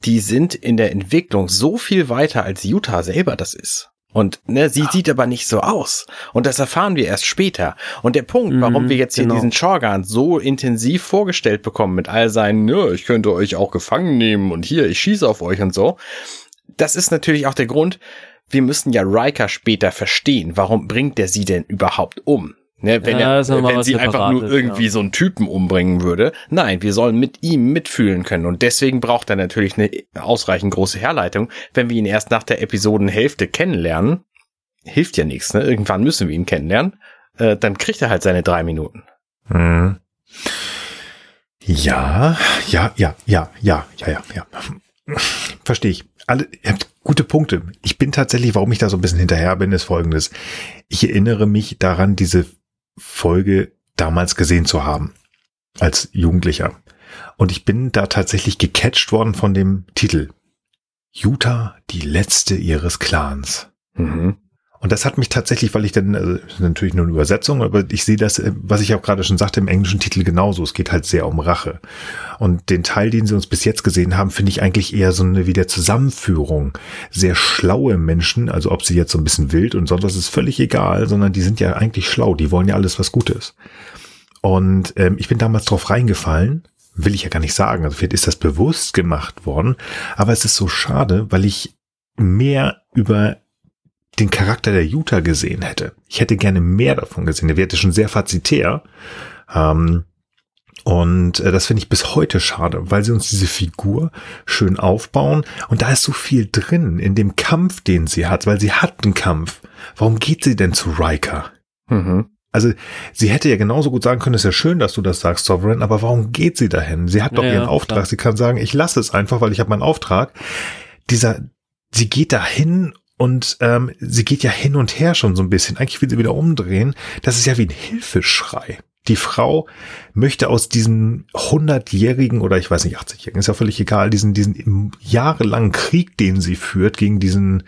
Speaker 3: die sind in der Entwicklung so viel weiter, als Utah selber das ist. Und ne, sie sieht aber nicht so aus. Und das erfahren wir erst später. Und der Punkt,
Speaker 4: Mhm,
Speaker 3: warum wir jetzt hier
Speaker 4: genau.
Speaker 3: diesen Shorgan so intensiv vorgestellt bekommen mit all seinen, ne, ich könnte euch auch gefangen nehmen und hier, ich schieße auf euch und so, das ist natürlich auch der Grund, wir müssen ja Riker später verstehen, warum bringt er sie denn überhaupt um? Ne, wenn
Speaker 4: Ja,
Speaker 3: er, wenn sie einfach nur irgendwie
Speaker 4: ja.
Speaker 3: so einen Typen umbringen würde. Nein, wir sollen mit ihm mitfühlen können. Und deswegen braucht er natürlich eine ausreichend große Herleitung. Wenn wir ihn erst nach der Episodenhälfte kennenlernen, hilft ja nichts. Ne? Irgendwann müssen wir ihn kennenlernen. Äh, dann kriegt er halt seine drei Minuten.
Speaker 2: Hm. Ja, ja, ja, ja, ja, ja, ja, ja. Verstehe ich. Alle, ihr habt gute Punkte. Ich bin tatsächlich, warum ich da so ein bisschen hinterher bin, ist folgendes. Ich erinnere mich daran, diese Folge damals gesehen zu haben. Als Jugendlicher. Und ich bin da tatsächlich gecatcht worden von dem Titel. Utah, die letzte ihres Clans.
Speaker 3: Mhm.
Speaker 2: Und das hat mich tatsächlich, weil ich dann, also natürlich nur eine Übersetzung, aber ich sehe das, äh, was ich auch gerade schon sagte, im englischen Titel genauso. Es geht halt sehr um Rache. Und den Teil, den sie uns bis jetzt gesehen haben, finde ich eigentlich eher so eine wieder Zusammenführung. Sehr schlaue Menschen, also ob sie jetzt so ein bisschen wild und sonst was ist völlig egal, sondern die sind ja eigentlich schlau, die wollen ja alles was Gutes. Und ähm, ich bin damals drauf reingefallen, will ich ja gar nicht sagen, also vielleicht ist das bewusst gemacht worden, aber es ist so schade, weil ich mehr über den Charakter der Utah gesehen hätte. Ich hätte gerne mehr davon gesehen. Der wird schon sehr fazitär. Ähm, und äh, das finde ich bis heute schade, weil sie uns diese Figur schön aufbauen. Und da ist so viel drin in dem Kampf, den sie hat, weil sie hat einen Kampf. Warum geht sie denn zu Riker?
Speaker 3: Mhm.
Speaker 2: Also sie hätte ja genauso gut sagen können, es ist ja schön, dass du das sagst, Sovereign, aber warum geht sie dahin? Sie hat doch
Speaker 4: Ja,
Speaker 2: ihren Auftrag.
Speaker 4: klar.
Speaker 2: Sie kann sagen, ich lasse es einfach, weil ich habe meinen Auftrag. Dieser, sie geht dahin, und ähm, sie geht ja hin und her schon so ein bisschen. Eigentlich will sie wieder umdrehen. Das ist ja wie ein Hilfeschrei. Die Frau möchte aus diesem hundertjährigen oder ich weiß nicht, 80-jährigen, ist ja völlig egal, diesen, diesen jahrelangen Krieg, den sie führt gegen diesen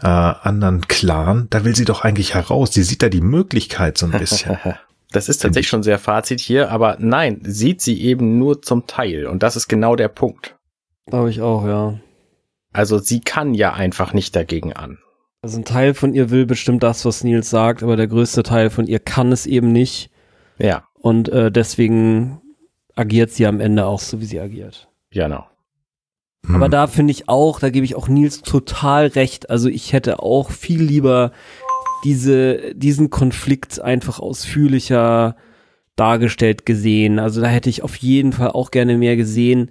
Speaker 2: äh, anderen Clan, da will sie doch eigentlich heraus. Sie sieht da die Möglichkeit so ein bisschen.
Speaker 3: Das ist tatsächlich schon sehr Fazit hier, aber nein, sieht sie eben nur zum Teil. Und das ist genau der Punkt.
Speaker 4: Glaube ich auch, ja.
Speaker 3: Also sie kann ja einfach nicht dagegen an.
Speaker 4: Also ein Teil von ihr will bestimmt das, was Nils sagt, aber der größte Teil von ihr kann es eben nicht.
Speaker 3: Ja.
Speaker 4: Und äh, deswegen agiert sie am Ende auch so, wie sie agiert.
Speaker 3: Genau.
Speaker 2: Hm.
Speaker 4: Aber da finde ich auch, da gebe ich auch Nils total recht. Also ich hätte auch viel lieber diese, diesen Konflikt einfach ausführlicher dargestellt gesehen. Also da hätte ich auf jeden Fall auch gerne mehr gesehen.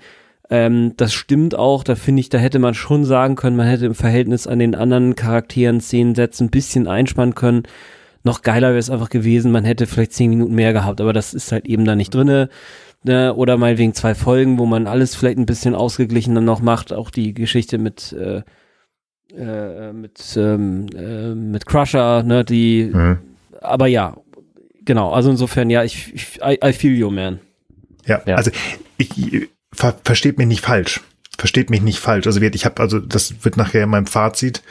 Speaker 4: Ähm, das stimmt auch, da finde ich, da hätte man schon sagen können, man hätte im Verhältnis an den anderen Charakteren, Szenen, Sätzen ein bisschen einspannen können. Noch geiler wäre es einfach gewesen, man hätte vielleicht zehn Minuten mehr gehabt, aber das ist halt eben da nicht drinne. Ne? Oder mal wegen zwei Folgen, wo man alles vielleicht ein bisschen ausgeglichener noch macht. Auch die Geschichte mit äh, äh, mit ähm, äh, mit Crusher, ne? Die,
Speaker 2: Mhm.
Speaker 4: aber ja, genau. Also insofern, ja, ich, ich I, I feel you, man.
Speaker 2: Ja,
Speaker 3: Ja.
Speaker 2: also ich ver versteht mich nicht falsch. Versteht mich nicht falsch. Also ich habe also das wird nachher in meinem Fazit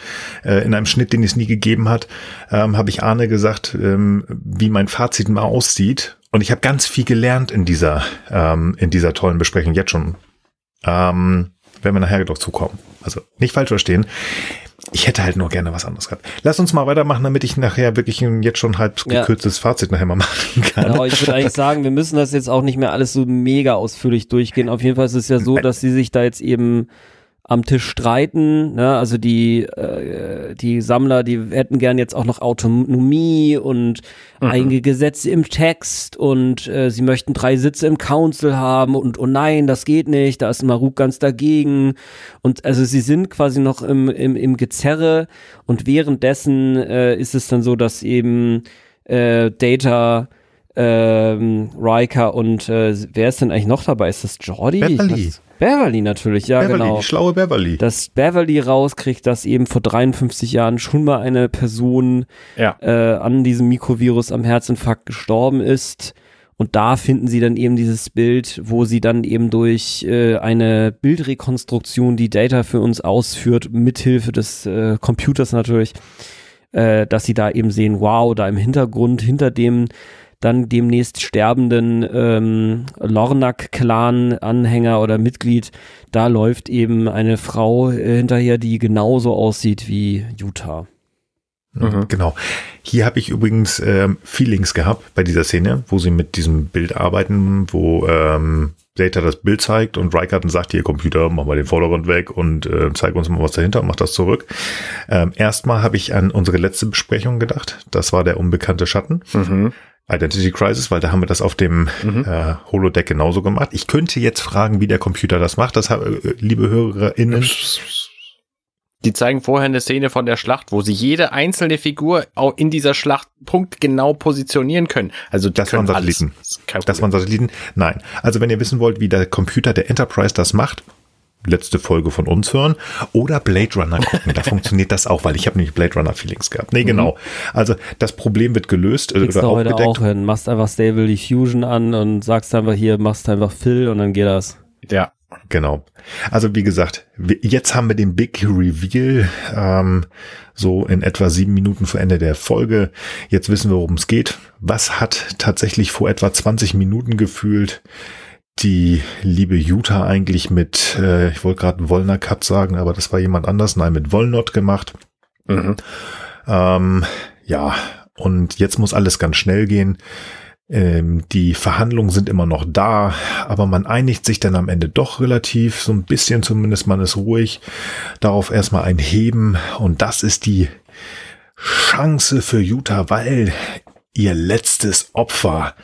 Speaker 2: äh, in einem Schnitt, den es nie gegeben hat, ähm, habe ich Arne gesagt, ähm, wie mein Fazit mal aussieht. Und ich habe ganz viel gelernt in dieser ähm, in dieser tollen Besprechung jetzt schon. Ähm, werden wir nachher doch zukommen. Also nicht falsch verstehen. Ich hätte halt nur gerne was anderes gehabt. Lass uns mal weitermachen, damit ich nachher wirklich ein jetzt schon halb
Speaker 4: Ja.
Speaker 2: gekürztes Fazit nachher mal machen kann.
Speaker 4: Genau, ich würde eigentlich sagen, wir müssen das jetzt auch nicht mehr alles so mega ausführlich durchgehen. Auf jeden Fall ist es ja so, dass sie sich da jetzt eben am Tisch streiten. Ne? Also die, äh, die Sammler, die hätten gern jetzt auch noch Autonomie und einige Gesetze im Text und äh, sie möchten drei Sitze im Council haben und oh nein, das geht nicht, da ist Maruk ganz dagegen. Und also sie sind quasi noch im, im, im Gezerre und währenddessen äh, ist es dann so, dass eben äh, Data ähm, Riker und äh, wer ist denn eigentlich noch dabei? Ist das Jordi?
Speaker 2: Beverly.
Speaker 4: Beverly natürlich, ja
Speaker 2: Beverly,
Speaker 4: genau.
Speaker 2: die schlaue Beverly.
Speaker 4: Dass Beverly rauskriegt, dass eben vor 53 Jahren schon mal eine Person
Speaker 3: Ja.
Speaker 4: äh, an diesem Mikrovirus am Herzinfarkt gestorben ist. Und da finden sie dann eben dieses Bild, wo sie dann eben durch äh, eine Bildrekonstruktion, die Data für uns ausführt, mithilfe des äh, Computers natürlich, äh, dass sie da eben sehen, wow, da im Hintergrund, hinter dem dann demnächst sterbenden ähm, Lornak-Clan-Anhänger oder Mitglied, da läuft eben eine Frau äh, hinterher, die genauso aussieht wie Utah.
Speaker 3: Mhm.
Speaker 2: Genau. Hier habe ich übrigens ähm, Feelings gehabt bei dieser Szene, wo sie mit diesem Bild arbeiten, wo ähm, Data das Bild zeigt und Riker dann sagt, hier Computer, mach mal den Vordergrund weg und äh, zeig uns mal was dahinter und mach das zurück. Ähm, erstmal habe ich an unsere letzte Besprechung gedacht. Das war der unbekannte Schatten.
Speaker 3: Mhm.
Speaker 2: Identity Crisis, weil da haben wir das auf dem
Speaker 3: Mhm.
Speaker 2: äh, Holodeck genauso gemacht. Ich könnte jetzt fragen, wie der Computer das macht. Das habe, äh, liebe HörerInnen,
Speaker 3: Die zeigen vorher eine Szene von der Schlacht, wo sie jede einzelne Figur auch in dieser Schlacht punktgenau positionieren können. Also
Speaker 2: Das
Speaker 3: können
Speaker 2: waren. Satelliten.
Speaker 3: Das
Speaker 2: Das waren Satelliten? Nein. Also wenn ihr wissen wollt, wie der Computer der Enterprise das macht, letzte Folge von uns hören oder Blade Runner gucken. Da funktioniert das auch, weil ich habe nämlich Blade Runner Feelings gehabt. Nee, genau. Also das Problem wird gelöst äh,
Speaker 4: Kriegst
Speaker 2: oder
Speaker 4: du heute
Speaker 2: aufgedeckt.
Speaker 4: auch hin. Machst einfach Stable Diffusion an und sagst einfach hier, machst einfach Fill und dann geht das.
Speaker 3: ja.
Speaker 2: Genau. Also wie gesagt, jetzt haben wir den Big Reveal, ähm, so in etwa sieben Minuten vor Ende der Folge. Jetzt wissen wir, worum es geht. Was hat tatsächlich vor etwa 20 Minuten gefühlt die liebe Jutta eigentlich mit, äh, ich wollte gerade Wollner Cut sagen, aber das war jemand anders, nein, mit Wollnot gemacht.
Speaker 3: Mhm.
Speaker 2: Ähm, ja, und jetzt muss alles ganz schnell gehen. Ähm, die Verhandlungen sind immer noch da, aber man einigt sich dann am Ende doch relativ, so ein bisschen zumindest, man ist ruhig. Darauf erstmal ein Heben und das ist die Chance für Utah, weil ihr letztes Opfer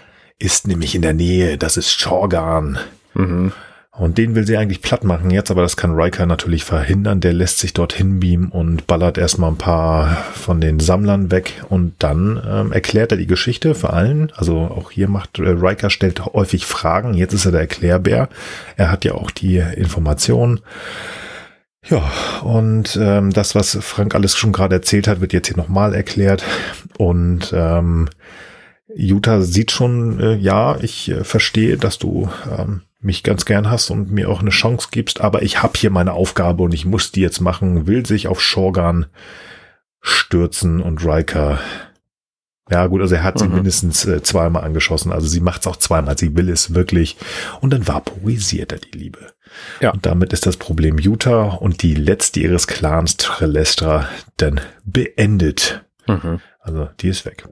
Speaker 2: ist nämlich in der Nähe, das ist Chorgan.
Speaker 3: Mhm.
Speaker 2: Und den will sie eigentlich platt machen jetzt, aber das kann Riker natürlich verhindern. Der lässt sich dorthin beamen und ballert erstmal ein paar von den Sammlern weg und dann ähm, erklärt er die Geschichte für allen. Also auch hier macht äh, Riker stellt häufig Fragen. Jetzt ist er der Erklärbär. Er hat ja auch die Informationen. Ja, und ähm, das, was Frank alles schon gerade erzählt hat, wird jetzt hier nochmal erklärt. Und ähm, Jutta sieht schon, äh, ja, ich äh, verstehe, dass du ähm, mich ganz gern hast und mir auch eine Chance gibst, aber ich habe hier meine Aufgabe und ich muss die jetzt machen, will sich auf Shorgan stürzen und Riker. Ja gut, also er hat sie
Speaker 3: Mhm.
Speaker 2: mindestens äh, zweimal angeschossen, also sie macht es auch zweimal, sie will es wirklich und dann vaporisiert er die Liebe.
Speaker 3: Ja.
Speaker 2: Und damit ist das Problem Utah und die letzte ihres Clans Trelestra dann beendet.
Speaker 3: Mhm.
Speaker 2: Also die ist weg.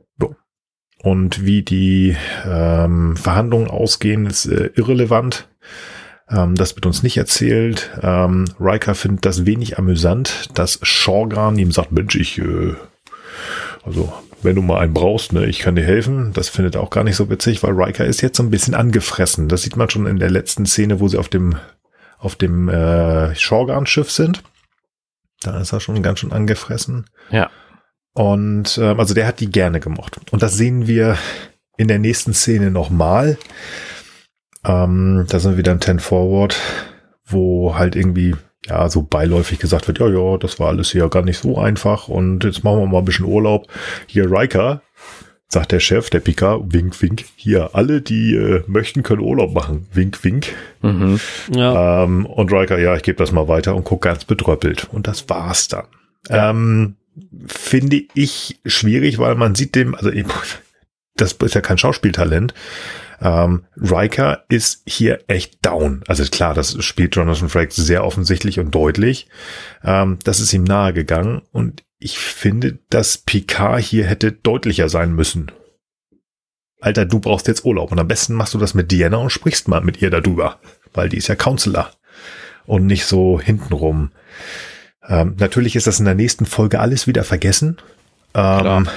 Speaker 2: Und wie die ähm, Verhandlungen ausgehen, ist äh, irrelevant. Ähm, das wird uns nicht erzählt. Ähm, Riker findet das wenig amüsant, dass Shorgan ihm sagt, Mensch, ich, äh, also wenn du mal einen brauchst, ne, ich kann dir helfen. Das findet er auch gar nicht so witzig, weil Riker ist jetzt so ein bisschen angefressen. Das sieht man schon in der letzten Szene, wo sie auf dem auf dem äh, Shorgan-Schiff sind. Da ist er schon ganz schön angefressen.
Speaker 3: Ja.
Speaker 2: Und ähm, also der hat die gerne gemocht. Und das sehen wir in der nächsten Szene nochmal. Ähm, da sind wir wieder im Ten Forward, wo halt irgendwie ja so beiläufig gesagt wird, ja, ja, das war alles hier gar nicht so einfach und jetzt machen wir mal ein bisschen Urlaub. Hier Riker, sagt der Chef, der Picard, wink, wink, hier, alle, die äh, möchten, können Urlaub machen. Wink, wink.
Speaker 3: Mhm.
Speaker 4: Ja.
Speaker 2: Ähm, und Riker, ja, ich gebe das mal weiter und guck ganz bedröppelt. Und das war's dann. Ähm, finde ich schwierig, weil man sieht dem, also das ist ja kein Schauspieltalent. Ähm, Riker ist hier echt down. Also klar, das spielt Jonathan Frakes sehr offensichtlich und deutlich. Ähm, das ist ihm nahe gegangen und ich finde, dass Picard hier hätte deutlicher sein müssen. Alter, du brauchst jetzt Urlaub und am besten machst du das mit Diana und sprichst mal mit ihr darüber, weil die ist ja Counselor und nicht so hintenrum. Ähm, natürlich ist das in der nächsten Folge alles wieder vergessen. Ähm,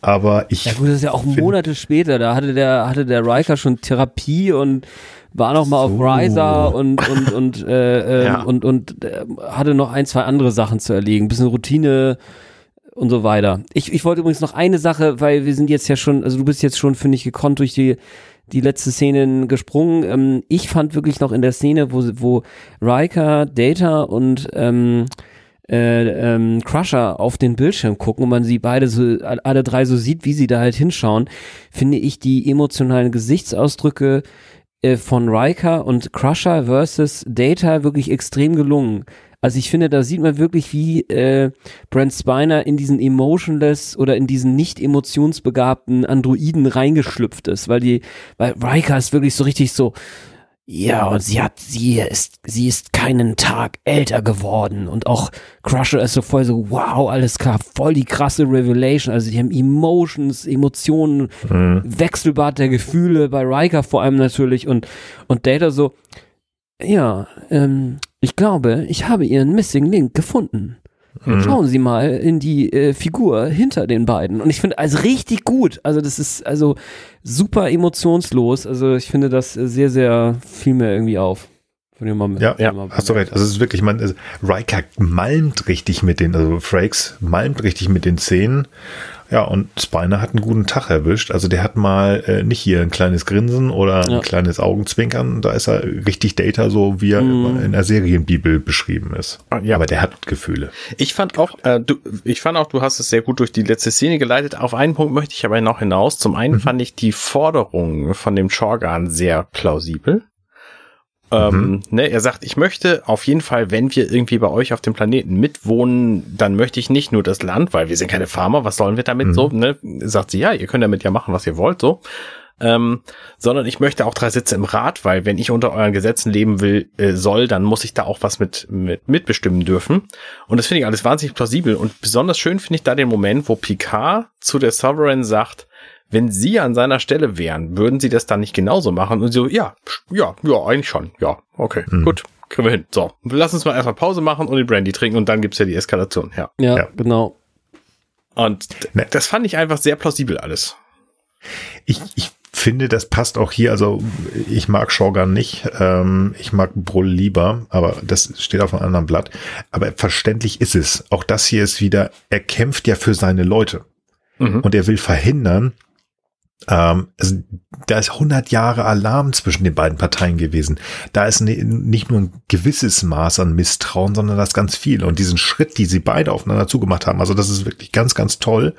Speaker 2: aber ich
Speaker 4: Ja gut, das ist ja auch Monate später. Da hatte der, hatte der Riker schon Therapie und war noch mal auf
Speaker 2: So.
Speaker 4: Riser und und und äh, äh,
Speaker 3: Ja.
Speaker 4: und und äh, hatte noch ein zwei andere Sachen zu erlegen, bisschen Routine und so weiter. Ich, ich wollte übrigens noch eine Sache, weil wir sind jetzt ja schon, also du bist jetzt schon finde ich gekonnt durch die die letzte Szene gesprungen. Ähm, ich fand wirklich noch in der Szene, wo wo Riker, Data und ähm, äh, ähm, Crusher auf den Bildschirm gucken und man sie beide so, alle drei so sieht, wie sie da halt hinschauen, finde ich die emotionalen Gesichtsausdrücke äh, von Riker und Crusher versus Data wirklich extrem gelungen. Also ich finde, da sieht man wirklich, wie äh, Brent Spiner in diesen emotionless oder in diesen nicht emotionsbegabten Androiden reingeschlüpft ist, weil die, weil Riker ist wirklich so richtig so, ja, und sie hat, sie ist, sie ist keinen Tag älter geworden. Und auch Crusher ist so voll so, wow, alles klar, voll die krasse Revelation. Also die haben Emotions, Emotionen,
Speaker 2: Mhm.
Speaker 4: Wechselbad der Gefühle, bei Riker vor allem natürlich. Und, und Data so, ja, ähm, ich glaube, ich habe ihren Missing Link gefunden.
Speaker 2: Mhm.
Speaker 4: Schauen Sie mal in die äh, Figur hinter den beiden. Und ich finde, also richtig gut. Also das ist also super emotionslos. Also ich finde das sehr, sehr viel mehr irgendwie auf. Mal mit,
Speaker 2: Ja,
Speaker 3: Ja,
Speaker 2: Hast du recht. Also es ist wirklich, man, also Riker malmt richtig mit den, also Frakes malmt richtig mit den Szenen. Ja, und Spiner hat einen guten Tag erwischt. Also der hat mal äh, nicht hier ein kleines Grinsen oder ein
Speaker 4: Ja.
Speaker 2: kleines Augenzwinkern. Da ist er richtig Data, so wie er
Speaker 4: Mhm.
Speaker 2: in der Serienbibel beschrieben ist.
Speaker 3: Ja.
Speaker 2: Aber der hat Gefühle.
Speaker 3: Ich fand auch, äh, du, ich fand auch, du hast es sehr gut durch die letzte Szene geleitet. Auf einen Punkt möchte ich aber noch hinaus. Zum einen fand ich die Forderung von dem Chorgan sehr plausibel. Ähm, ne, er sagt, ich möchte auf jeden Fall, wenn wir irgendwie bei euch auf dem Planeten mitwohnen, dann möchte ich nicht nur das Land, weil wir sind keine Farmer, was sollen wir damit so, ne? Sagt sie, ja, ihr könnt damit ja machen, was ihr wollt, so. Ähm, sondern ich möchte auch drei Sitze im Rat, weil wenn ich unter euren Gesetzen leben will, äh, soll, dann muss ich da auch was mit, mit mitbestimmen dürfen. Und das finde ich alles wahnsinnig plausibel. Und besonders schön finde ich da den Moment, wo Picard zu der Sovereign sagt, wenn sie an seiner Stelle wären, würden sie das dann nicht genauso machen? Und so, ja, ja, ja, eigentlich schon. Ja, okay, gut, kriegen wir hin. So, lass uns mal erstmal Pause machen und den Brandy trinken und dann gibt's ja die Eskalation. Ja.
Speaker 4: Ja,
Speaker 2: Ja.
Speaker 4: genau.
Speaker 3: Und
Speaker 2: Ne.
Speaker 3: das fand ich einfach sehr plausibel alles.
Speaker 2: Ich, ich finde, das passt auch hier. Also ich mag Shorgan nicht. Ähm, ich mag Brull lieber, aber das steht auf einem anderen Blatt. Aber verständlich ist es. Auch das hier ist wieder, er kämpft ja für seine Leute.
Speaker 3: Mhm.
Speaker 2: Und er will verhindern, Ähm, also, da ist 100 Jahre Alarm zwischen den beiden Parteien gewesen. Da ist ne, nicht nur ein gewisses Maß an Misstrauen, sondern das ganz viel. Und diesen Schritt, die sie beide aufeinander zugemacht haben, also das ist wirklich ganz, ganz toll.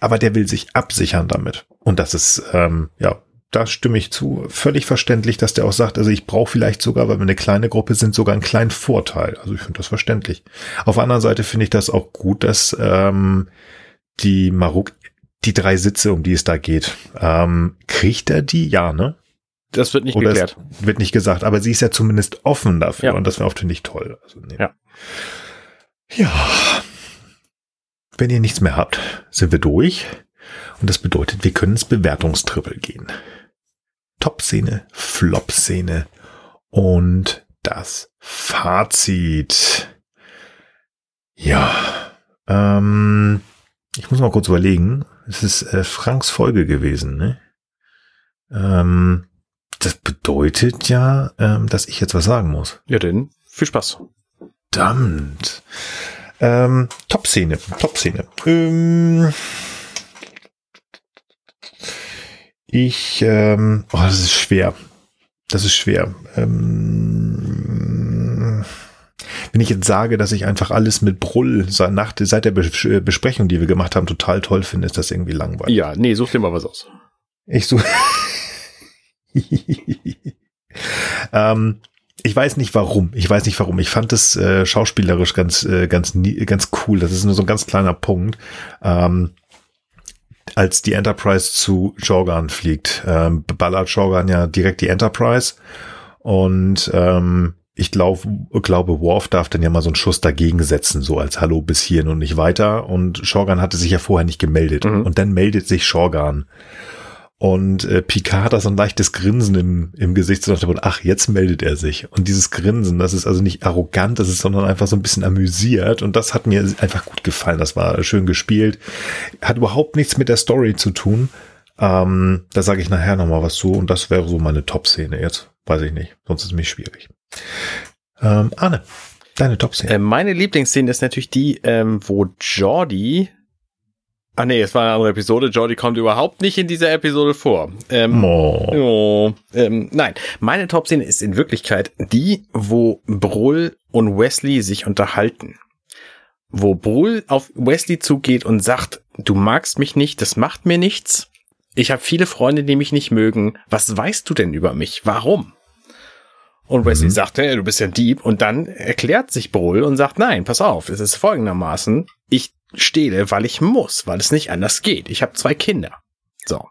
Speaker 2: Aber der will sich absichern damit. Und das ist, ähm, ja, da stimme ich zu. Völlig verständlich, dass der auch sagt, also ich brauche vielleicht sogar, weil wir eine kleine Gruppe sind, sogar einen kleinen Vorteil. Also ich finde das verständlich. Auf der anderen Seite finde ich das auch gut, dass ähm, die Maruk die drei Sitze, um die es da geht. Ähm, kriegt er die? Ja, ne?
Speaker 3: Das wird nicht
Speaker 2: Oder
Speaker 3: geklärt.
Speaker 2: wird nicht gesagt, aber sie ist ja zumindest offen dafür
Speaker 3: Ja.
Speaker 2: und das wäre oft finde ich toll. Also, nee.
Speaker 3: Ja.
Speaker 2: ja. Wenn ihr nichts mehr habt, sind wir durch. Und das bedeutet, wir können ins Bewertungstrippel gehen. Top-Szene, Flop-Szene und das Fazit. Ja, ähm, ich muss mal kurz überlegen. Es ist äh, Franks Folge gewesen, ne? Ähm, das bedeutet ja, ähm, dass ich jetzt was sagen muss.
Speaker 3: Ja, denn viel Spaß.
Speaker 2: Verdammt. Ähm, Top-Szene, Top-Szene. Ähm, ich, ähm, oh, das ist schwer. Das ist schwer. Ähm, wenn ich jetzt sage, dass ich einfach alles mit Brull seit, nach, seit der Bes Besprechung, die wir gemacht haben, total toll finde, ist das irgendwie langweilig.
Speaker 3: Ja, nee, such dir mal was aus.
Speaker 2: Ich so. ähm, ich weiß nicht warum. Ich weiß nicht warum. Ich fand es äh, schauspielerisch ganz, äh, ganz, ganz cool. Das ist nur so ein ganz kleiner Punkt. Ähm, als die Enterprise zu Jorgan fliegt, ähm, ballert Jorgan ja direkt die Enterprise und ähm, ich glaub, glaube, Worf darf dann ja mal so einen Schuss dagegen setzen, so als Hallo bis hierhin und nicht weiter. Und Shorgan hatte sich ja vorher nicht gemeldet.
Speaker 3: Mhm.
Speaker 2: Und dann meldet sich Shorgan. Und äh, Picard hat da so ein leichtes Grinsen im, im Gesicht, so nach dem ach, jetzt meldet er sich. Und dieses Grinsen, das ist also nicht arrogant, das ist, sondern einfach so ein bisschen amüsiert. Und das hat mir einfach gut gefallen. Das war schön gespielt. Hat überhaupt nichts mit der Story zu tun. Ähm, da sage ich nachher nochmal was zu. Und das wäre so meine Top-Szene jetzt. Weiß ich nicht. Sonst ist es mich schwierig. Ähm, Arne, deine Top-Szene.
Speaker 3: Äh, meine Lieblingsszene ist natürlich die, ähm, wo Jordi. Ah nee, es war eine andere Episode. Jordi kommt überhaupt nicht in dieser Episode vor. Ähm,
Speaker 2: Oh.
Speaker 3: Oh, ähm, nein, meine Top-Szene ist in Wirklichkeit die, wo Brull und Wesley sich unterhalten. Wo Brull auf Wesley zugeht und sagt, du magst mich nicht, das macht mir nichts. Ich habe viele Freunde, die mich nicht mögen. Was weißt du denn über mich? Warum? Und Wesley
Speaker 2: Mhm.
Speaker 3: sagt, hey, du bist ja ein Dieb. Und dann erklärt sich Brull und sagt, nein, pass auf, es ist folgendermaßen, ich stehle, weil ich muss, weil es nicht anders geht. Ich habe zwei Kinder. So.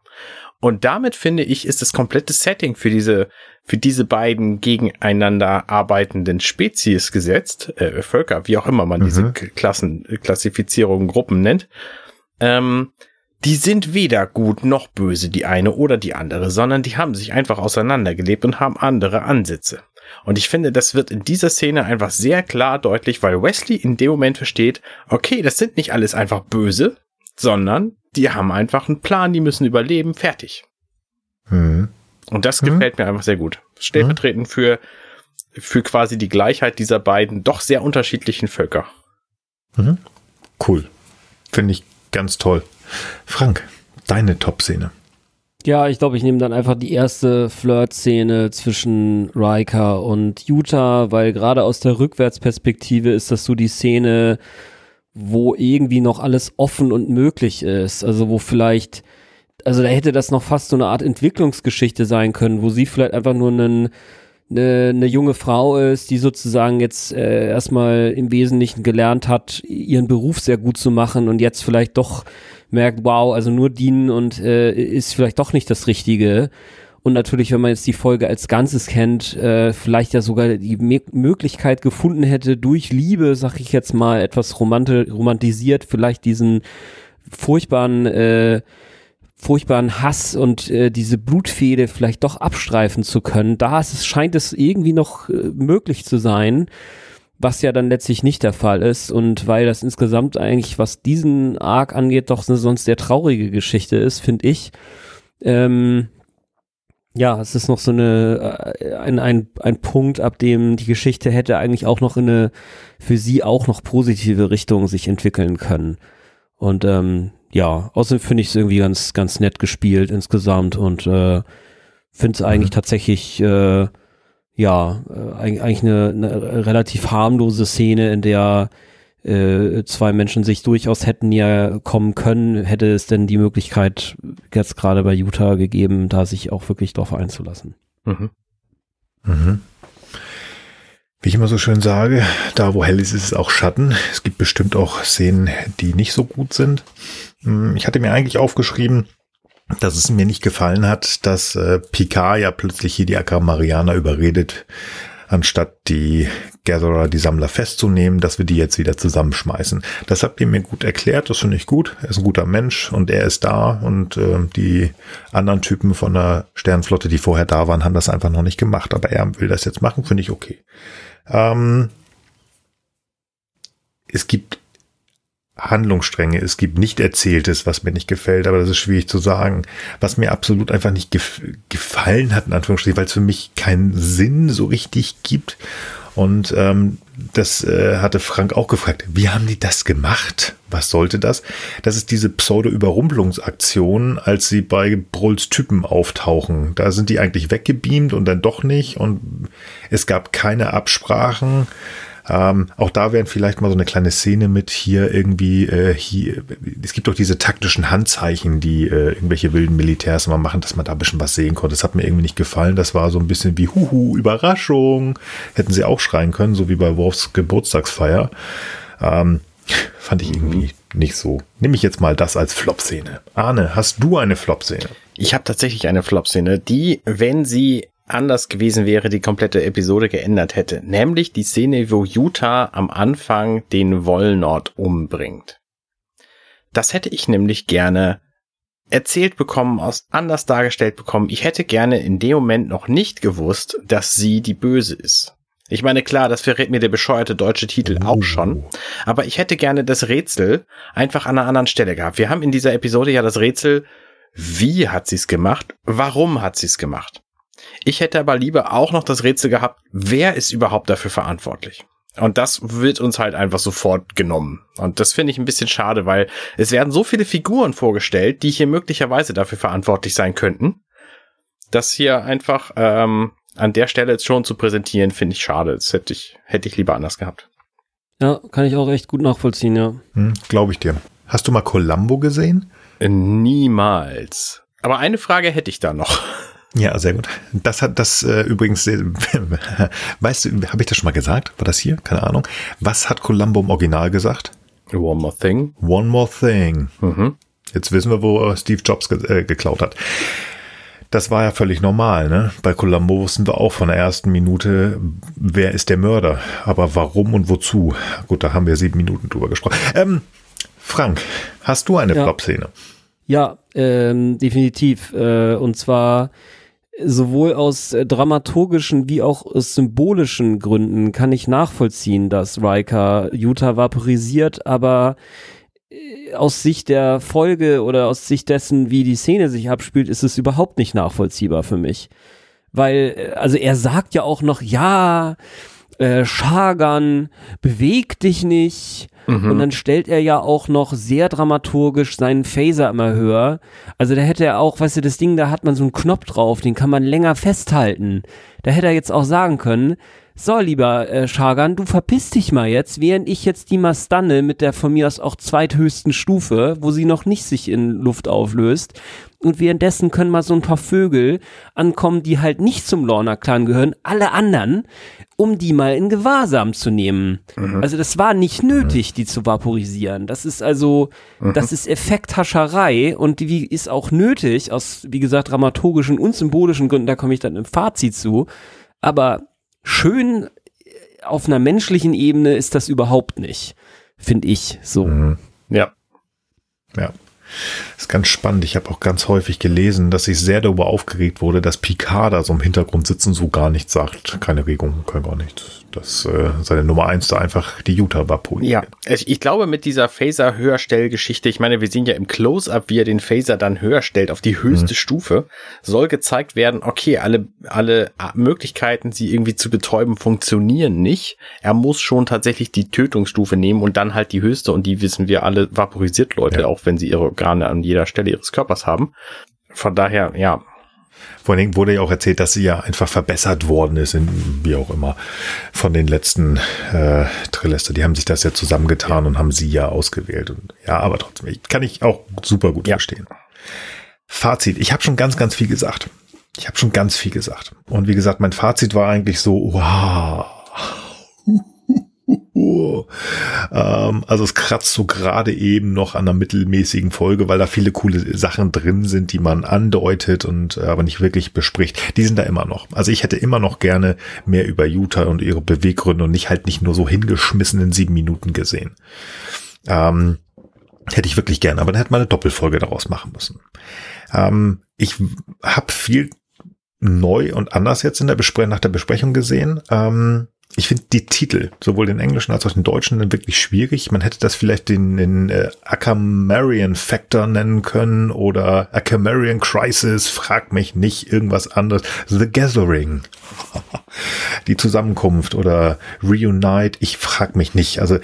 Speaker 3: Und damit finde ich, ist das komplette Setting für diese, für diese beiden gegeneinander arbeitenden Spezies gesetzt, äh, Völker, wie auch immer man diese
Speaker 2: Mhm.
Speaker 3: K- Klassen, Klassifizierungen, Gruppen nennt. Ähm, die sind weder gut noch böse, die eine oder die andere, sondern die haben sich einfach auseinandergelebt und haben andere Ansätze. Und ich finde, das wird in dieser Szene einfach sehr klar deutlich, weil Wesley in dem Moment versteht, okay, das sind nicht alles einfach böse, sondern die haben einfach einen Plan, die müssen überleben, fertig.
Speaker 2: Mhm.
Speaker 3: Und das
Speaker 2: Mhm.
Speaker 3: gefällt mir einfach sehr gut. Stellvertretend für, für quasi die Gleichheit dieser beiden doch sehr unterschiedlichen Völker.
Speaker 2: Mhm. Cool. Finde ich ganz toll. Frank, deine Top-Szene.
Speaker 4: Ja, ich glaube, ich nehme dann einfach die erste Flirt-Szene zwischen Riker und Utah, weil gerade aus der Rückwärtsperspektive ist das so die Szene, wo irgendwie noch alles offen und möglich ist. Also wo vielleicht, also da hätte das noch fast so eine Art Entwicklungsgeschichte sein können, wo sie vielleicht einfach nur einen eine, eine junge Frau ist, die sozusagen jetzt äh, erstmal im Wesentlichen gelernt hat, ihren Beruf sehr gut zu machen und jetzt vielleicht doch merkt, wow, also nur dienen und äh, ist vielleicht doch nicht das Richtige. Und natürlich, wenn man jetzt die Folge als Ganzes kennt, äh, vielleicht ja sogar die Me Möglichkeit gefunden hätte, durch Liebe, sag ich jetzt mal, etwas romanti romantisiert, vielleicht diesen furchtbaren äh, furchtbaren Hass und äh, diese Blutfehde vielleicht doch abstreifen zu können. Da ist es, scheint es irgendwie noch äh, möglich zu sein, was ja dann letztlich nicht der Fall ist. Und weil das insgesamt eigentlich, was diesen Arc angeht, doch eine sonst sehr traurige Geschichte ist, finde ich. Ähm, ja, es ist noch so eine, äh, ein, ein, ein Punkt, ab dem die Geschichte hätte eigentlich auch noch in eine, für sie auch noch positive Richtung sich entwickeln können. Und ähm, ja, außerdem finde ich es irgendwie ganz, ganz nett gespielt insgesamt und äh, finde es eigentlich tatsächlich äh, ja, äh, eigentlich eine, eine relativ harmlose Szene, in der äh, zwei Menschen sich durchaus hätten ja kommen können, hätte es denn die Möglichkeit jetzt gerade bei Utah gegeben, da sich auch wirklich drauf einzulassen.
Speaker 3: Mhm.
Speaker 2: Mhm. Wie ich immer so schön sage, da wo hell ist, ist es auch Schatten. Es gibt bestimmt auch Szenen, die nicht so gut sind. Hm, Ich hatte mir eigentlich aufgeschrieben, dass es mir nicht gefallen hat, dass äh, Picard ja plötzlich hier die Akamarianer überredet, anstatt die Gatherer, die Sammler festzunehmen, dass wir die jetzt wieder zusammenschmeißen. Das habt ihr mir gut erklärt, das finde ich gut. Er ist ein guter Mensch und er ist da und äh, die anderen Typen von der Sternenflotte, die vorher da waren, haben das einfach noch nicht gemacht. Aber er will das jetzt machen, finde ich okay. Ähm, es gibt Handlungsstränge, es gibt nicht Erzähltes, was mir nicht gefällt, aber das ist schwierig zu sagen. Was mir absolut einfach nicht gef gefallen hat, in Anführungsstrichen, weil es für mich keinen Sinn so richtig gibt. Und ähm, das äh, hatte Frank auch gefragt. Wie haben die das gemacht? Was sollte das? Das ist diese Pseudo-Überrumpelungsaktion, als sie bei Brulls Typen auftauchen. Da sind die eigentlich weggebeamt und dann doch nicht. Und es gab keine Absprachen. Ähm, auch da wären vielleicht mal so eine kleine Szene mit hier irgendwie, äh, hier, es gibt doch diese taktischen Handzeichen, die äh, irgendwelche wilden Militärs immer machen, dass man da ein bisschen was sehen konnte. Das hat mir irgendwie nicht gefallen. Das war so ein bisschen wie Huhu, Überraschung. Hätten sie auch schreien können, so wie bei Worfs Geburtstagsfeier. Ähm, fand ich irgendwie nicht so. Nehme ich jetzt mal das als Flop-Szene. Arne, hast du eine Flop-Szene?
Speaker 3: Ich habe tatsächlich eine Flop-Szene, die, wenn sie anders gewesen wäre, die komplette Episode geändert hätte. Nämlich die Szene, wo Utah am Anfang den Wollnord umbringt. Das hätte ich nämlich gerne erzählt bekommen, aus anders dargestellt bekommen. Ich hätte gerne in dem Moment noch nicht gewusst, dass sie die Böse ist. Ich meine, klar, das verrät mir der bescheuerte deutsche Titel auch schon. Aber ich hätte gerne das Rätsel einfach an einer anderen Stelle gehabt. Wir haben in dieser Episode ja das Rätsel, wie hat sie es gemacht? Warum hat sie es gemacht? Ich hätte aber lieber auch noch das Rätsel gehabt, wer ist überhaupt dafür verantwortlich? Und das wird uns halt einfach sofort genommen. Und das finde ich ein bisschen schade, weil es werden so viele Figuren vorgestellt, die hier möglicherweise dafür verantwortlich sein könnten. Das hier einfach ähm, an der Stelle jetzt schon zu präsentieren, finde ich schade. Das hätte ich, hätte ich lieber anders gehabt.
Speaker 4: Ja, kann ich auch echt gut nachvollziehen, ja.
Speaker 2: Hm, Glaube ich dir. Hast du mal Columbo gesehen?
Speaker 3: Niemals. Aber eine Frage hätte ich da noch.
Speaker 2: Ja, sehr gut. Das hat das äh, übrigens, äh, weißt du, habe ich das schon mal gesagt? War das hier? Keine Ahnung. Was hat Columbo im Original gesagt?
Speaker 3: One more thing.
Speaker 2: One more thing.
Speaker 3: Mhm.
Speaker 2: Jetzt wissen wir, wo äh, Steve Jobs ge äh, geklaut hat. Das war ja völlig normal, ne? Bei Columbo wussten wir auch von der ersten Minute, wer ist der Mörder, aber warum und wozu? Gut, da haben wir sieben Minuten drüber gesprochen. Ähm, Frank, hast du eine
Speaker 4: Ja.
Speaker 2: Flop-Szene?
Speaker 4: Ja, ähm, definitiv. Äh, und zwar sowohl aus äh, dramaturgischen wie auch aus symbolischen Gründen kann ich nachvollziehen, dass Riker Utah vaporisiert, aber äh, aus Sicht der Folge oder aus Sicht dessen, wie die Szene sich abspielt, ist es überhaupt nicht nachvollziehbar für mich. Weil, äh, also er sagt ja auch noch, ja, äh, Schagan, beweg dich nicht. Und dann stellt er ja auch noch sehr dramaturgisch seinen Phaser immer höher. Also da hätte er auch, weißt du, das Ding, da hat man so einen Knopf drauf, den kann man länger festhalten. Da hätte er jetzt auch sagen können, so, lieber äh, Schagan, du verpiss dich mal jetzt, während ich jetzt die Mastanne mit der von mir aus auch zweithöchsten Stufe, wo sie noch nicht sich in Luft auflöst, und währenddessen können mal so ein paar Vögel ankommen, die halt nicht zum Lorna-Clan gehören, alle anderen, um die mal in Gewahrsam zu nehmen. Also das war nicht nötig, die zu vaporisieren. Das ist also, das ist Effekthascherei und die ist auch nötig, aus, wie gesagt, dramaturgischen und symbolischen Gründen, da komme ich dann im Fazit zu. Aber schön äh, auf einer menschlichen Ebene ist das überhaupt nicht, finde ich so.
Speaker 3: Ja.
Speaker 2: Ja. Das ist ganz spannend. Ich habe auch ganz häufig gelesen, dass sich sehr darüber aufgeregt wurde, dass Picard da so im Hintergrund sitzen, so gar nichts sagt. Keine Regung, kein gar nichts. Dass äh, seine Nummer eins da einfach die Utah war.
Speaker 3: Ja, ich, ich glaube mit dieser Phaser-Höherstellgeschichte, ich meine, wir sehen ja im Close-Up, wie er den Phaser dann höher stellt auf die höchste mhm. Stufe, soll gezeigt werden, okay, alle, alle Möglichkeiten, sie irgendwie zu betäuben, funktionieren nicht. Er muss schon tatsächlich die Tötungsstufe nehmen und dann halt die höchste und die wissen wir alle vaporisiert Leute, ja. auch wenn sie ihre Organe an jeder Stelle ihres Körpers haben. Von daher, ja,
Speaker 2: vor allen Dingen wurde ja auch erzählt, dass sie ja einfach verbessert worden ist, in, wie auch immer, von den letzten äh, Trilester. Die haben sich das ja zusammengetan ja. und haben sie ja ausgewählt. Und ja, aber trotzdem, kann ich auch super gut ja. verstehen. Fazit, ich habe schon ganz, ganz viel gesagt. Ich habe schon ganz viel gesagt. Und wie gesagt, mein Fazit war eigentlich so, wow, ähm, also es kratzt so gerade eben noch an einer mittelmäßigen Folge, weil da viele coole Sachen drin sind, die man andeutet und äh, aber nicht wirklich bespricht. Die sind da immer noch. Also ich hätte immer noch gerne mehr über Utah und ihre Beweggründe und nicht halt nicht nur so hingeschmissen in sieben Minuten gesehen. Ähm, hätte ich wirklich gerne, aber dann hätte man eine Doppelfolge daraus machen müssen. Ähm, ich habe viel neu und anders jetzt in der Besprechung nach der Besprechung gesehen. Ähm, ich finde die Titel, sowohl den englischen als auch den deutschen, wirklich schwierig. Man hätte das vielleicht den, den äh, Akamarian Factor nennen können oder Akamarian Crisis, frag mich nicht, irgendwas anderes. The Gathering, die Zusammenkunft oder Reunite, ich frag mich nicht. Also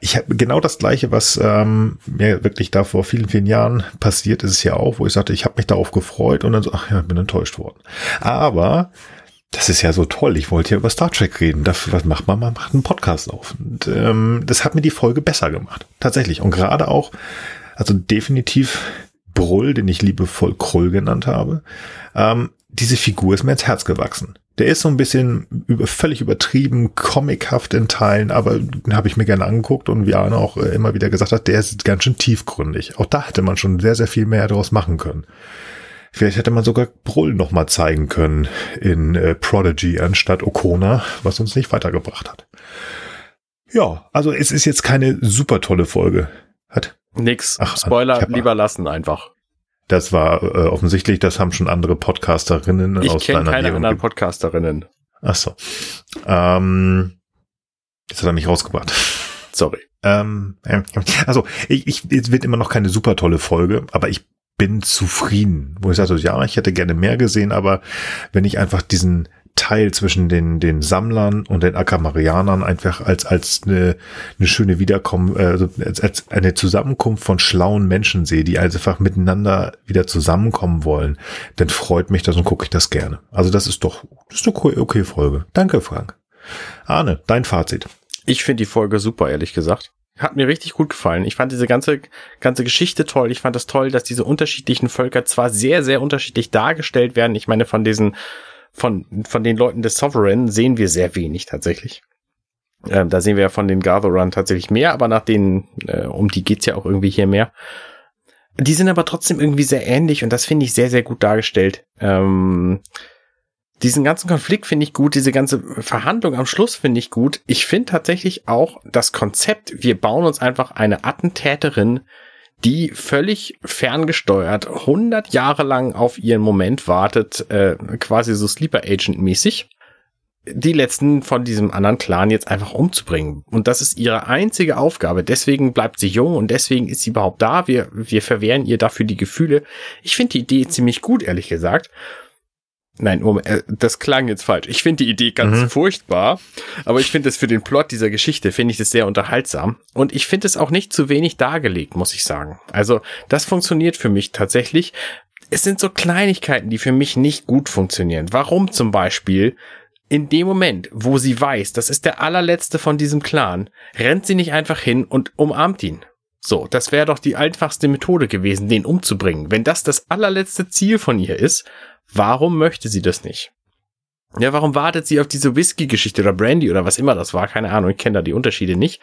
Speaker 2: ich habe genau das gleiche, was ähm, mir wirklich da vor vielen, vielen Jahren passiert ist ja auch, wo ich sagte, ich habe mich darauf gefreut und dann so, ach ja, bin enttäuscht worden. Aber das ist ja so toll. Ich wollte ja über Star Trek reden. Dafür, was macht man? Man macht einen Podcast auf. Und ähm, das hat mir die Folge besser gemacht. Tatsächlich. Und gerade auch, also definitiv Brull, den ich liebevoll Krull genannt habe. Ähm, diese Figur ist mir ins Herz gewachsen. Der ist so ein bisschen über, völlig übertrieben, comichaft in Teilen, aber den habe ich mir gerne angeguckt und wie Arne auch äh, immer wieder gesagt hat, der ist ganz schön tiefgründig. Auch da hätte man schon sehr, sehr viel mehr daraus machen können. Vielleicht hätte man sogar Brull noch mal zeigen können in äh, Prodigy anstatt Okona, was uns nicht weitergebracht hat. Ja, also es ist jetzt keine super tolle Folge. Hat
Speaker 3: nix. Ach, Spoiler lieber lassen einfach.
Speaker 2: Das war äh, offensichtlich, das haben schon andere Podcasterinnen
Speaker 3: ich aus deiner Ich kenne keine anderen Podcasterinnen.
Speaker 2: Ach so. Ähm, jetzt hat er mich rausgebracht.
Speaker 3: Sorry.
Speaker 2: Ähm, also, ich, ich, es wird immer noch keine super tolle Folge, aber ich bin zufrieden. Wo ich sage, ja, ich hätte gerne mehr gesehen, aber wenn ich einfach diesen Teil zwischen den, den Sammlern und den Akamarianern einfach als, als eine, eine schöne Wiederkommen, äh, also als, als eine Zusammenkunft von schlauen Menschen sehe, die einfach miteinander wieder zusammenkommen wollen, dann freut mich das und gucke ich das gerne. Also das ist doch, das ist okay, okay Folge. Danke, Frank. Arne, dein Fazit.
Speaker 3: Ich finde die Folge super, ehrlich gesagt. Hat mir richtig gut gefallen. Ich fand diese ganze, ganze Geschichte toll. Ich fand das toll, dass diese unterschiedlichen Völker zwar sehr, sehr unterschiedlich dargestellt werden. Ich meine, von diesen, von, von den Leuten des Sovereign sehen wir sehr wenig tatsächlich. Ähm, da sehen wir ja von den Gatherern tatsächlich mehr, aber nach denen, äh, um die geht's ja auch irgendwie hier mehr. Die sind aber trotzdem irgendwie sehr ähnlich und das finde ich sehr, sehr gut dargestellt. Ähm, diesen ganzen Konflikt finde ich gut, diese ganze Verhandlung am Schluss finde ich gut. Ich finde tatsächlich auch das Konzept, wir bauen uns einfach eine Attentäterin, die völlig ferngesteuert 100 Jahre lang auf ihren Moment wartet, äh, quasi so Sleeper Agent mäßig, die letzten von diesem anderen Clan jetzt einfach umzubringen. Und das ist ihre einzige Aufgabe. Deswegen bleibt sie jung und deswegen ist sie überhaupt da. Wir, wir verwehren ihr dafür die Gefühle. Ich finde die Idee ziemlich gut, ehrlich gesagt. Nein, Moment, äh, das klang jetzt falsch. Ich finde die Idee ganz mhm. furchtbar, aber ich finde es für den Plot dieser Geschichte, finde ich das sehr unterhaltsam. Und ich finde es auch nicht zu wenig dargelegt, muss ich sagen. Also, das funktioniert für mich tatsächlich. Es sind so Kleinigkeiten, die für mich nicht gut funktionieren. Warum zum Beispiel in dem Moment, wo sie weiß, das ist der allerletzte von diesem Clan, rennt sie nicht einfach hin und umarmt ihn. So, das wäre doch die einfachste Methode gewesen, den umzubringen. Wenn das das allerletzte Ziel von ihr ist, Warum möchte sie das nicht? Ja, warum wartet sie auf diese Whisky-Geschichte oder Brandy oder was immer das war? Keine Ahnung, ich kenne da die Unterschiede nicht.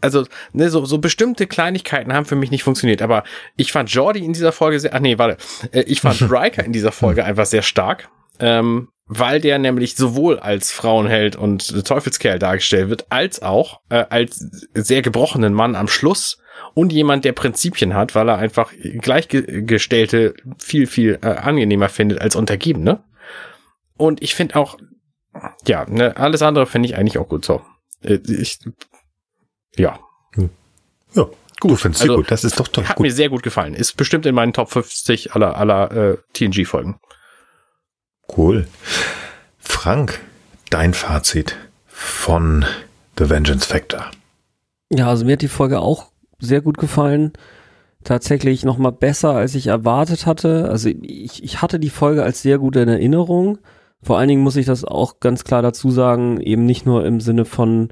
Speaker 3: Also, ne, so, so bestimmte Kleinigkeiten haben für mich nicht funktioniert, aber ich fand Jordi in dieser Folge sehr, ach nee, warte, äh, ich fand Riker in dieser Folge einfach sehr stark, ähm, weil der nämlich sowohl als Frauenheld und Teufelskerl dargestellt wird, als auch äh, als sehr gebrochenen Mann am Schluss, und jemand, der Prinzipien hat, weil er einfach Gleichgestellte viel, viel äh, angenehmer findet als Untergebene. Und ich finde auch, Ja, ne, alles andere finde ich eigentlich auch gut so. Äh, Ich, ja,
Speaker 2: Ja, gut. Du findest
Speaker 3: Also,
Speaker 2: gut. Das ist doch, doch
Speaker 3: hat
Speaker 2: gut.
Speaker 3: mir sehr gut gefallen. Ist bestimmt in meinen Top 50 aller, aller äh, TNG-Folgen.
Speaker 2: Cool. Frank, dein Fazit von The Vengeance Factor.
Speaker 4: Ja, also mir hat die Folge auch sehr gut gefallen. Tatsächlich noch mal besser, als ich erwartet hatte. Also ich, ich hatte die Folge als sehr gut in Erinnerung. Vor allen Dingen muss ich das auch ganz klar dazu sagen, eben nicht nur im Sinne von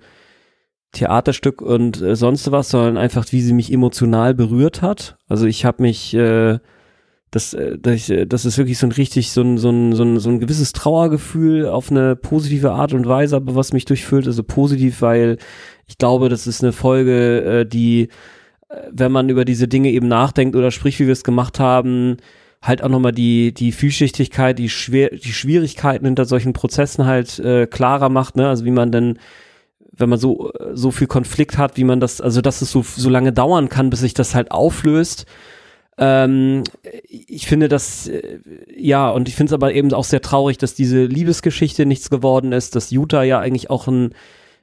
Speaker 4: Theaterstück und äh, sonst was, sondern einfach, wie sie mich emotional berührt hat. Also ich habe mich, äh, das, äh, das, äh, das ist wirklich so ein richtig, so ein, so ein, so ein, so ein gewisses Trauergefühl auf eine positive Art und Weise, aber was mich durchfüllt, also positiv, weil ich glaube, das ist eine Folge, äh, die, wenn man über diese Dinge eben nachdenkt oder spricht, wie wir es gemacht haben, halt auch nochmal die, die Vielschichtigkeit, die, schwer, die Schwierigkeiten hinter solchen Prozessen halt äh, klarer macht, ne? Also wie man denn, wenn man so, so viel Konflikt hat, wie man das, also dass es so, so lange dauern kann, bis sich das halt auflöst. Ähm, ich finde das, äh, ja, und ich finde es aber eben auch sehr traurig, dass diese Liebesgeschichte nichts geworden ist, dass Utah ja eigentlich auch ein,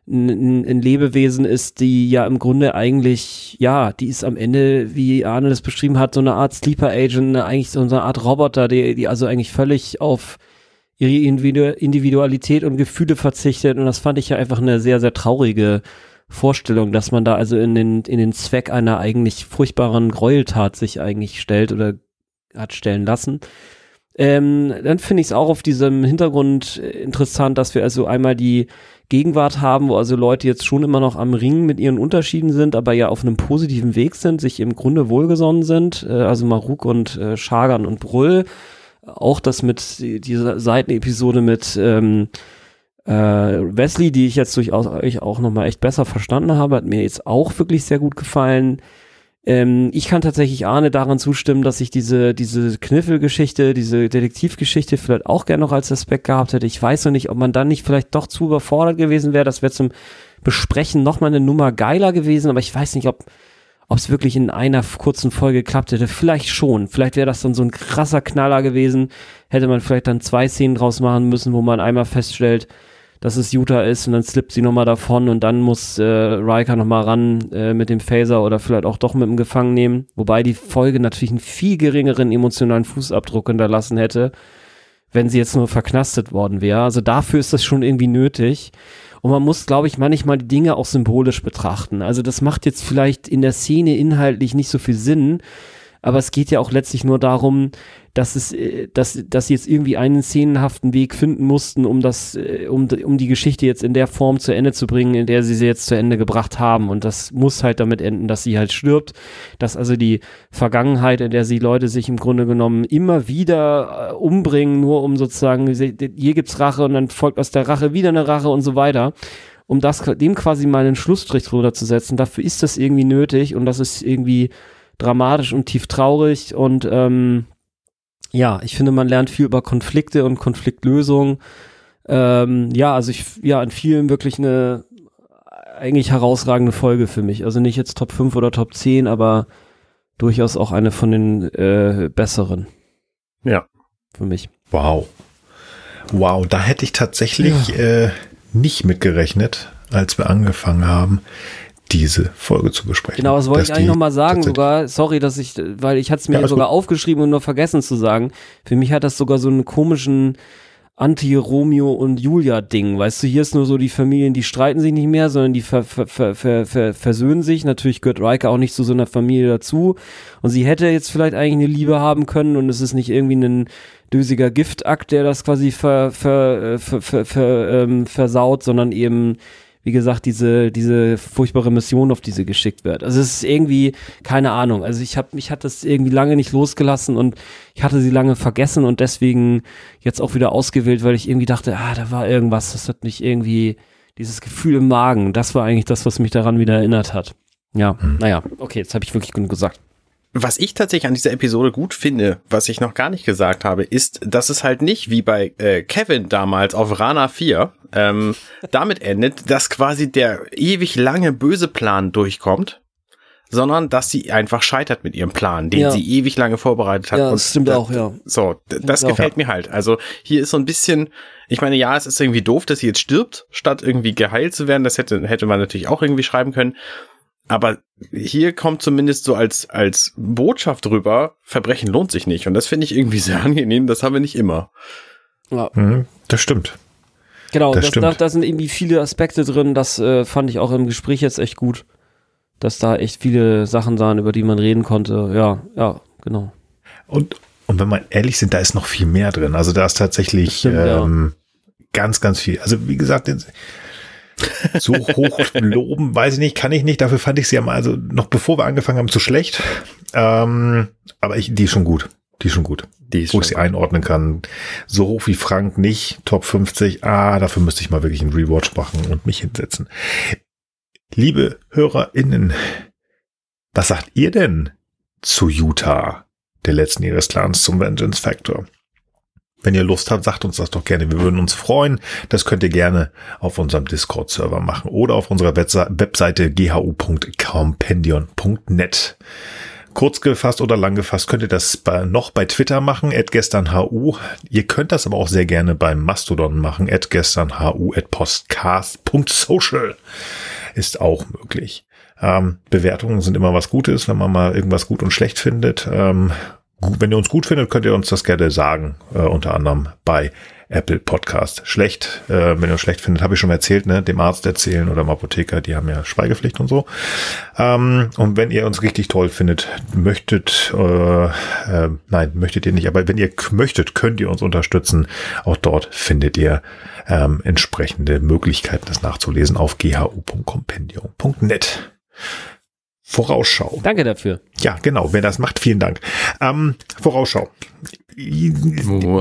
Speaker 4: ein, ein Lebewesen ist, die ja im Grunde eigentlich, ja, die ist am Ende, wie Arne das beschrieben hat, so eine Art Sleeper Agent, ne, eigentlich so eine Art Roboter, die, die also eigentlich völlig auf ihre Individu Individualität und Gefühle verzichtet. Und das fand ich ja einfach eine sehr, sehr traurige Vorstellung, dass man da also in den, in den Zweck einer eigentlich furchtbaren Gräueltat sich eigentlich stellt oder hat stellen lassen. Ähm, dann finde ich es auch auf diesem Hintergrund äh, interessant, dass wir also einmal die Gegenwart haben, wo also Leute jetzt schon immer noch am Ringen mit ihren Unterschieden sind, aber ja auf einem positiven Weg sind, sich im Grunde wohlgesonnen sind. Äh, also Maruk und äh, und Brüll. Auch das mit die- dieser Seitenepisode mit ähm, äh, Wesley, die ich jetzt durchaus euch auch nochmal echt besser verstanden habe, hat mir jetzt auch wirklich sehr gut gefallen. Ähm, ich kann tatsächlich Arne daran zustimmen, dass ich diese, diese Kniffelgeschichte, diese Detektivgeschichte vielleicht auch gerne noch als Aspekt gehabt hätte. Ich weiß noch nicht, ob man dann nicht vielleicht doch zu überfordert gewesen wäre. Das wäre zum Besprechen nochmal eine Nummer geiler gewesen, aber ich weiß nicht, ob ob es wirklich in einer kurzen Folge geklappt hätte. Vielleicht schon. Vielleicht wäre das dann so ein krasser Knaller gewesen. Hätte man vielleicht dann zwei Szenen draus machen müssen, wo man einmal feststellt, dass es Utah ist und dann slippt sie nochmal davon und dann muss äh, Riker nochmal ran äh, mit dem Phaser oder vielleicht auch doch mit dem Gefangen nehmen. Wobei die Folge natürlich einen viel geringeren emotionalen Fußabdruck hinterlassen hätte, wenn sie jetzt nur verknastet worden wäre. Also dafür ist das schon irgendwie nötig. Und man muss, glaube ich, manchmal die Dinge auch symbolisch betrachten. Also das macht jetzt vielleicht in der Szene inhaltlich nicht so viel Sinn, aber es geht ja auch letztlich nur darum, dass es, äh, dass, dass sie jetzt irgendwie einen szenenhaften Weg finden mussten, um das, äh, um, um die Geschichte jetzt in der Form zu Ende zu bringen, in der sie sie jetzt zu Ende gebracht haben. Und das muss halt damit enden, dass sie halt stirbt, dass also die Vergangenheit, in der sie Leute sich im Grunde genommen immer wieder äh, umbringen, nur um sozusagen, hier gibt's Rache und dann folgt aus der Rache wieder eine Rache und so weiter. Um das, dem quasi mal einen Schlussstrich drunter zu setzen, dafür ist das irgendwie nötig und das ist irgendwie dramatisch und tief traurig und ähm, ja, ich finde, man lernt viel über Konflikte und Konfliktlösung. Ähm, ja, also ich, ja, in vielen wirklich eine eigentlich herausragende Folge für mich. Also nicht jetzt Top 5 oder Top 10, aber durchaus auch eine von den äh, besseren
Speaker 3: Ja.
Speaker 4: für mich.
Speaker 2: Wow. Wow, da hätte ich tatsächlich äh, nicht mitgerechnet, als wir angefangen haben, diese Folge zu besprechen.
Speaker 4: Genau, das wollte ich eigentlich nochmal sagen sogar. Sorry, dass ich, weil ich hatte es mir
Speaker 2: Ja,
Speaker 4: sogar aufgeschrieben und nur vergessen zu sagen. Für mich hat das sogar so einen komischen Anti-Romeo und Julia-Ding. Weißt du, hier ist nur so die Familien, die streiten sich nicht mehr, sondern die ver, ver, ver, ver, ver, versöhnen sich. Natürlich gehört Riker auch nicht zu so einer Familie dazu. Und sie hätte jetzt vielleicht eigentlich eine Liebe haben können und es ist nicht irgendwie ein dösiger Giftakt, der das quasi ver, ver, ver, ver, ver, ähm, versaut, sondern eben wie gesagt, diese, diese furchtbare Mission, auf die sie geschickt wird. Also es ist irgendwie, keine Ahnung. Also ich habe mich hat das irgendwie lange nicht losgelassen und ich hatte sie lange vergessen und deswegen jetzt auch wieder ausgewählt, weil ich irgendwie dachte, ah, da war irgendwas, das hat mich irgendwie, dieses Gefühl im Magen, das war eigentlich das, was mich daran wieder erinnert hat. Ja, naja, okay, jetzt habe ich wirklich genug gesagt.
Speaker 3: Was ich tatsächlich an dieser Episode gut finde, was ich noch gar nicht gesagt habe, ist, dass es halt nicht wie bei äh, Kevin damals auf Rana 4 ähm, damit endet, dass quasi der ewig lange böse Plan durchkommt, sondern dass sie einfach scheitert mit ihrem Plan, den
Speaker 4: Ja.
Speaker 3: sie ewig lange vorbereitet hat.
Speaker 4: Ja, das stimmt
Speaker 3: das,
Speaker 4: auch, ja.
Speaker 3: So, d- das
Speaker 4: auch.
Speaker 3: gefällt mir halt. Also hier ist so ein bisschen, ich meine, ja, es ist irgendwie doof, dass sie jetzt stirbt, statt irgendwie geheilt zu werden. Das hätte, hätte man natürlich auch irgendwie schreiben können. Aber hier kommt zumindest so als, als Botschaft rüber, Verbrechen lohnt sich nicht. Und das finde ich irgendwie sehr angenehm. Das haben wir nicht immer.
Speaker 4: Ja.
Speaker 2: Mhm, das stimmt.
Speaker 4: Genau,
Speaker 2: Das
Speaker 4: das,
Speaker 2: stimmt.
Speaker 4: da, da sind irgendwie viele Aspekte drin, das äh, fand ich auch im Gespräch jetzt echt gut, dass da echt viele Sachen waren, über die man reden konnte. Ja, ja, genau.
Speaker 2: Und, und wenn wir ehrlich sind, da ist noch viel mehr drin. Also da ist tatsächlich
Speaker 4: stimmt, ja.
Speaker 2: ähm, ganz, ganz viel. Also wie gesagt, so hoch loben, weiß ich nicht, kann ich nicht. Dafür fand ich sie am, also noch bevor wir angefangen haben, zu schlecht. Ähm, aber ich, die ist schon gut. Die ist schon gut.
Speaker 3: Die ist
Speaker 2: Wo ich sie einordnen kann. So hoch wie Frank nicht. Top 50. Ah, dafür müsste ich mal wirklich einen Rewatch machen und mich hinsetzen. Liebe HörerInnen, was sagt ihr denn zu Utah, der letzten ihres Clans zum Vengeance Factor? Wenn ihr Lust habt, sagt uns das doch gerne. Wir würden uns freuen. Das könnt ihr gerne auf unserem Discord-Server machen oder auf unserer Webse- Webseite ghu.compendion.net. Kurz gefasst oder lang gefasst könnt ihr das noch bei Twitter machen, gesternhu. Ihr könnt das aber auch sehr gerne beim Mastodon machen, gesternhu, postcast.social. Ist auch möglich. Ähm, Bewertungen sind immer was Gutes, wenn man mal irgendwas gut und schlecht findet. Ähm, wenn ihr uns gut findet, könnt ihr uns das gerne sagen, äh, unter anderem bei Apple Podcast. Schlecht, äh, wenn ihr uns schlecht findet, habe ich schon erzählt, ne, dem Arzt erzählen oder dem Apotheker, die haben ja Schweigepflicht und so. Ähm, und wenn ihr uns richtig toll findet, möchtet, äh, äh, nein, möchtet ihr nicht, aber wenn ihr möchtet, könnt ihr uns unterstützen. Auch dort findet ihr ähm, entsprechende Möglichkeiten, das nachzulesen auf ghu.compendium.net. Vorausschau.
Speaker 4: Danke dafür.
Speaker 2: Ja, genau. Wer das macht, vielen Dank. Ähm, Vorausschau.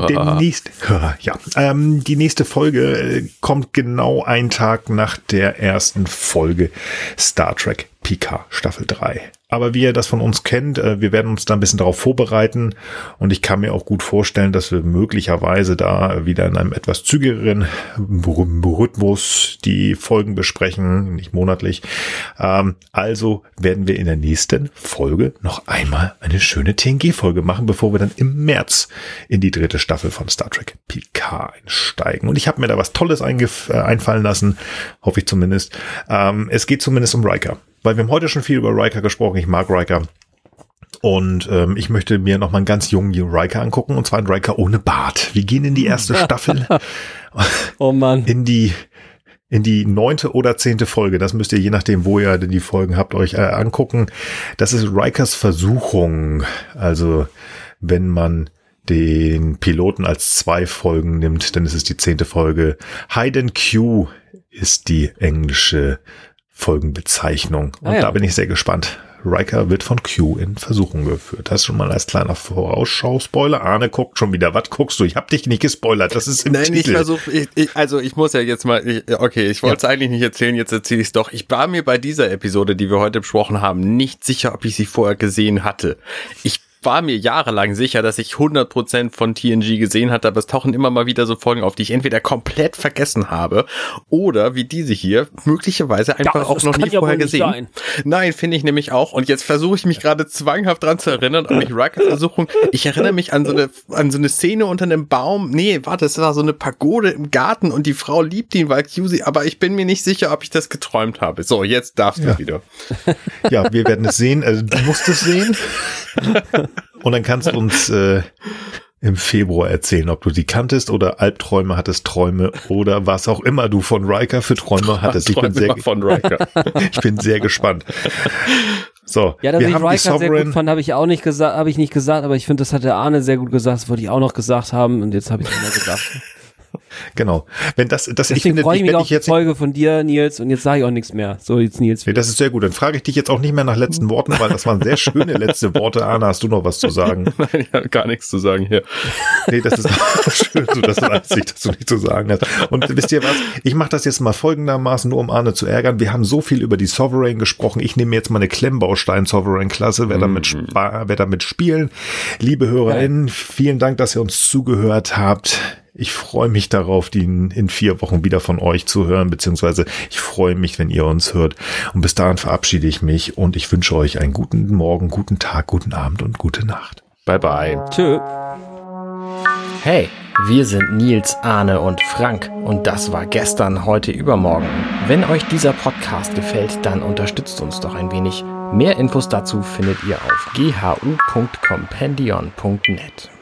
Speaker 2: Der nächste, ja, ähm, die nächste Folge äh, kommt genau einen Tag nach der ersten Folge Star Trek Picard Staffel 3. Aber wie ihr das von uns kennt, äh, wir werden uns da ein bisschen darauf vorbereiten und ich kann mir auch gut vorstellen, dass wir möglicherweise da wieder in einem etwas zügigeren Rhythmus die Folgen besprechen, nicht monatlich. Ähm, also werden wir in der nächsten Folge noch einmal eine schöne TNG-Folge machen, bevor wir dann im März in die dritte Staffel von Star Trek Picard einsteigen. Und ich habe mir da was Tolles äh, einfallen lassen, hoffe ich zumindest. Ähm, es geht zumindest um Riker, weil wir haben heute schon viel über Riker gesprochen. Ich mag Riker. Und ähm, ich möchte mir noch mal einen ganz jungen Riker angucken, und zwar einen Riker ohne Bart. Wir gehen in die erste Staffel,
Speaker 4: Oh Mann.
Speaker 2: in die in die neunte oder zehnte Folge. Das müsst ihr je nachdem, wo ihr denn die Folgen habt, euch äh, angucken. Das ist Rikers Versuchung. Also wenn man den Piloten als zwei Folgen nimmt, ist es die zehnte Folge. Hide and Q ist die englische Folgenbezeichnung. Und
Speaker 4: Ah ja.
Speaker 2: da bin ich sehr gespannt. Riker wird von Q in Versuchung geführt. Das schon mal als kleiner Vorausschau-Spoiler. Arne guckt schon wieder. Was guckst du? Ich hab dich nicht gespoilert. Das ist im
Speaker 3: Nein, ich
Speaker 2: Titel.
Speaker 3: versuche, ich, ich, also ich muss ja jetzt mal, ich, okay, ich wollte es eigentlich nicht erzählen, jetzt erzähle ich es doch. Ich war mir bei dieser Episode, die wir heute besprochen haben, nicht sicher, ob ich sie vorher gesehen hatte. Ich war mir jahrelang sicher, dass ich 100% von TNG gesehen hatte, aber es tauchen immer mal wieder so Folgen auf, die ich entweder komplett vergessen habe oder wie diese hier möglicherweise einfach
Speaker 4: das
Speaker 3: auch noch nie
Speaker 4: ja
Speaker 3: vorher gesehen.
Speaker 4: sein.
Speaker 3: Nein, finde ich nämlich auch. Und jetzt versuche ich mich gerade zwanghaft dran zu erinnern, an die Riker-Versuchung. Ich erinnere mich an so eine, an so eine Szene unter einem Baum. Nee, warte, es war so eine Pagode im Garten und die Frau liebt ihn, weil sie, aber ich bin mir nicht sicher, ob ich das geträumt habe. So, jetzt darfst
Speaker 2: Ja.
Speaker 3: du wieder.
Speaker 2: Ja, wir werden es sehen. Also, du musst es sehen. Und dann kannst du uns äh, im Februar erzählen, ob du sie kanntest oder Albträume hattest, Träume oder was auch immer du von Riker für Träume hattest. Ich bin sehr,
Speaker 3: immer von Riker.
Speaker 2: ich bin sehr gespannt. So,
Speaker 4: Ja, dass
Speaker 2: wir
Speaker 4: ich
Speaker 2: haben die
Speaker 4: Riker sehr gut
Speaker 2: Sovereign.
Speaker 4: fand, habe ich auch nicht gesagt, habe ich nicht gesagt, aber ich finde, das hat der Arne sehr gut gesagt, das wollte ich auch noch gesagt haben und jetzt habe ich es mal gesagt.
Speaker 2: Genau. Wenn das, das ich
Speaker 4: Deswegen
Speaker 2: finde,
Speaker 4: freue ich
Speaker 2: ich,
Speaker 4: mich auf
Speaker 2: ich
Speaker 4: die Folge von dir, Nils, und jetzt sage ich auch nichts mehr. So, jetzt Nils.
Speaker 2: Nee, das ist sehr gut. Dann frage ich dich jetzt auch nicht mehr nach letzten Worten, weil das waren sehr schöne letzte Worte. Anna, hast du noch was zu sagen?
Speaker 3: Nein, ich habe gar nichts zu sagen hier.
Speaker 2: Nee, das ist auch schön, so dass du einzig, dass du nicht zu sagen hast. Und wisst ihr was? Ich mache das jetzt mal folgendermaßen, nur um Arne zu ärgern. Wir haben so viel über die Sovereign gesprochen. Ich nehme jetzt mal eine Klemmbaustein Sovereign Klasse, wer damit, spa- wer damit spielen. Liebe HörerInnen, vielen Dank, dass ihr uns zugehört habt. Ich freue mich darauf, die in, in, vier Wochen wieder von euch zu hören, beziehungsweise ich freue mich, wenn ihr uns hört. Und bis dahin verabschiede ich mich und ich wünsche euch einen guten Morgen, guten Tag, guten Abend und gute Nacht.
Speaker 5: Bye bye.
Speaker 4: Tschö.
Speaker 3: Hey, wir sind Nils, Arne und Frank und das war gestern, heute, übermorgen. Wenn euch dieser Podcast gefällt, dann unterstützt uns doch ein wenig. Mehr Infos dazu findet ihr auf ghu.compendion.net.